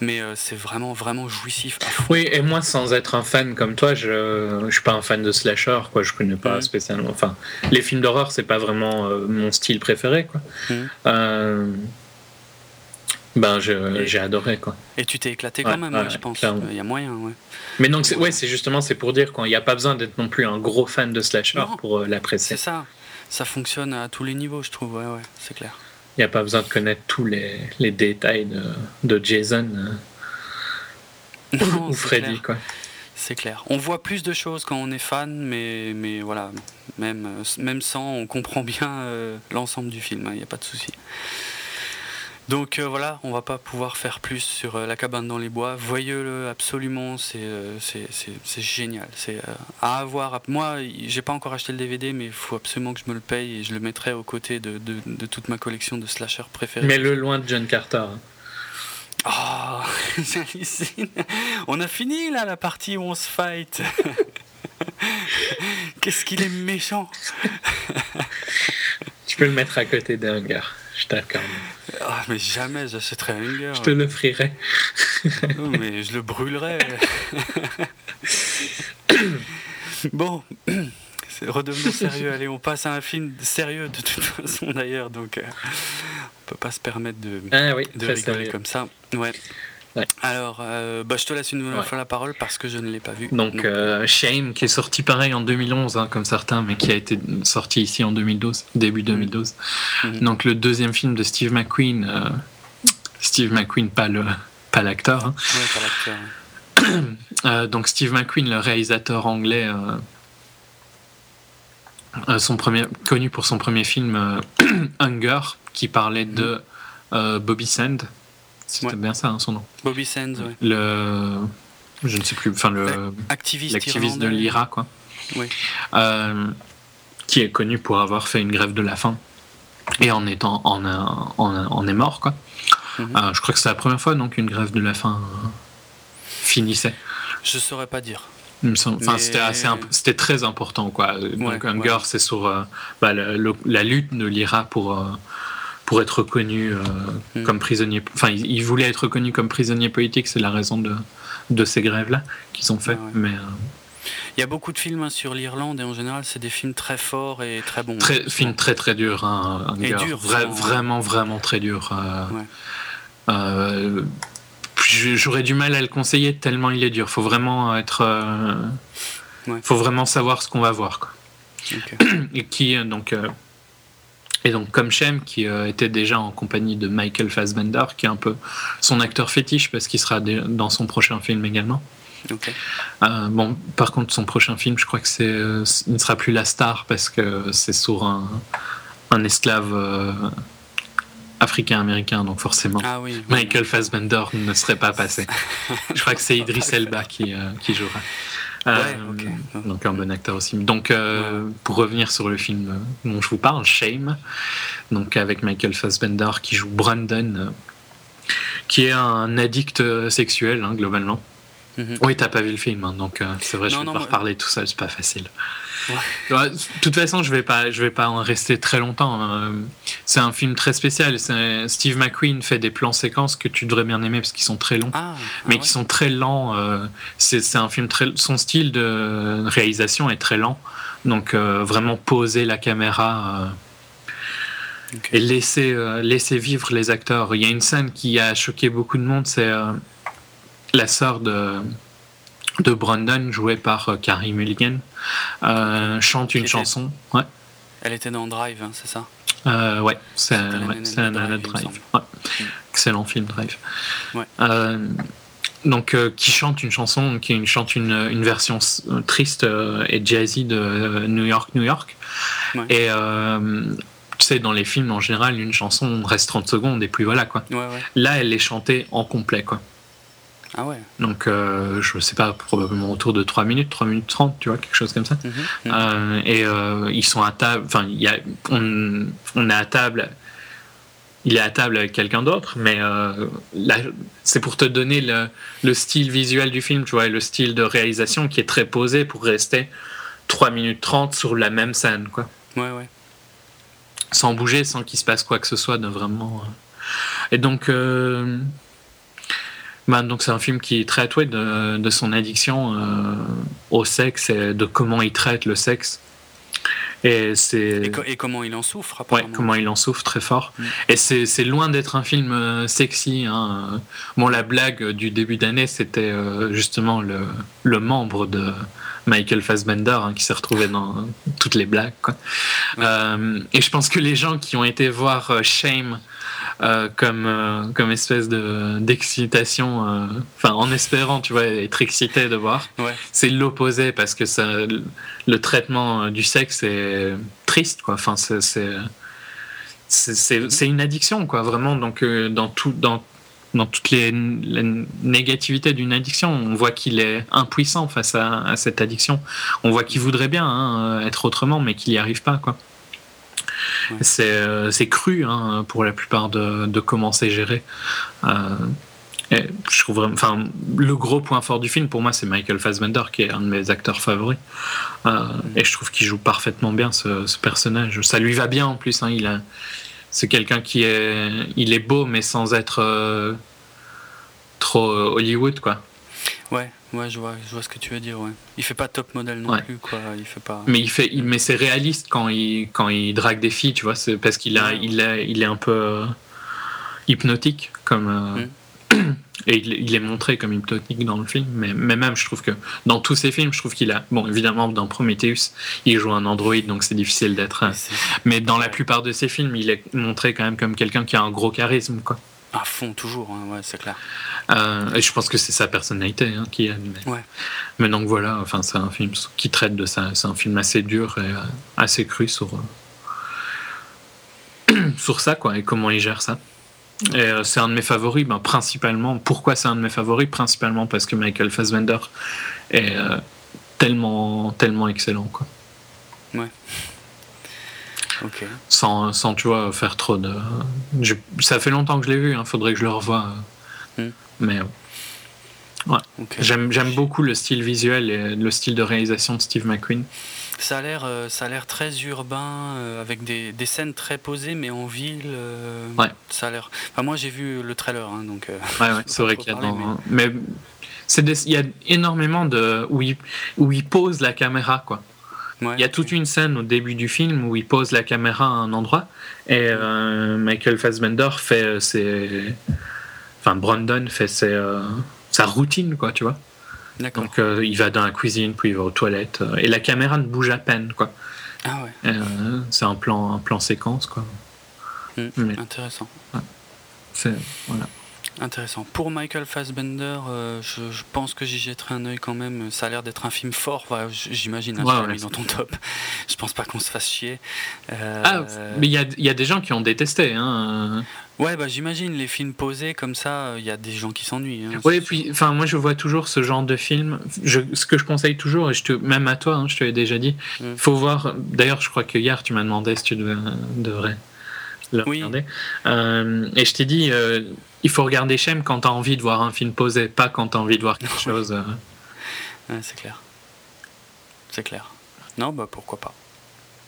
mais euh, c'est vraiment vraiment jouissif. Oui, et moi, sans être un fan comme toi, je, je suis pas un fan de slasher, quoi. Je connais pas Mhm. spécialement. Enfin, les films d'horreur, c'est pas vraiment euh, mon style préféré, quoi. Mhm. Euh, ben, j'ai adoré, quoi. Et tu t'es éclaté Ouais, quand même, ouais, je pense. Il y a moyen, ouais. Mais donc, c'est- ouais, c'est justement, c'est pour dire qu'il n'y a pas besoin d'être non plus un gros fan de slasher Non. pour euh, C'est l'apprécier. ça. Ça fonctionne à tous les niveaux, je trouve. Ouais, ouais, c'est clair. Il n'y a pas besoin de connaître tous les, les détails de, de Jason euh, Non, ou c'est Freddy, clair. quoi. C'est clair. On voit plus de choses quand on est fan, mais, mais voilà, même, euh, même sans, on comprend bien euh, l'ensemble du film, il n'y a pas de souci. Donc euh, voilà, on va pas pouvoir faire plus sur euh, La cabane dans les bois. Voyez-le absolument, c'est euh, c'est- génial. C'est euh, à avoir. Moi, y- j'ai pas encore acheté le DVD, mais il faut absolument que je me le paye et je le mettrai aux côtés de, de- de toute ma collection de slashers préférés. Mais le loin de John Carter. Oh, j'hallucine. On a fini là la partie où on se fight. Qu'est-ce qu'il est méchant. Tu peux le mettre à côté hangars. Je t'accorde. Ah, mais jamais j'achèterai un Hunger. Je te l'offrirai. Non, mais je le brûlerai. bon, redevenons sérieux. Allez, on passe à un film sérieux de toute façon d'ailleurs, donc euh, on peut pas se permettre de, Ah oui, de rigoler sérieux. comme ça. Ouais. Ouais. Alors, euh, bah, je te laisse une nouvelle Ouais. fois la parole parce que je ne l'ai pas vu. Donc, euh, Shame, qui est sorti pareil en 2011, hein, comme certains, mais qui a été sorti ici en 2012, début 2012. Mhm. Donc, le deuxième film de Steve McQueen. euh, Steve McQueen, pas le pas l'acteur. hein. Ouais. Euh, donc, Steve McQueen, le réalisateur anglais, euh, euh, son premier, connu pour son premier film euh, Hunger, qui parlait de euh, Bobby Sand. C'était Ouais. bien ça, hein, son nom. Bobby Sands, ouais. Le. Je ne sais plus. Enfin, le. activiste, l'activiste de l'IRA, quoi. Oui. Euh, qui est connu pour avoir fait une grève de la faim et en étant en, en, en est mort, quoi. Mhm. Euh, je crois que c'est la première fois donc une grève de la faim euh, finissait. Je saurais pas dire. Enfin, Mais- c'était assez, c'était très important, quoi. Donc Ouais, Hunger, ouais. c'est sur euh, bah, le- la lutte de l'IRA pour. Pour être reconnu euh, Mhm. comme prisonnier, enfin, il, il voulait être reconnu comme prisonnier politique, c'est la raison de, de ces grèves-là qu'ils ont fait. Ouais, ouais. Mais euh, Il y a beaucoup de films hein, sur l'Irlande et en général, c'est des films très forts et très bons. Très, film très très dur, hein, Et dur, Vra- vraiment. vraiment vraiment très dur. euh, Ouais. euh, J'aurais du mal à le conseiller tellement il est dur. Faut vraiment être, Ouais. faut vraiment savoir ce qu'on va voir. Quoi. et qui donc et donc comme Shem qui était déjà en compagnie de Michael Fassbender qui est un peu son acteur fétiche parce qu'il sera dans son prochain film également. bon, par contre, son prochain film, je crois que c'est, il ne sera plus la star parce que c'est sur un, un esclave africain-américain, donc forcément, ah oui, Michael Fassbender ne serait pas passé. Je crois que c'est Idris Elba qui, euh, qui jouera. Euh, donc un bon acteur aussi. Donc euh, pour revenir sur le film dont je vous parle, Shame, donc avec Michael Fassbender qui joue Brandon, qui est un addict sexuel hein, globalement. Mhm. Oui, t'as pas vu le film, hein, donc c'est vrai, je vais pas reparler tout ça, c'est pas facile. De toute façon, je vais pas, je vais pas en rester très longtemps. Hein. C'est un film très spécial. Steve McQueen fait des plans séquences que tu devrais bien aimer parce qu'ils sont très longs, ah, ah mais qui sont très lents. Euh, c'est un film très, son style de réalisation est très lent, donc euh, vraiment poser la caméra. Euh, et laisser, laisser vivre les acteurs. Il y a une scène qui a choqué beaucoup de monde, c'est la sœur de, de Brandon, jouée par Carrie Mulligan, chante une chanson. Ouais. Elle était dans Drive, hein, c'est ça? Euh, Ouais, c'est un Drive. Drive. Ouais. Mm. Excellent film, Drive. Ouais. donc, qui chante une chanson, qui chante une, une version triste et jazzy de New York, New York. Et tu sais, dans les films, en général, une chanson reste 30 secondes et puis voilà, quoi. Là, elle est chantée en complet, quoi. Ah ouais. Donc, euh, je sais pas, probablement autour de 3 minutes, 3 minutes 30, tu vois, quelque chose comme ça. Mhm, mhm. Euh, et euh, ils sont à table, enfin, on, on est à table, il est à table avec quelqu'un d'autre, mais c'est pour te donner le, le, style visuel du film, tu vois, et le style de réalisation qui est très posé pour rester 3 minutes 30 sur la même scène, quoi. Ouais, ouais. Sans bouger, sans qu'il se passe quoi que ce soit de vraiment. Et donc bah, donc c'est un film qui traite de, de, son addiction euh, au sexe et de comment il traite le sexe. Et, c'est... Et, comment il en souffre Ouais, comment il en souffre très fort. Mm. Et c'est, loin d'être un film euh, sexy. Hein. Bon, la blague du début d'année, c'était euh, justement le, le, membre de Michael Fassbender hein, qui s'est retrouvé dans toutes les blagues. Quoi. et je pense que les gens qui ont été voir Shame euh, comme, euh, comme espèce de, d'excitation, euh, enfin en espérant, tu vois, être excité de voir. C'est l'opposé parce que ça, le traitement du sexe est triste, quoi. Enfin, c'est, c'est, c'est, une addiction, quoi, vraiment. Donc, dans, tout, dans, dans toutes les, négativités d'une addiction, on voit qu'il est impuissant face à, cette addiction. On voit qu'il voudrait bien hein, être autrement, mais qu'il n'y arrive pas, quoi. Euh, c'est cru hein, pour la plupart de, de comment c'est géré. Euh, je trouve enfin, le gros point fort du film pour moi, c'est Michael Fassbender, qui est un de mes acteurs favoris. Euh, mm. Et je trouve qu'il joue parfaitement bien ce, personnage. Ça lui va bien en plus. Hein, il c'est quelqu'un qui est, il est beau, mais sans être trop Hollywood, quoi. Ouais. Ouais, je vois, je vois ce que tu veux dire. Ouais. Il fait pas top modèle non plus, quoi. Il fait pas. Mais il fait, mais c'est réaliste quand il quand il drague des filles, tu vois. C'est parce qu'il a, il il est un peu euh, hypnotique comme. Euh, mm. Et il, est montré comme hypnotique dans le film, mais, mais, même je trouve que dans tous ses films, je trouve qu'il a. Bon, évidemment, dans Prometheus, il joue un androïde, donc c'est difficile d'être. Mais dans la plupart de ses films, il est montré quand même comme quelqu'un qui a un gros charisme, quoi. À fond, toujours, hein, ouais, c'est clair. Euh, et je pense que c'est sa personnalité hein, qui est Ouais. Mais donc voilà, enfin, c'est un film qui traite de ça. C'est un film assez dur et euh, assez cru sur, euh, sur ça, quoi, et comment il gère ça. Et c'est un de mes favoris, ben, principalement. Pourquoi c'est un de mes favoris? Principalement parce que Michael Fassbender est tellement, tellement excellent, quoi. Ouais. Sans, sans, tu vois, faire trop de. Ça fait longtemps que je l'ai vu, il hein, faudrait que je le revoie. Hmm. Mais ouais. J'aime, j'aime beaucoup le style visuel et le style de réalisation de Steve McQueen. Ça a l'air, euh, ça a l'air très urbain, euh, avec des, des, scènes très posées, mais en ville. Euh, ouais. Ça a l'air. Enfin, moi, j'ai vu le trailer, hein, donc. ouais, ouais c'est vrai qu'il y a. mais, il y a énormément de où il, où il pose la caméra, quoi. Il y a toute une scène au début du film où il pose la caméra à un endroit et Michael Fassbender fait ses enfin Brandon fait euh, sa routine, quoi, tu vois. Donc euh, il va dans la cuisine, puis il va aux toilettes, euh, et la caméra ne bouge à peine, quoi. Ah ouais. Euh, c'est un plan, un plan séquence, quoi. Mm, Mais- Intéressant. C'est, voilà. Intéressant. Pour Michael Fassbender, euh, je, je pense que j'y jetterai un œil quand même. Ça a l'air d'être un film fort. Voilà, J'imagine, hein, Ouais, mis dans ton top. Je pense pas qu'on se fasse chier. Euh, Ah, mais il y y a des gens qui ont détesté. Hein. Ouais, bah j'imagine les films posés comme ça, il y a des gens qui s'ennuient. hein. Oui, puis, enfin, moi, je vois toujours ce genre de film. Je, ce que je conseille toujours, et je te, même à toi, hein, je te l'ai déjà dit, il Mm. faut voir. D'ailleurs, je crois que hier, tu m'as demandé si tu devais- devrais le Oui. regarder. Euh, et je t'ai dit, euh, il faut regarder Shem quand tu as envie de voir un film posé, pas quand tu as envie de voir quelque chose. euh. Ouais, c'est clair. C'est clair. Non, bah pourquoi pas.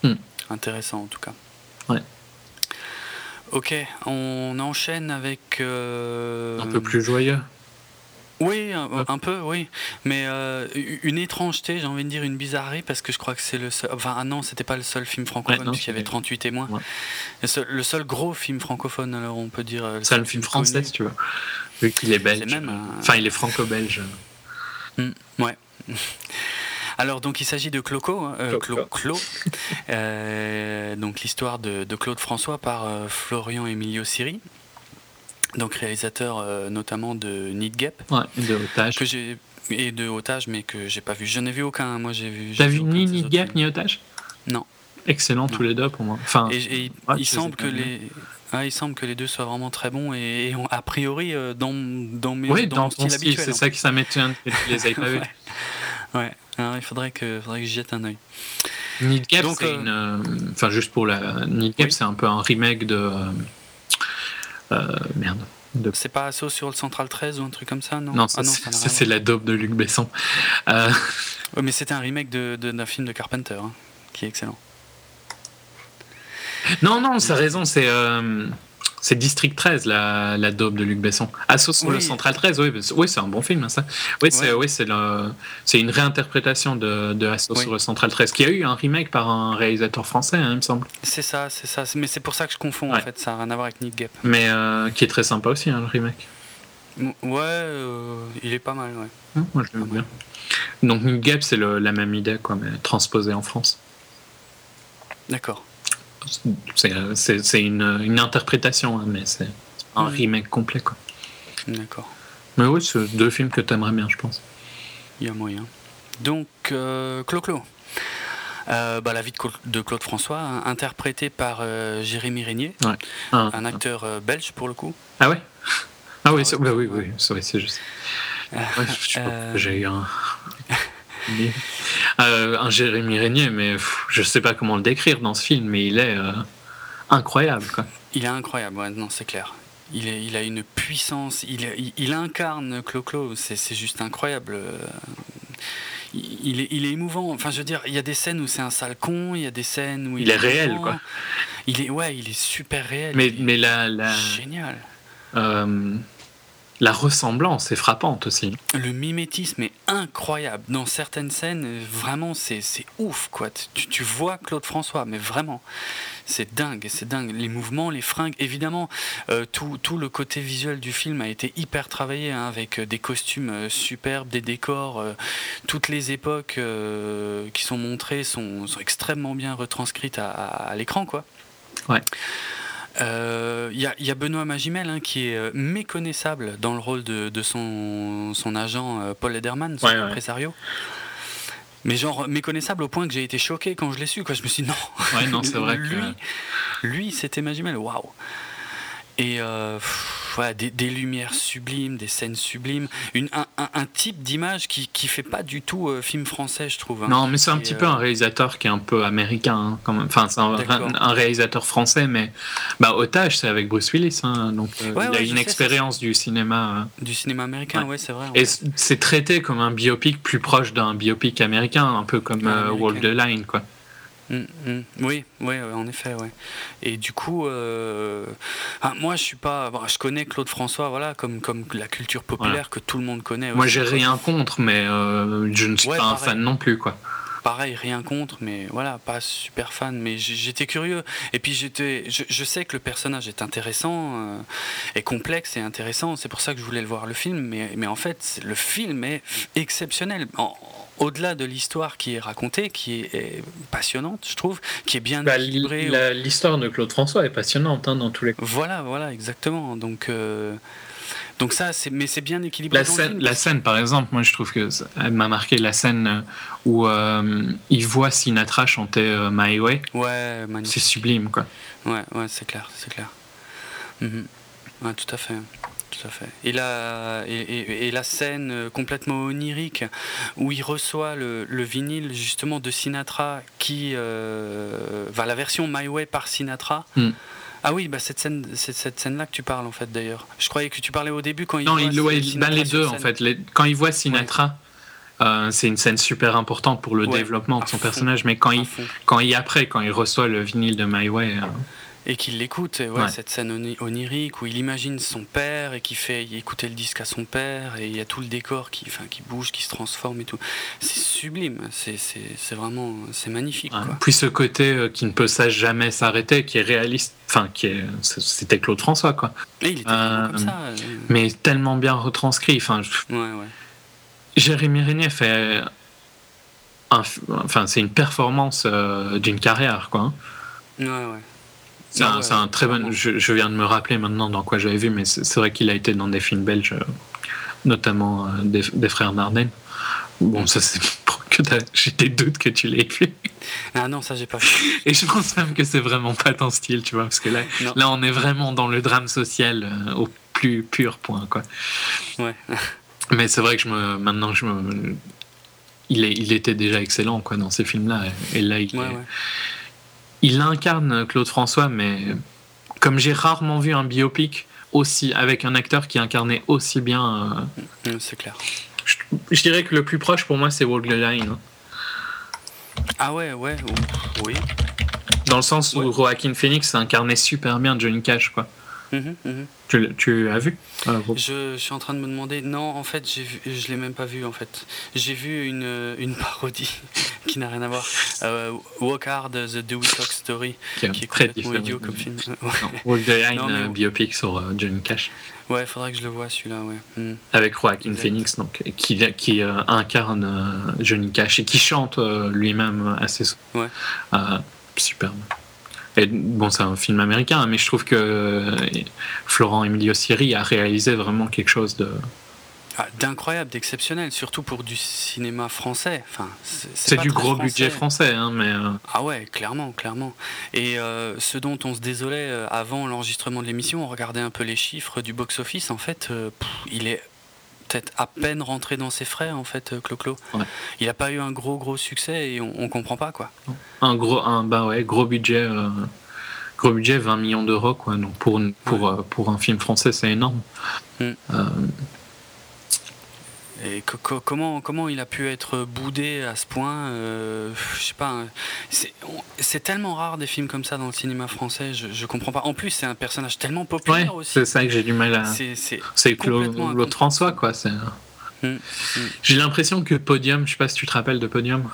Hmm. Intéressant en tout cas. Ouais. Ok, on enchaîne avec. euh, un peu plus joyeux. Oui, un, un peu, oui. Mais euh, une étrangeté, j'ai envie de dire une bizarrerie, parce que je crois que c'est le seul. Enfin, ah non, c'était pas le seul film francophone, Ouais, non, y avait c'est- 38 témoins. Ouais. Le, seul, le seul gros film francophone, alors on peut dire. euh, le C'est un seul film français, si tu veux. Vu qu'il est belge. Même un- Enfin, il est franco-belge. Ouais. Alors donc il s'agit de Cloco, hein, euh, Clo- Clo, Clo. Euh, donc l'histoire de, de Claude François par euh, Florian Emilio Siri, donc réalisateur euh, notamment de Need Gap, Ouais, de otage. que j'ai et de Otage, mais que j'ai pas vu. Je n'ai vu aucun. Moi j'ai vu. T'as vu ni autres Gap ni Otage? Non. Excellent tous les deux pour moi. Enfin, Et, et il- Ouais, semble que les ah, il semble que les deux soient vraiment très bons et, et on- a priori euh, dans dans mes oui, dans, dans mon style style, habituel. c'est ça qui ça m'étonne que tu les aies pas vus. Ouais. Alors, il faudrait que faudrait que j'y jette un œil. Need Gap, c'est euh, une. Enfin, juste pour la. Need Gap, Oui. c'est un peu un remake de. Euh, merde. De... C'est pas Assaut sur le Central 13 ou un truc comme ça, non Non, Ah ça, c'est- ça ça, la dope de Luc Besson. Euh, Ouais, mais c'était un remake de- de- d'un film de Carpenter, hein, qui est excellent. non, non, c'est raison, c'est. euh, C'est District 13, la, la dope de Luc Besson. Assaut sur le Oui. Central 13, oui, c'est- oui, c'est un bon film, hein, ça. Oui, c'est oui, c'est une réinterprétation de, de Assaut Oui. sur le Central 13, qui a eu un remake par un réalisateur français, hein, il me semble. C'est ça, c'est ça. Mais c'est pour ça que je confonds, en fait. Ça n'a rien à voir avec Need Gap. Mais euh, qui est très sympa aussi, hein, le remake. M- Ouais, euh, il est pas mal, ouais. Moi, je l'aime bien. Donc, New Gap, c'est la même idée, quoi, mais transposée en France. D'accord. C'est euh, c'est- une, une interprétation, hein, mais c'est un remake complet, quoi. D'accord. Mais oui, c'est deux films que t'aimerais bien, je pense. Il y a moyen. Donc, euh, Clo-Clo. Euh, bah, la vie de, Cla- de Claude François, hein, interprété par euh, Jérémy Régnier, Ah, un acteur euh, belge pour le coup. ah ouais? Ah oui, Ah c'est bah oui, ouais. oui, c'est juste. Ouais, Euh, j'ai eu un. Euh, un Jérémy Régnier, mais pff, je sais pas comment le décrire dans ce film, mais il est euh, incroyable, quoi. Il est incroyable, ouais, non, c'est clair. Il, est, il a une puissance, il, est- il, il incarne Clo-Clo, c'est juste incroyable. Euh, Il, est, il est émouvant. Enfin, je veux dire, il y a des scènes où c'est un sale con, il y a des scènes où il, Il est réel, quoi. Il est, ouais, il est super réel. Mais, mais la, la, génial. euh, la ressemblance est frappante aussi. Le mimétisme est incroyable. Dans certaines scènes, vraiment, c'est ouf, quoi. Tu, tu vois Claude François, mais vraiment, c'est dingue, c'est dingue. Les mouvements, les fringues, évidemment, euh, tout, tout le côté visuel du film a été hyper travaillé, hein, avec euh, des costumes euh, superbes, des décors. euh, toutes les époques euh, qui sont montrées sont, sont extrêmement bien retranscrites à, à- à l'écran, quoi. Ouais. Euh, Il y, a, il y a Benoît Magimel hein, qui est euh, méconnaissable dans le rôle de, de son, son agent euh, Paul Lederman, son Ouais, ouais. impresario. Mais genre méconnaissable au point que j'ai été choqué quand je l'ai su. Quoi. Je me suis dit non. Ouais, non, c'est vrai lui, que. lui c'était Magimel. Waouh. Et euh, pff, ouais, des, des lumières sublimes, des scènes sublimes, une, un, un- un type d'image qui, qui fait pas du tout euh, film français, je trouve. hein. Non, mais c'est un Et, petit euh, peu un réalisateur qui est un peu américain, hein, quand même. Enfin, c'est un, réalisateur français, mais bah, Otage, c'est avec Bruce Willis, hein, donc euh, Ouais, il ouais, a une sais, expérience du cinéma. euh, Du cinéma américain, Ouais. ouais, c'est vrai. et c'est traité comme un biopic plus proche d'un biopic américain, un peu comme euh. Walk the Line, quoi. Mm, mm. Oui, oui, en effet, ouais. Et du coup, euh, ah, moi, je suis pas, je connais Claude François, voilà, comme comme la culture populaire Voilà. que tout le monde connaît. Moi, j'ai rien contre, mais euh, je ne suis Ouais, pas un fan non plus, quoi. pareil, rien contre, mais voilà, pas super fan. Mais j'étais curieux. Et puis j'étais, je, sais que le personnage est intéressant, euh, est complexe et intéressant. C'est pour ça que je voulais le voir le film. Mais, mais en fait, le film est exceptionnel. Au-delà de l'histoire qui est racontée, qui est, passionnante, je trouve, qui est bien bah, L'histoire de Claude François est passionnante hein, dans tous les cas. Voilà, voilà, exactement. Donc, euh, donc ça, c'est, mais c'est bien équilibré. La, scène, la scène, par exemple, moi je trouve que elle m'a marqué la scène euh, où euh, il voit Sinatra chanter euh, My Way. Ouais, C'est sublime, quoi. Ouais, ouais, c'est clair, c'est clair. Mhm. Ouais, tout à fait. Tout à fait. Et la, et, la scène complètement onirique où il reçoit le, vinyle justement de Sinatra qui va la version My Way par Sinatra. Hmm. Ah oui, bah cette scène, c'est cette scène-là que tu parles en fait d'ailleurs. Je croyais que tu parlais au début quand il. Non, voit il, les deux en fait. quand il voit Sinatra, euh, c'est une scène super importante pour le développement de son personnage. Mais quand il, quand il après, quand il reçoit le vinyle de My Way. Euh, et qu'il l'écoute, ouais, cette scène onirique où il imagine son père et qui fait écouter le disque à son père et il y a tout le décor qui, enfin, qui bouge, qui se transforme et tout. C'est sublime, c'est vraiment, c'est magnifique. Puis ce côté euh, qui ne peut jamais s'arrêter, qui est réaliste, enfin, qui est, c'était Claude François, quoi. Et il était euh, comme ça. Euh. Mais tellement bien retranscrit, enfin. Ouais, ouais. Jérémy Régnier fait, enfin, c'est une performance d'une carrière, quoi. Hein. Ouais, ouais. C'est un, très bon. Je, viens de me rappeler maintenant dans quoi j'avais vu, mais c'est vrai qu'il a été dans des films belges, notamment euh, des, frères Dardenne. Bon, ça c'est pour que j'ai des doutes que tu l'aies vu. Ah non, ça j'ai pas vu. Et je pense même que c'est vraiment pas ton style, tu vois, parce que là, là on est vraiment dans le drame social euh, au plus pur point, quoi. Ouais. Mais c'est vrai que je me, maintenant je me, il, est, il était déjà excellent quoi dans ces films-là, et, là il est il incarne Claude François, mais comme j'ai rarement vu un biopic aussi avec un acteur qui incarnait aussi bien. Euh, c'est clair. Je, dirais que le plus proche pour moi, c'est Walk the Line. Ah ouais, ouais, oui. Dans le sens où Joaquin Phoenix incarnait super bien Johnny Cash, quoi. Tu, tu, as vu je, suis en train de me demander. Non, en fait, je ne l'ai même pas vu. En fait, j'ai vu une, une parodie qui n'a rien à voir. Euh, Walk Hard, The Dewey Cox Story, qui est, très idiot comme film. Walk the Line, euh, biopic sur euh, Johnny Cash. Ouais, il faudrait que je le vois celui-là, ouais. Hmm. Avec Joaquin Phoenix, donc, qui, qui incarne Johnny Cash et qui chante lui-même assez souvent. Ouais. superbe bon, c'est un film américain, mais je trouve que euh, Florent Emilio Siri a réalisé vraiment quelque chose de ah, d'incroyable, d'exceptionnel, surtout pour du cinéma français. Enfin, c'est du gros budget français, hein, mais. Euh, ah ouais, clairement, clairement. Et euh, ce dont on se désolait avant l'enregistrement de l'émission, on regardait un peu les chiffres du box-office. En fait, il est peut-être à peine rentré dans ses frais en fait Clo-Clo. Il n'a pas eu un gros gros succès et on, on comprend pas quoi. Un gros un bah ouais, gros budget euh, gros budget 20 millions d'euros quoi. Donc pour pour euh, pour un film français, c'est énorme. Euh, et comment, comment il a pu être boudé à ce point euh, Je sais pas. Hein. C'est tellement rare des films comme ça dans le cinéma français, je, je comprends pas. En plus, c'est un personnage tellement populaire aussi. C'est ça que j'ai du mal à. C'est Claude François, quoi. Hum, hum. J'ai l'impression que Podium, je sais pas si tu te rappelles de Podium.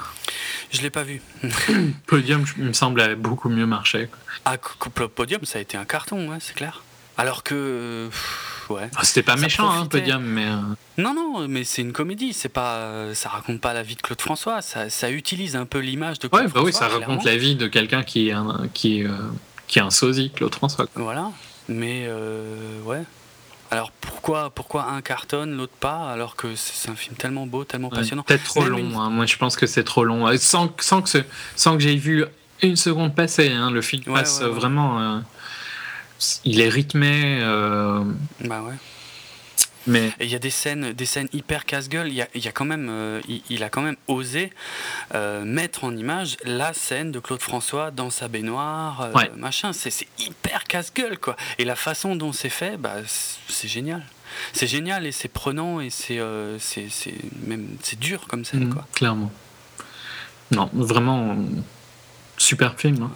Je l'ai pas vu. Podium, il me semble, beaucoup mieux marché. Ah, Podium, ça a été un carton, c'est clair. Alors que. Ah, c'était pas méchant, hein, Podium, mais. Euh, non, non, mais c'est une comédie. C'est pas, ça raconte pas la vie de Claude François. Ça, ça utilise un peu l'image de Claude ouais, bah oui, ça raconte la vie de quelqu'un qui est un, qui, euh, qui est un sosie, Claude François. Voilà, mais euh, ouais. Alors pourquoi, pourquoi un cartonne, l'autre pas, alors que c'est un film tellement beau, tellement passionnant Peut-être trop long. Hein. Moi, je pense que c'est trop long. Sans, sans que, sans que j'ai vu une seconde passer, hein, le film passe vraiment il est rythmé. Euh, bah ouais. Mais il y a des scènes, des scènes hyper casse-gueule. Il, y a, quand même, euh, il, a quand même osé euh, mettre en image la scène de Claude François dans sa baignoire, machin. C'est hyper casse-gueule quoi. Et la façon dont c'est fait, bah, c'est génial. C'est génial et c'est prenant et c'est même c'est dur comme scène mmh, quoi. Clairement. Non, vraiment super film. Hein.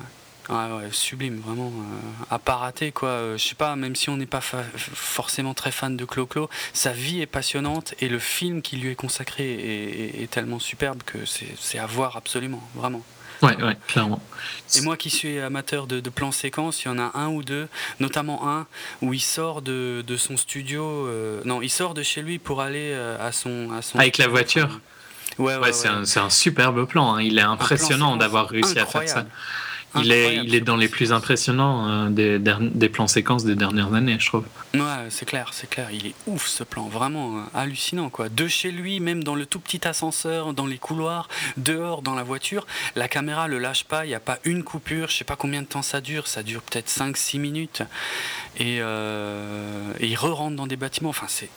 Ah ouais, sublime, vraiment. euh, à pas rater, quoi. Euh, je sais pas, même si on n'est pas forcément très fan de Clo-Clo, sa vie est passionnante et le film qui lui est consacré est, est- est tellement superbe que c'est à voir absolument, vraiment. Ouais, ouais, clairement. Et moi qui suis amateur de, de plans séquences, il y en a un ou deux, notamment un où il sort de, de son studio, euh, non, il sort de chez lui pour aller euh, à son... À son Avec la voiture Ouais, ouais, Ouais, c'est un, superbe plan. hein. Il est impressionnant d'avoir réussi à faire ça. Il est, il est dans les plus impressionnants euh, des plans séquences des dernières années, je trouve. Ouais, c'est clair, c'est clair. Il est ouf ce plan, vraiment euh, hallucinant quoi. De chez lui, même dans le tout petit ascenseur, dans les couloirs, dehors, dans la voiture, la caméra le lâche pas. Il n'y a pas une coupure. Je sais pas combien de temps ça dure. Ça dure peut-être 5-6 minutes. Et, euh, et il re-rentre dans des bâtiments. Enfin, c'est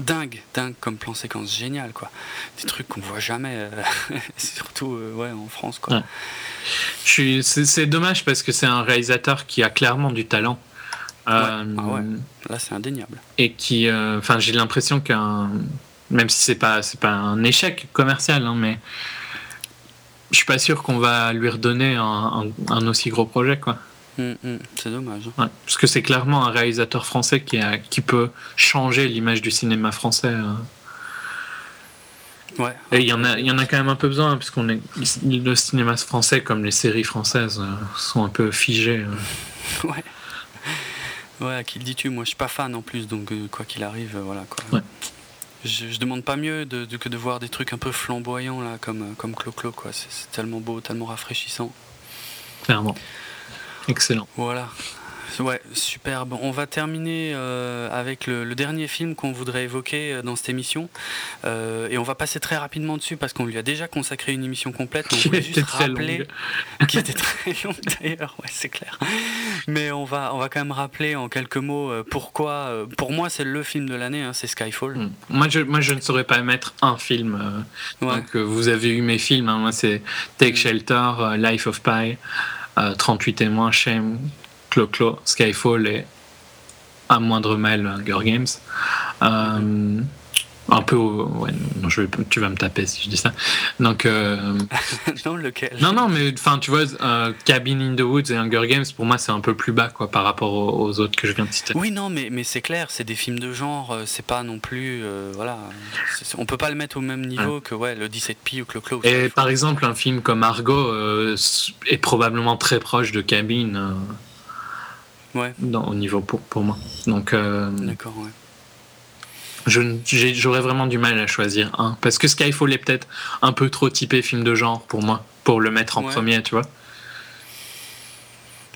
dingue, dingue comme plan séquence, génial quoi. Des trucs qu'on voit jamais, euh, surtout euh, ouais en France quoi. Ouais. Je suis- C'est dommage parce que c'est un réalisateur qui a clairement du talent. Euh, Ah ouais. Là, c'est indéniable. Et qui. euh, Enfin, j'ai l'impression qu'un. Même si c'est pas, c'est pas un échec commercial, hein, mais. Je suis pas sûr qu'on va lui redonner un, un- un aussi gros projet, quoi. Hum, hum, c'est dommage. hein. Ouais, parce que c'est clairement un réalisateur français qui, a, qui peut changer l'image du cinéma français. hein. Ouais. Et il y, en a, il y en a quand même un peu besoin, parce qu'on est le cinéma français, comme les séries françaises, euh, sont un peu figés. euh. Ouais. Ouais, qui le dis-tu Moi, je suis pas fan en plus, donc euh, quoi qu'il arrive, euh, voilà quoi. Ouais. Je, je demande pas mieux de, de- que de voir des trucs un peu flamboyants là, comme comme Clo-Clo quoi. C'est tellement beau, tellement rafraîchissant. Clairement. Excellent. Voilà. Ouais, superbe. On va terminer euh, avec le, le dernier film qu'on voudrait évoquer euh, dans cette émission. Euh, et on va passer très rapidement dessus parce qu'on lui a déjà consacré une émission complète. On Qui voulait juste rappeler qui était très longue d'ailleurs, ouais, c'est clair. Mais on va, on va quand même rappeler en quelques mots pourquoi. pour moi, c'est le film de l'année, hein, c'est Skyfall. Mm. Moi, je, moi, je ne saurais pas mettre un film. Ouais. Donc, vous avez eu mes films. hein. Moi, c'est Take. Shelter, Life of Pi, euh, 38 témoins, Shame, Clo-Clo, Skyfall et à moindre mal Hunger Games. Euh, un peu. Ouais, non, je vais, tu vas me taper si je dis ça. Donc. euh, non, lequel? Non, non, mais enfin, tu vois, euh, Cabin in the Woods et Hunger Games, pour moi, c'est un peu plus bas, quoi, par rapport aux, aux autres que je viens de citer. Oui, non, mais, mais c'est clair, c'est des films de genre, euh, c'est pas non plus. euh, voilà. On peut pas le mettre au même niveau que ouais, le 17P ou Clo-Clo. ou Et Skyfall. par exemple, un film comme Argo est probablement très proche de Cabin Ouais, dans, au niveau pour, pour moi. Donc, d'accord, ouais. J'aurais vraiment du mal à choisir un. Parce que Skyfall est peut-être un peu trop typé film de genre pour moi, pour le mettre en Ouais. premier, tu vois.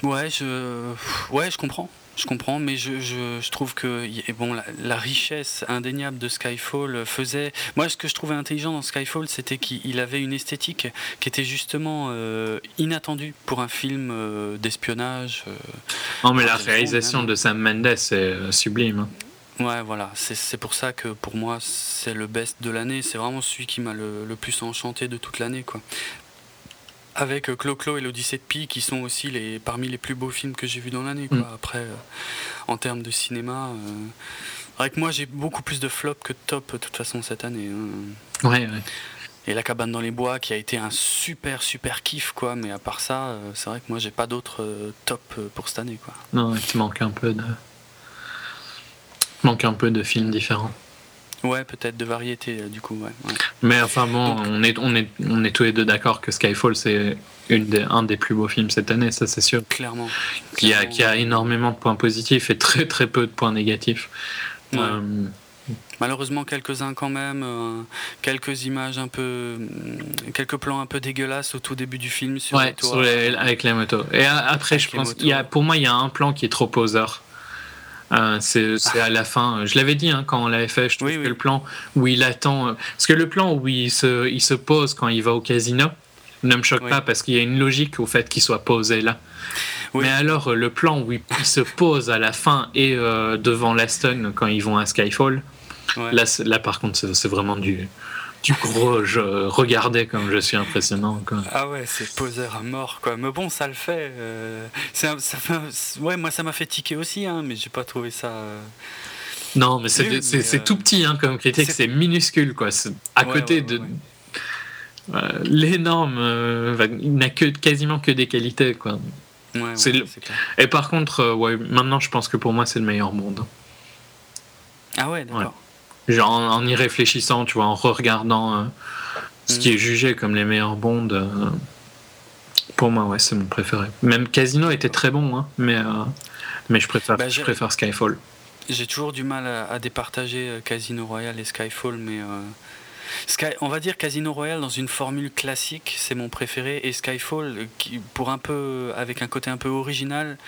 Ouais, je, ouais, je comprends. Je comprends, mais je, je, je trouve que bon, la, la richesse indéniable de Skyfall faisait. Moi, ce que je trouvais intelligent dans Skyfall, c'était qu'il avait une esthétique qui était justement euh, inattendue pour un film euh, d'espionnage. euh. Non, mais la réalisation bon, de Sam Mendes est sublime. hein. Ouais, voilà. C'est pour ça que pour moi, c'est le best de l'année. C'est vraiment celui qui m'a le, le plus enchanté de toute l'année, quoi. Avec euh, Clo-Clo et l'Odyssée de Pi, qui sont aussi les, parmi les plus beaux films que j'ai vus dans l'année, quoi. Mm. Après, euh, en termes de cinéma, euh, avec moi, j'ai beaucoup plus de flops que de top, de toute façon, cette année. hein. Ouais, ouais. Et La cabane dans les bois, qui a été un super, super kiff, quoi. Mais à part ça, euh, c'est vrai que moi, j'ai pas d'autres top pour cette année, quoi. Non, il manque un peu de. Manque un peu de films différents. Ouais, peut-être de variété, euh, du coup, ouais. ouais. Mais enfin bon, Donc- on est, on, est, on est tous les deux d'accord que Skyfall, c'est une des, un des plus beaux films cette année, ça c'est sûr. Clairement. Qui a, qui a énormément de points positifs et très très peu de points négatifs. Ouais. Euh, Malheureusement, quelques-uns quand même, euh, quelques images un peu. hum, quelques plans un peu dégueulasses au tout début du film sur ouais, les toits. sur les- avec les motos. Et après, Avec je pense, y a, pour moi, il y a un plan qui est trop poseur. Euh, c'est à la fin, je l'avais dit hein, quand on l'avait fait, je trouve Oui, que oui. le plan où il attend. euh, Parce que le plan où il se, il se pose quand il va au casino ne me choque Oui. pas parce qu'il y a une logique au fait qu'il soit posé là. Mais alors, euh, le plan où il, il se pose à la fin et euh, devant l'Aston quand ils vont à Skyfall, Ouais. là, là par contre, c'est vraiment du, du gros. Je, regardez comme je suis impressionnant. quoi. Ah ouais, c'est poseur à mort quoi. Mais bon, ça le fait. euh, ça ouais, moi ça m'a fait tiquer aussi, hein, mais j'ai pas trouvé ça. euh, Non, mais c'est euh, tout petit hein, comme critique, c'est- minuscule. quoi. À Ouais, côté ouais, de. L'énorme, il n'a que, quasiment que des qualités. quoi. Le-. Et par contre, ouais, maintenant je pense que pour moi c'est le meilleur monde. Ah ouais, d'accord. Genre en, en y réfléchissant, tu vois, en re-regardant euh, ce qui Mhm. est jugé comme les meilleurs bonds, euh, pour moi, ouais, c'est mon préféré. Même Casino était très bon, hein, mais, euh, mais je préfère, Bah, je préfère Skyfall. J'ai toujours du mal à, à départager Casino Royale et Skyfall, mais Sky, on va dire Casino Royale dans une formule classique, c'est mon préféré, et Skyfall, qui, pour un peu, avec un côté un peu original,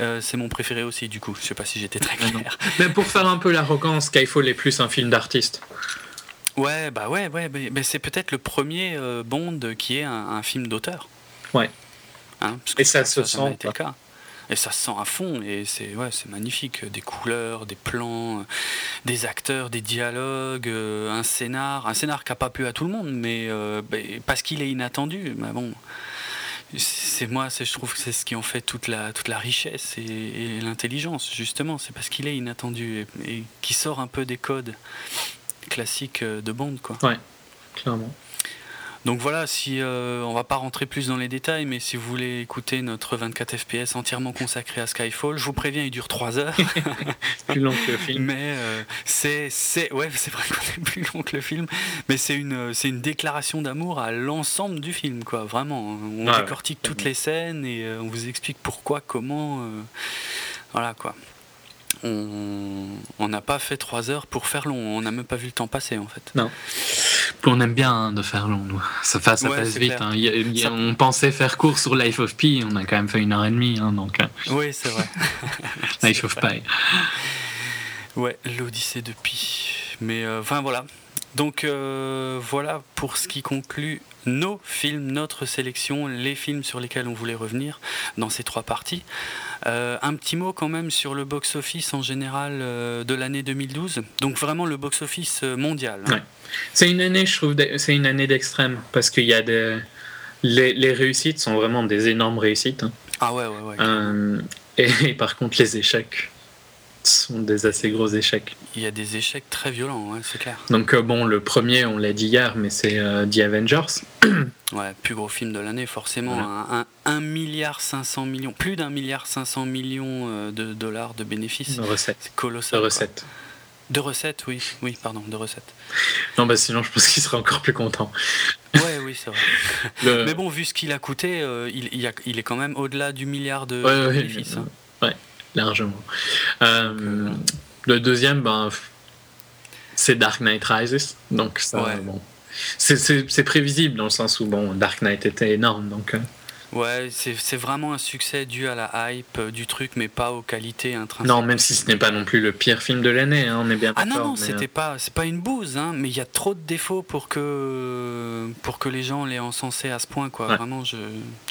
euh, c'est mon préféré aussi. Du coup, je sais pas si j'étais très Ah clair. Mais pour faire un peu l'arrogance, Skyfall est plus un film d'artiste. Ouais, bah ouais, ouais, mais, mais c'est peut-être le premier euh, Bond qui est un, un film d'auteur. Ouais. Hein, Et ça se sent, été le cas. Et ça se sent à fond, et c'est ouais, c'est magnifique. Des couleurs, des plans, euh, des acteurs, des dialogues, euh, un scénar. Un scénar qui n'a pas plu à tout le monde, mais euh, bah, parce qu'il est inattendu. Mais bon, c'est moi, je trouve que c'est ce qui en fait toute la, toute la richesse et, l'intelligence, justement. C'est parce qu'il est inattendu et, et qui sort un peu des codes classiques de Bond, quoi. Clairement. Donc voilà, si euh, on va pas rentrer plus dans les détails, mais si vous voulez écouter notre 24 FPS entièrement consacré à Skyfall, je vous préviens, il dure 3 heures. C'est plus long que le film. mais euh, c'est c'est ouais, c'est vrai qu'on est plus long que le film, mais c'est une c'est une déclaration d'amour à l'ensemble du film, quoi. Vraiment, on décortique toutes les scènes et euh, on vous explique pourquoi, comment, euh, voilà quoi. On n'a pas fait 3 heures pour faire long, on n'a même pas vu le temps passer en fait. On aime bien hein, de faire long, nous. Ça, fa- ça Ouais, passe vite. hein. Il y a- il y a- Ça- On pensait faire court sur Life of Pi, on a quand même fait une heure et demie, hein, donc euh, Oui, c'est vrai. Life of Pi. Ouais, l'Odyssée de Pi. Mais euh, enfin voilà. Donc euh, voilà pour ce qui conclut nos films, notre sélection, les films sur lesquels on voulait revenir dans ces trois parties. Euh, un petit mot quand même sur le box-office en général euh, de l'année 2012. Donc vraiment le box-office mondial. hein. Ouais. C'est une année, je trouve, c'est une année d'extrême parce qu'il y a des. Les, les réussites sont vraiment des énormes réussites. hein. Ah ouais, ouais, ouais. Euh, et, et par contre, les échecs sont des assez gros échecs. Il y a des échecs très violents, ouais, c'est clair. Donc, euh, bon, le premier, on l'a dit hier, mais c'est euh, The Avengers. Ouais, plus gros film de l'année, forcément. Voilà. Un, un, milliard 500 millions, plus d'un milliard 500 millions euh, de dollars de bénéfices. De recettes. C'est De colossal. quoi. De recettes, oui. Oui, pardon, de recettes. Non, bah sinon, je pense qu'il serait encore plus content. Ouais, oui, c'est vrai. Le- Mais bon, vu ce qu'il a coûté, euh, il, il y a- il est quand même au-delà du milliard de, Ouais, de ouais, bénéfices. hein. Largement. Euh, le deuxième, ben, c'est Dark Knight Rises. Donc, ça, Ouais. bon. C'est prévisible dans le sens où bon, Dark Knight était énorme. Donc, euh, Ouais, c'est vraiment un succès dû à la hype euh, du truc, mais pas aux qualités intrinsèques. non, même si ce n'est pas non plus le pire film de l'année, hein, on est bien Ah non, non, c'était pas, c'est pas une bouse, hein, mais il y a trop de défauts pour que, pour que les gens l'aient encensé à ce point, quoi. Ouais. Vraiment, je,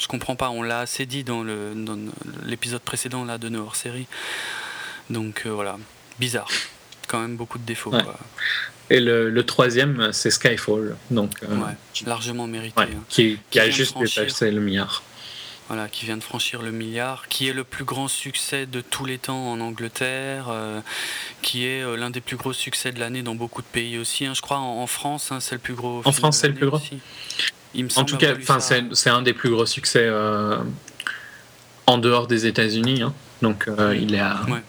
je comprends pas. On l'a assez dit dans le, dans l'épisode précédent là de nos hors-série. Donc euh, voilà, bizarre. Quand même beaucoup de défauts, Ouais. quoi. Et le, le troisième, c'est Skyfall. Donc, euh, Ouais, largement mérité. hein. qui, qui Qui a juste dépassé le milliard. Voilà, qui vient de franchir le milliard, qui est le plus grand succès de tous les temps en Angleterre, euh, qui est euh, l'un des plus gros succès de l'année dans beaucoup de pays aussi. hein. Je crois en, en France, hein, c'est le plus gros. film France, c'est le plus gros aussi. Il me En tout cas, c'est c'est un des plus gros succès euh, en dehors des États-Unis. hein. Donc, euh, il, est à, Ouais.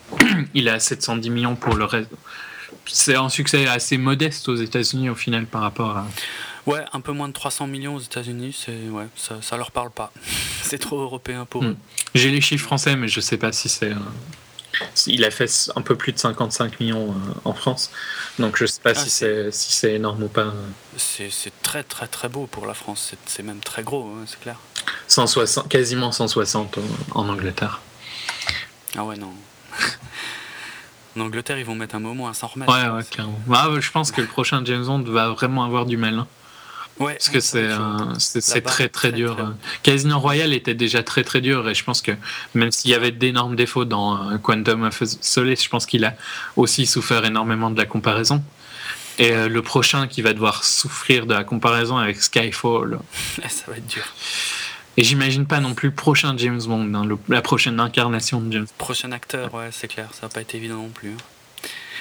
il est à 710 millions pour le reste. C'est un succès assez modeste aux États-Unis au final par rapport à. Ouais, un peu moins de 300 millions aux États-Unis, c'est ouais, ça, ça leur parle pas. c'est trop européen pour Hmm. eux. J'ai les chiffres français, mais je sais pas si c'est. euh, Il a fait un peu plus de 55 millions euh, en France, donc je sais pas Ah, si c'est- si c'est énorme ou pas. C'est c'est très très très beau pour la France. C'est- même très gros, hein, c'est clair. 160, quasiment 160 en, en Angleterre. Ah ouais non. en Angleterre, ils vont mettre un moment à s'en remettre. Ouais, ouais, clairement. Ah, je pense que le prochain James Bond va vraiment avoir du mal. hein. Ouais, Parce que c'est très très très, dur. très haute. Casino Royale était déjà très très dur et je pense que même s'il y avait d'énormes défauts dans euh, Quantum of Solace, je pense qu'il a aussi souffert énormément de la comparaison. Et euh, le prochain qui va devoir souffrir de la comparaison avec Skyfall. ça va être dur. Et j'imagine pas non plus le prochain James Bond, hein, le- la prochaine incarnation de James Prochain acteur, ouais, c'est clair, ça va pas être évident non plus.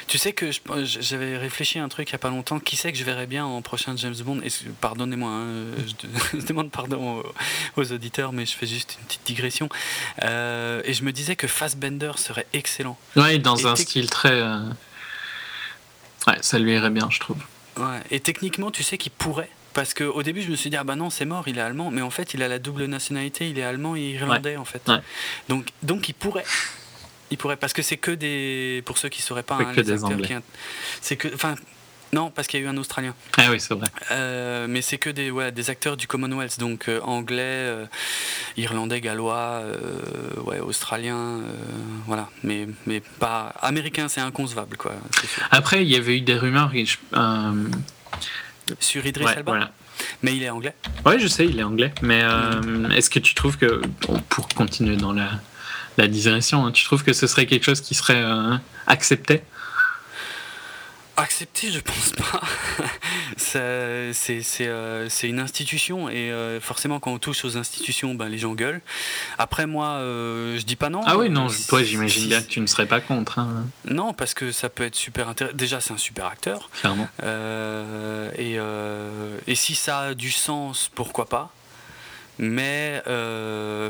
Tu sais que j'avais réfléchi à un truc il n'y a pas longtemps. Qui c'est que je verrais bien en prochain James Bond? Et Pardonnez-moi, hein, je, je demande pardon aux, aux auditeurs, mais je fais juste une petite digression. Euh, et je me disais que Fassbender serait excellent. Ouais, dans Et un style très. euh, Ouais, ça lui irait bien, je trouve. Ouais. Et techniquement, tu sais qu'il pourrait? Parce qu'au début, je me suis dit, ah bah non, c'est mort, il est allemand. Mais en fait, il a la double nationalité, il est allemand et irlandais, en fait. Ouais. Donc, donc, il pourrait. Il pourrait, parce que c'est que des. Pour ceux qui ne sauraient pas, C'est hein, que les des acteurs. C'est que. Enfin, non, parce qu'il y a eu un Australien. Ah oui, c'est vrai. Euh, mais c'est que des, ouais, des acteurs du Commonwealth, donc euh, anglais, euh, irlandais, gallois, ouais, australien, voilà. Mais, mais pas. Américain, c'est inconcevable, quoi. Après, il y avait eu des rumeurs. Sur Idriss ouais, Elba voilà. Mais il est anglais. Ouais, je sais, il est anglais. Mais euh, est-ce que tu trouves que, pour continuer dans la, la digression, hein, tu trouves que ce serait quelque chose qui serait euh, accepté? Accepté, je pense pas. C'est euh, c'est une institution et euh, forcément quand on touche aux institutions, ben, les gens gueulent. Après moi, euh, je dis pas non. Ah oui, non, toi, j'imagine bien que tu ne serais pas contre, hein, Non, parce que ça peut être super intéressant. Déjà, c'est un super acteur. clairement. Et, et si ça a du sens, pourquoi pas? Mais euh,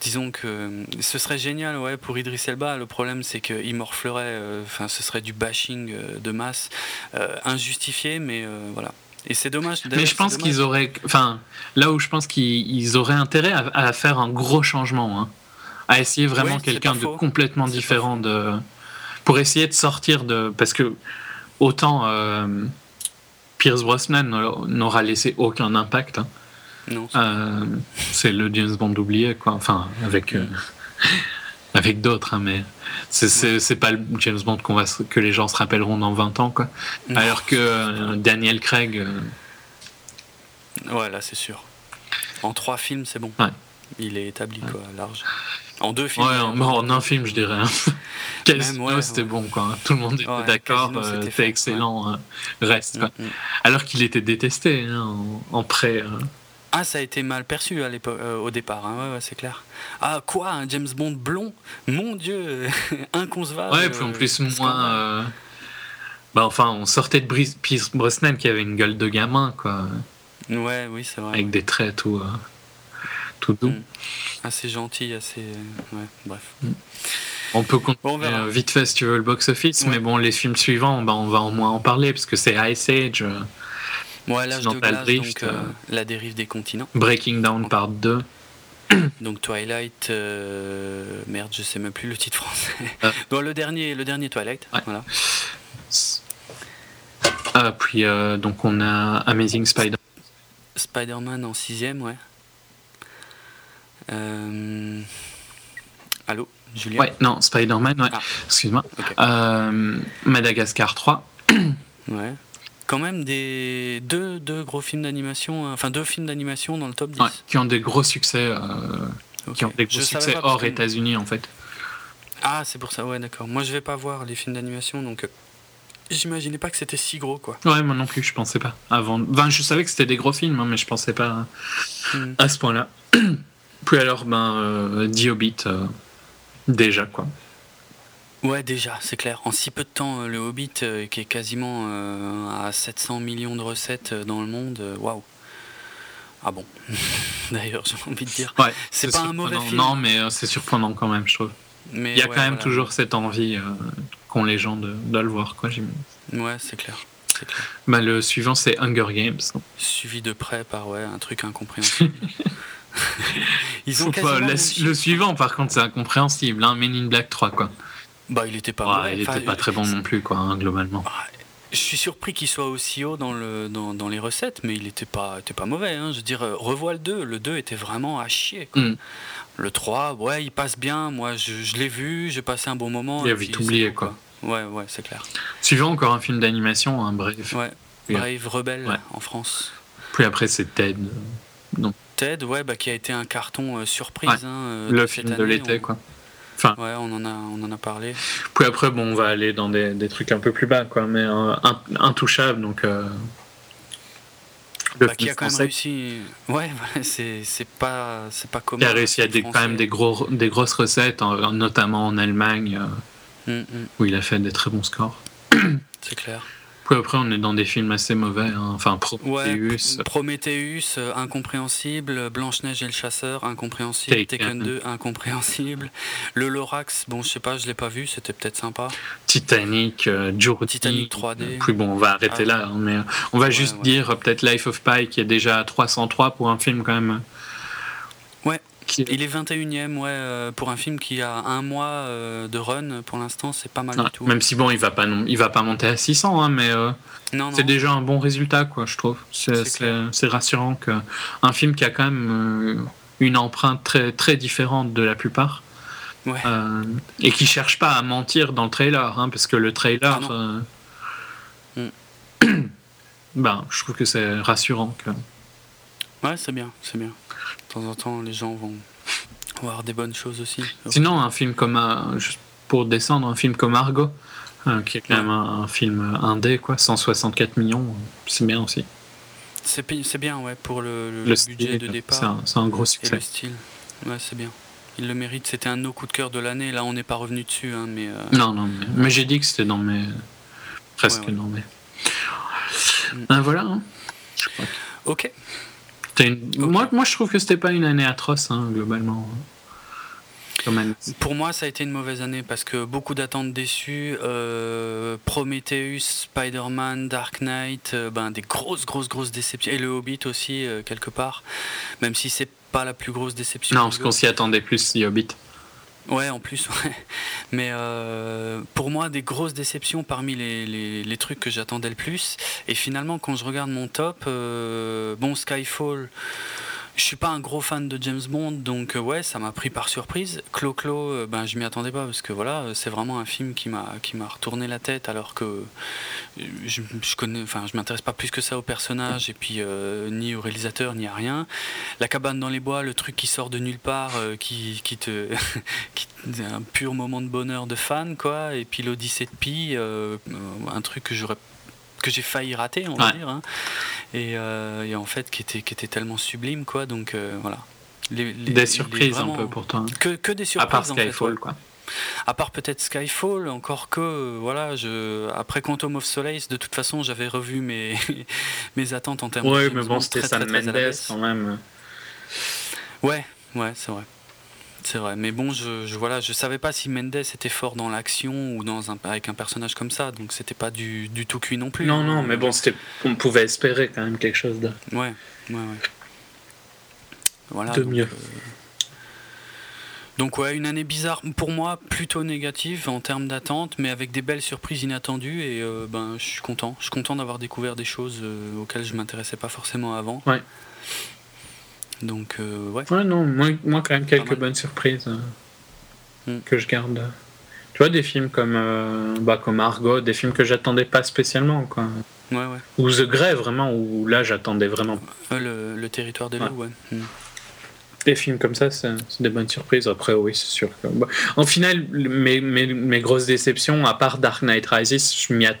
disons que ce serait génial ouais, pour Idris Elba. Le problème, c'est qu'il morflerait. euh, ce serait du bashing euh, de masse, injustifié, mais voilà. Et c'est dommage. Mais je pense qu'ils auraient. Enfin, là où je pense qu'ils ils auraient intérêt à, à faire un gros changement, hein. à essayer vraiment Oui, quelqu'un de complètement différent de. Pour essayer de sortir de. Parce que autant Pierce Brosnan n'aura laissé aucun impact. hein. Euh, c'est le James Bond oublié, quoi. Enfin, avec. euh, avec d'autres, hein, mais c'est pas le James Bond qu'on va que les gens se rappelleront dans 20 ans, quoi. Non. Alors que euh, Daniel Craig, Ouais, là, c'est sûr. En trois films, c'est bon. Ouais. Il est établi, quoi, large. En deux films. Ouais, en, en un film, je dirais. hein. Casino, ouais, c'était ouais. bon, quoi. Tout le monde était Ouais, d'accord, c'était excellent, reste, quoi. Mm, mm. Alors qu'il était détesté hein, en, en euh. Ah, ça a été mal perçu à l'époque, euh, au départ, hein, ouais, ouais, c'est clair. Ah, quoi, un James Bond blond? Mon Dieu, inconcevable. Ouais, puis en euh, plus, moins. euh, Bah, enfin, on sortait de Pierce Brosnan qui avait une gueule de gamin, quoi. Ouais, oui, c'est vrai. Avec des traits tout, euh, tout doux. Mm. Assez gentil, assez. Ouais, bref. On peut continuer Bon, on verra. vite fait si tu veux le box-office, Ouais. mais bon, les films suivants, bah, on va au moins en parler, parce que c'est Ice Age, euh, Ouais, l'âge de glace, drift, donc euh, euh. la dérive des continents. Breaking Down Part 2. Donc Twilight, euh, merde, je sais même plus le titre français. Ah. Bon, le dernier, le dernier Twilight. Ouais. Voilà. Ah, puis euh, donc on a Amazing Spider. Spider-Man en sixième, ouais. Euh, Allô, Julien. Ouais, non, Spider-Man, ouais. Ah. Excuse-moi. Madagascar 3. Ouais. Quand même des deux, deux gros films d'animation, euh, enfin deux films d'animation dans le top 10. Ouais, qui ont des gros succès, euh, qui ont des gros succès hors que- États-Unis en fait. Ah, c'est pour ça, ouais, d'accord. Moi, je vais pas voir les films d'animation, donc euh, j'imaginais pas que c'était si gros, quoi. Ouais, moi non plus, je pensais pas. Avant, enfin, je savais que c'était des gros films, hein, mais je pensais pas Hmm. à ce point-là. Puis alors, ben, euh, The Hobbit, déjà quoi. Ouais, déjà, c'est clair. En si peu de temps, euh, le Hobbit, euh, qui est quasiment euh, à 700 millions de recettes euh, dans le monde, waouh. Ah bon D'ailleurs, j'ai envie de dire. Ouais, C'est pas un mauvais film. Non, mais euh, c'est surprenant quand même, je trouve. Mais Il y a ouais, quand même voilà. toujours cette envie qu'ont les gens de, de le voir, quoi. j'imagine. Ouais, c'est clair. Clair. Bah, le suivant, c'est Hunger Games. Suivi de près par ouais, un truc incompréhensible. Ils ont pas- la- le suivant, par contre, c'est incompréhensible. Hein, Men in Black 3, quoi. Bah, il était pas Ouais, mauvais. il Enfin, était pas très bon non plus, quoi, hein, globalement. Je suis surpris qu'il soit aussi haut dans, le, dans, dans les recettes, mais il était pas, était pas mauvais. hein. Je veux dire, euh, revois le 2. Le 2 était vraiment à chier. quoi. Mm. Le 3, ouais, il passe bien. Moi, je, je l'ai vu, j'ai passé un bon moment. Il a vite oublié, quoi. Ouais, ouais, c'est clair. Suivant, encore un film d'animation, hein, bref. Ouais. Brave Rebelle Ouais. en France. Puis après, c'est Ted. euh, Ted, ouais, bah, qui a été un carton euh, surprise. Ouais. hein, euh, le film cette de l'été, On- quoi. Ouais, on en a, on en a parlé. Puis après, bon, on va aller dans des, des trucs un peu plus bas, quoi, mais euh, intouchable, donc. euh, le Bah, qui a quand même réussi. Ouais, voilà, c'est pas, pas commun. qui a réussi à des, quand même des, gros, des grosses recettes, en- notamment en Allemagne, euh, Mm, mm. où il a fait des très bons scores. c'est clair. Puis après, on est dans des films assez mauvais. hein. Enfin, Prometheus. Ouais, Prometheus, euh, incompréhensible. Blanche-Neige et le chasseur, incompréhensible. Taken. Taken 2, incompréhensible. Le Lorax, bon, je sais pas, je l'ai pas vu, c'était peut-être sympa. Titanic, euh, Journey. Titanic 3D. Puis bon, on va arrêter Ah. là. hein, mais euh, on va Ouais, juste ouais. dire euh, peut-être Life of Pi qui est déjà à 303 pour un film quand même. Ouais. Qui Il est 21ème, ouais, euh, pour un film qui a un mois euh, de run, pour l'instant, c'est pas mal Ouais, du tout. Même si bon, il va pas non, il va pas monter à 600, hein, mais euh, c'est déjà un bon résultat, quoi, je trouve. C'est rassurant que un film qui a quand même euh, une empreinte très très différente de la plupart. Ouais. Euh, et qui cherche pas à mentir dans le trailer, hein, parce que le trailer, Ah Mm. ben, je trouve que c'est rassurant. Que... Ouais, c'est bien, c'est bien. Temps en temps, les gens vont voir des bonnes choses aussi. Sinon, un film comme euh, juste pour descendre, un film comme Argo, euh, qui est quand Ouais. même un, un film indé, quoi, 164 millions, euh, c'est bien aussi. C'est bien, ouais, pour le, le Le budget style, de départ c'est un gros et succès. le style. Ouais, c'est bien. Il le mérite. C'était un de nos coups de cœur de l'année. Là, on n'est pas revenu dessus, hein, mais. euh, Non, non, mais, mais j'ai dit que c'était dans mes. Presque Ouais, ouais. dans mes. Mm. Ah, voilà. hein. Je crois que Ok. Moi, moi, je trouve que c'était pas une année atroce, hein, globalement. Pour moi, ça a été une mauvaise année parce que beaucoup d'attentes déçues. euh, Prometheus, Spider-Man, Dark Knight, euh, ben, des grosses, grosses, grosses déceptions. Et le Hobbit aussi, euh, quelque part. Même si c'est pas la plus grosse déception. Non, parce qu'on s'y attendait plus, The Hobbit. Ouais, en plus, ouais. Mais euh, pour moi, des grosses déceptions parmi les, trucs que j'attendais le plus. Et finalement, quand je regarde mon top, euh, bon, Skyfall, je suis pas un gros fan de James Bond, donc euh, ouais, ça m'a pris par surprise. Clo-Clo, euh, ben, je m'y attendais pas, parce que voilà, euh, c'est vraiment un film qui m'a retourné la tête, alors que je, je connais, enfin, je m'intéresse pas plus que ça au personnage, et puis ni au réalisateur, ni à rien. La cabane dans les bois, le truc qui sort de nulle part, qui, qui te qui- un pur moment de bonheur de fan quoi et puis l'Odyssée de Pi un truc que j'aurais que j'ai failli rater on va Ouais. dire hein. et, euh, et en fait qui était qui était tellement sublime quoi donc euh, voilà Les- les- Des surprises vraiment- un peu pour toi. hein. que, que des À surprises part en fait, Skyfall, ouais. quoi. à part peut-être Skyfall encore que euh, voilà je après Quantum of Solace de toute façon j'avais revu mes mes attentes en termes de James mais bon, c'était Sam à Mendes quand même. Ouais, ouais, c'est vrai. C'est vrai, mais bon, je, je voilà, je savais pas si Mendes était fort dans l'action ou dans un avec un personnage comme ça, donc c'était pas du, du tout cuit non plus. Non, non, mais bon, c'était, on pouvait espérer quand même quelque chose de. Ouais, ouais, ouais. Voilà. De donc, mieux. euh, Donc ouais, une année bizarre pour moi, plutôt négative en termes d'attente, mais avec des belles surprises inattendues et euh, ben je suis content. Je suis content d'avoir découvert des choses euh, auxquelles je m'intéressais pas forcément avant. Ouais. Donc euh, ouais. Ouais, non, moi, moi quand même quelques bonnes surprises euh, Mm. que je garde. Tu vois, des films comme, euh, bah, comme Argo, des films que j'attendais pas spécialement, quoi. Ouais ouais. Ou The Grey, vraiment, où là j'attendais vraiment. Le, le territoire des Ouais. loups, ouais. Mm. Des films comme ça, c'est, c'est des bonnes surprises. Après, oui, c'est sûr que. bah, En final, mes, mes, mes grosses déceptions, à part Dark Knight Rises, je m'y att-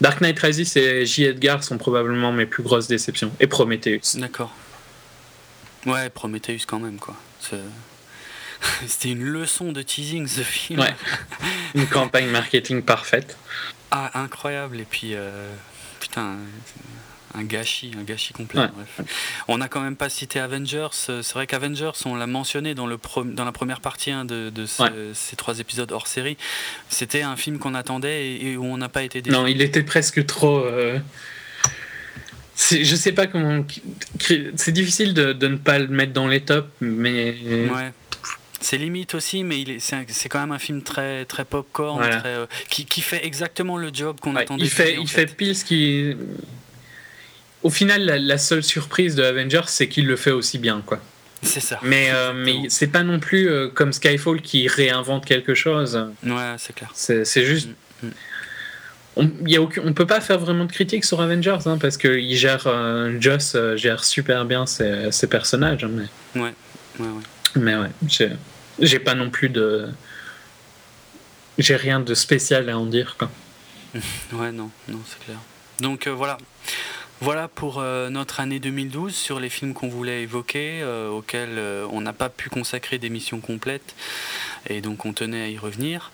Dark Knight Rises et J. Edgar sont probablement mes plus grosses déceptions. Et Prometheus. D'accord. Ouais, Prometheus quand même, quoi. C'était une leçon de teasing, ce film. Ouais. Une campagne marketing parfaite. Ah, incroyable. Et puis, euh, putain, un gâchis, un gâchis complet. Ouais. bref. On n'a quand même pas cité Avengers. C'est vrai qu'Avengers, on l'a mentionné dans, le pro- dans la première partie hein, de, de ce- Ouais. ces trois épisodes hors série. C'était un film qu'on attendait et, où on n'a pas été déçu. Non, il était presque trop. euh, Je sais pas comment. C'est difficile de, de ne pas le mettre dans les tops, mais. Ouais. C'est limite aussi, mais c'est, quand même un film très, très popcorn, Voilà. très, euh, qui, qui fait exactement le job qu'on Ouais, attendait. il fait, il fait pile ce qui. Au final, la, la seule surprise de Avengers, c'est qu'il le fait aussi bien, quoi. C'est ça. Mais, euh, mais c'est pas non plus euh, comme Skyfall qui réinvente quelque chose. Ouais, c'est clair. C'est c'est juste. Mm, mm. On, on peut pas faire vraiment de critique sur Avengers, hein, parce que il gère, euh, Joss euh, gère super bien ses, ses personnages. hein, mais, Ouais, ouais, ouais. mais ouais, j'ai- pas non plus de. J'ai rien de spécial à en dire, quoi. Ouais, non, non, c'est clair. Donc euh, voilà. Voilà pour euh, notre année 2012 sur les films qu'on voulait évoquer, euh, auxquels on n'a pas pu consacrer d'émissions complètes, et donc on tenait à y revenir.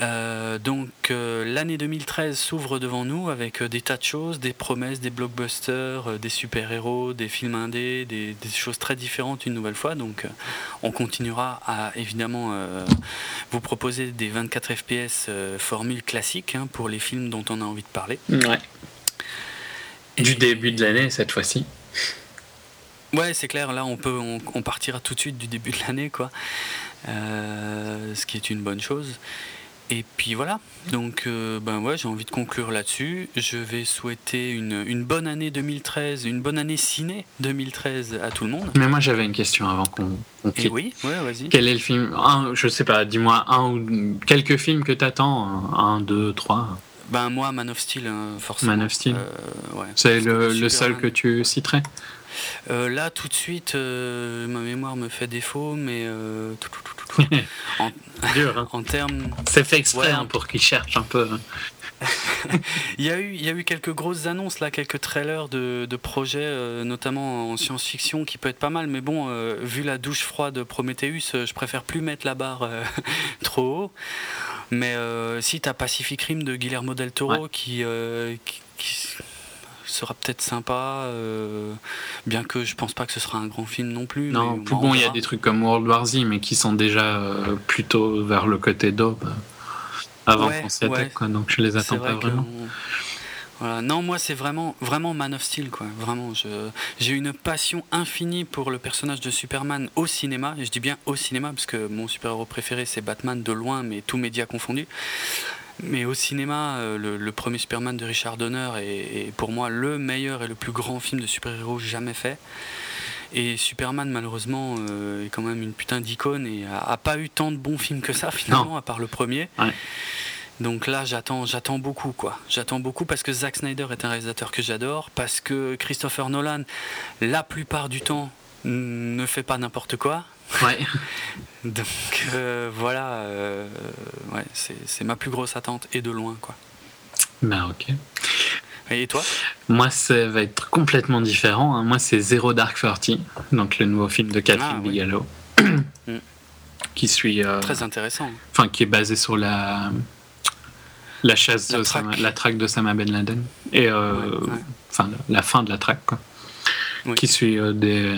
Euh, donc euh, l'année 2013 s'ouvre devant nous avec euh, des tas de choses, des promesses, des blockbusters, des super-héros, des films indés, des, des, choses très différentes une nouvelle fois. Donc on continuera à évidemment vous proposer des 24 FPS formule classique hein, pour les films dont on a envie de parler. Ouais. du début de l'année cette fois-ci. Ouais, c'est clair. Là, on peut, on, partira tout de suite du début de l'année, quoi. ce qui est une bonne chose. Et puis voilà, donc euh, ben ouais, j'ai envie de conclure là-dessus. Je vais souhaiter une, une, bonne année 2013, une bonne année ciné 2013 à tout le monde. Mais moi j'avais une question avant qu'on quitte. oui, ouais, vas-y. Quel est le film un, Je sais pas, dis-moi un ou quelques films que t'attends Un, deux, trois? Ben moi, Man of Steel, hein, forcément. Man of Steel euh, ouais, C'est le, le seul que tu citerais? Euh, là, tout de suite, ma mémoire me fait défaut, mais en, hein. termes. C'est fait exprès hein, pour qu'ils cherchent un peu. il, y a eu, il y a eu quelques grosses annonces, là, quelques trailers de, de projets, euh, notamment en science-fiction, qui peut être pas mal. Mais bon, euh, vu la douche froide de Prometheus, euh, je préfère plus mettre la barre trop haut. Mais si tu as Pacific Rim de Guillermo del Toro qui, qui sera peut-être sympa, euh, bien que je pense pas que ce sera un grand film non plus. Non, plus bon, il y a des trucs comme World War Z, mais qui sont déjà euh, plutôt vers le côté d'aube avant qu'on s'y attaque, donc je les attends pas vraiment. Voilà. Non, moi c'est vraiment, vraiment Man of Steel, quoi. Vraiment, j'ai une passion infinie pour le personnage de Superman au cinéma. Et je dis bien au cinéma parce que mon super-héros préféré c'est Batman de loin, mais tous médias confondus. Mais au cinéma, euh, le, premier Superman de Richard Donner est, pour moi le meilleur et le plus grand film de super-héros jamais fait. Et Superman, malheureusement, euh, est quand même une putain d'icône et a, pas eu tant de bons films que ça, finalement, à part le premier. Donc là, j'attends, j'attends beaucoup, quoi. J'attends beaucoup parce que Zack Snyder est un réalisateur que j'adore, parce que Christopher Nolan, la plupart du temps, ne fait pas n'importe quoi. Ouais. Donc euh, voilà, euh, ouais, c'est ma plus grosse attente et de loin quoi. Ben ok. Et toi? Moi, ça va être complètement différent. Hein. Moi, c'est Zero Dark Thirty, donc le nouveau film de Catherine ah, Bigelow, mm. qui suit. Euh, Très intéressant. Enfin, qui est basé sur la la chasse la de traque. la traque de Sama Ben Laden et enfin la fin de la traque quoi. Qui suit des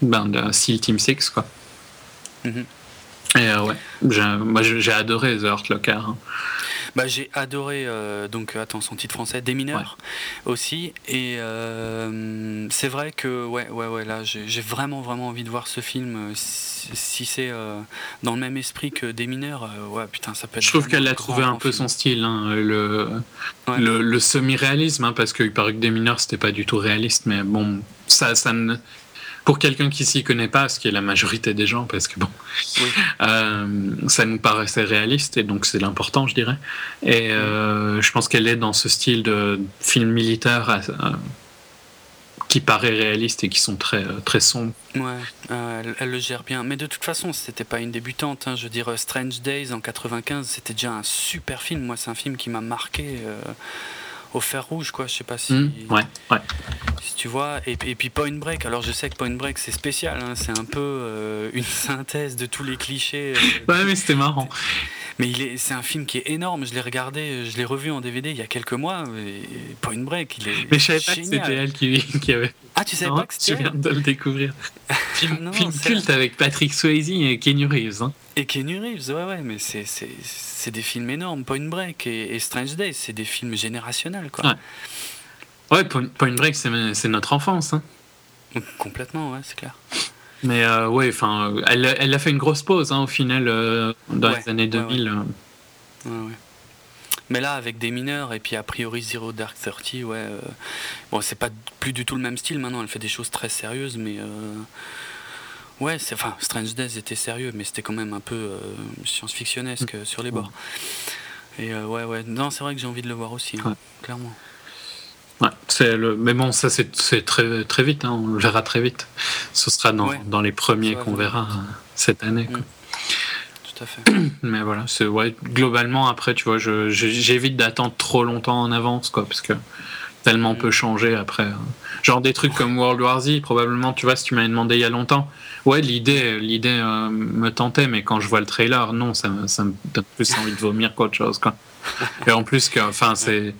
ben, de SEAL Team 6 quoi. Mhm. Et euh, ouais, j'ai adoré The Hurt Locker. Hein. Bah, j'ai adoré, euh, donc attends, son titre français, Des mineurs aussi. Et euh, c'est vrai que, ouais, ouais, ouais, là, j'ai vraiment, vraiment envie de voir ce film. Si, c'est dans le même esprit que Des mineurs, ouais, putain, ça peut être. Je trouve qu'elle a trouvé un peu son style, hein, le, le, semi-réalisme, hein, parce qu'il paraît que Des mineurs, c'était pas du tout réaliste, mais bon, ça, ça ne pour quelqu'un qui s'y connaît pas, ce qui est la majorité des gens, parce que bon, euh, ça nous paraissait réaliste et donc c'est l'important, je dirais. Et euh, je pense qu'elle est dans ce style de film militaire euh, qui paraît réaliste et qui sont très très sombres. Ouais, elle, le gère bien. Mais de toute façon, c'était pas une débutante. Hein. Je veux dire, Strange Days en 95, c'était déjà un super film. Moi, c'est un film qui m'a marqué au fer rouge, quoi. Je sais pas si. Mmh, ouais, ouais. Si tu vois. Et, et, puis Point Break. Alors je sais que Point Break c'est spécial. Hein. c'est un peu euh, une synthèse de tous les clichés. Euh, ouais, mais c'était marrant. Mais il est, c'est un film qui est énorme. Je l'ai regardé, je l'ai revu en DVD il y a quelques mois. Point Break, il est. Mais je savais pas que c'était elle qui, qui, avait. Ah, tu savais pas que c'était. Je viens de le découvrir. film, film culte avec Patrick Swayze et Kenny Reeves. Hein. Et Kenny Reeves, ouais, ouais, mais c'est, des films énormes. Point Break et, Strange Days, c'est des films générationnels, quoi. Ouais, Point Break, c'est, notre enfance. Hein. Complètement, ouais, c'est clair. Mais euh, ouais, enfin, elle, elle, a fait une grosse pause hein, au final euh, dans les années 2000. Ouais, ouais. Mais là, avec des mineurs et puis a priori Zero Dark Thirty, ouais. Euh, bon, c'est pas plus du tout le même style maintenant. Elle fait des choses très sérieuses, mais Ouais, enfin, Strange Days était sérieux, mais c'était quand même un peu euh, science-fictionnesque mm. sur les bords. Et euh, ouais, ouais, non, c'est vrai que j'ai envie de le voir aussi, hein, clairement. Ouais, c'est le... Mais bon, ça c'est, très, très vite, hein, on le verra très vite. Ce sera dans, dans les premiers qu'on verra euh, cette année. Quoi. Mm. Tout à fait. Mais voilà, c'est, ouais, globalement, après, tu vois, je, j'évite d'attendre trop longtemps en avance, quoi, parce que tellement peu changé après. hein. Genre des trucs comme World War Z, probablement, tu vois, si tu m'avais demandé il y a longtemps, ouais, l'idée, l'idée euh, me tentait, mais quand je vois le trailer, non, ça, me- ça me donne plus envie de vomir qu'autre chose, quoi. Et en plus, que, enfin, c'est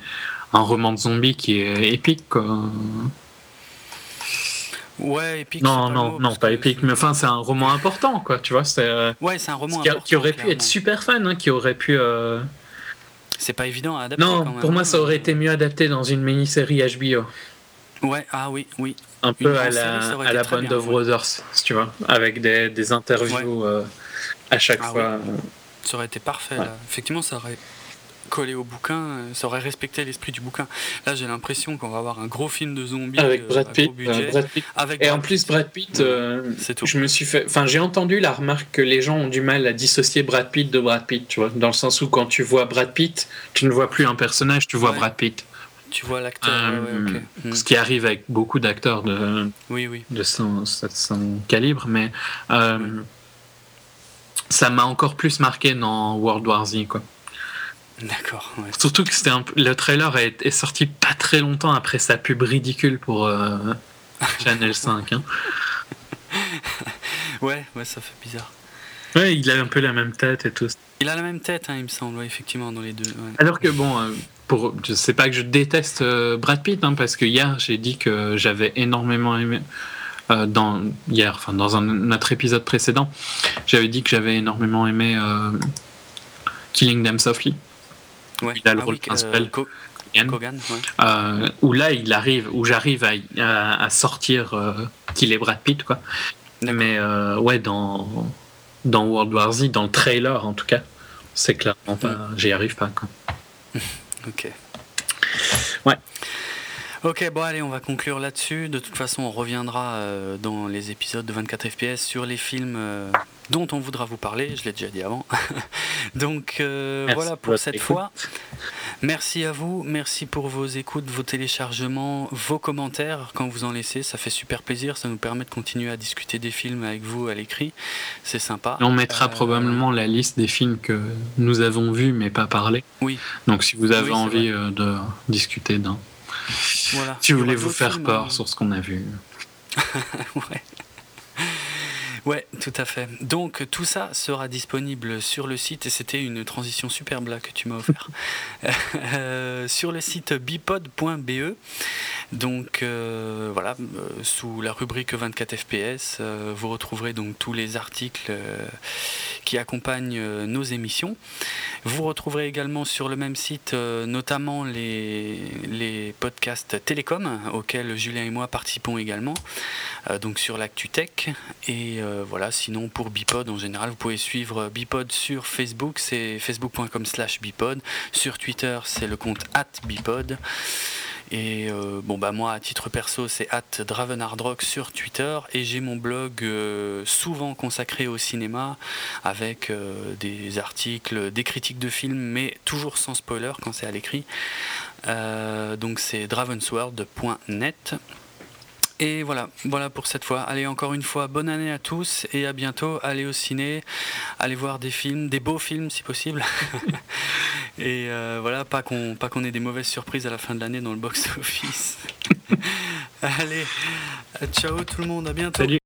un roman de zombies qui est épique, quoi. Ouais, épique. Non, non, non, pas que épique, mais enfin, c'est un roman important, quoi, tu vois, c'est. euh, Ouais, c'est un roman qui, a- important, qui aurait pu clairement. être super fun, hein, qui aurait pu. euh, C'est pas évident à adapter. Non, quand même, pour moi, ça aurait été mieux adapté dans une mini-série HBO. Ouais, ah oui, oui. Un peu à la, à la Band bien, of ouais. Brothers, si tu vois, avec des, des interviews euh, à chaque Ah fois. Ça aurait été parfait. Là. Effectivement, ça aurait collé au bouquin, euh, ça aurait respecté l'esprit du bouquin. Là, j'ai l'impression qu'on va avoir un gros film de zombies Avec euh, Brad à Pitt. gros budget, euh, Brad Pitt. avec Et Brad en plus. Brad Pitt, Ouais. euh, C'est tout. je me suis fait. Enfin, j'ai entendu la remarque que les gens ont du mal à dissocier Brad Pitt de Brad Pitt, tu vois, dans le sens où quand tu vois Brad Pitt, tu ne vois plus un personnage, tu vois Ouais. Brad Pitt. Tu vois l'acteur. Euh, ouais. Hmm. Ce qui arrive avec beaucoup d'acteurs de, Oui, oui. de son, son calibre, mais euh, ça m'a encore plus marqué dans World War Z, quoi. D'accord. ouais. Surtout que c'était un le trailer est, est sorti pas très longtemps après sa pub ridicule pour euh, Channel 5. hein. ouais, ouais, ça fait bizarre. Ouais, il a un peu la même tête et tout. Il a la même tête, hein, il me semble, ouais, effectivement, dans les deux. ouais. Alors que bon, euh, pour, je sais pas que je déteste euh, Brad Pitt, hein, parce que hier j'ai dit que j'avais énormément aimé. euh, dans hier, enfin dans un notre épisode précédent, j'avais dit que j'avais énormément aimé euh, Killing Them Softly, Ouais. Il a le Ah rôle oui, principal. euh, Co-. Kogan, ouais. euh, où là il arrive, où j'arrive à, à, à sortir euh, qu'il est Brad Pitt, quoi. Mais ouais, dans, dans World War Z, dans le trailer en tout cas, c'est clairement pas, j'y arrive pas, quoi. Ok. Ouais. Ok, bon allez, on va conclure là-dessus. De toute façon, on reviendra euh, dans les épisodes de 24 FPS sur les films euh, dont on voudra vous parler. Je l'ai déjà dit avant. Donc euh, voilà pour cette écoute. fois. Merci à vous, merci pour vos écoutes, vos téléchargements, vos commentaires quand vous en laissez. Ça fait super plaisir, ça nous permet de continuer à discuter des films avec vous à l'écrit. C'est sympa. Et on mettra probablement la liste des films que nous avons vus mais pas parlé. Oui. Donc si vous avez Oui, envie de discuter d'un, Voilà. si vous faire peur hein. sur ce qu'on a vu. ouais. Ouais, tout à fait. Donc tout ça sera disponible sur le site et c'était une transition superbe là que tu m'as offert. Euh, sur le site bipod.be. Donc euh, voilà, euh, sous la rubrique 24 FPS, vous retrouverez donc tous les articles qui accompagnent nos émissions. Vous retrouverez également sur le même site notamment les, les podcasts télécom auxquels Julien et moi participons également. Donc sur l'actu tech et euh, voilà sinon pour Bipod en général vous pouvez suivre Bipod sur Facebook c'est facebook.com slash Bipod. Sur Twitter c'est le compte at Bipod. Et euh, bon bah moi à titre perso c'est at Dravenardrock sur Twitter. Et j'ai mon blog euh, souvent consacré au cinéma avec euh, des articles, des critiques de films mais toujours sans spoiler quand c'est à l'écrit. Euh, donc c'est dravensworld.net et voilà, voilà pour cette fois. Allez, encore une fois, bonne année à tous et à bientôt. Allez au ciné, allez voir des films, des beaux films si possible. et euh, voilà, pas qu'on pas qu'on ait des mauvaises surprises à la fin de l'année dans le box-office. allez, ciao tout le monde, à bientôt. Salut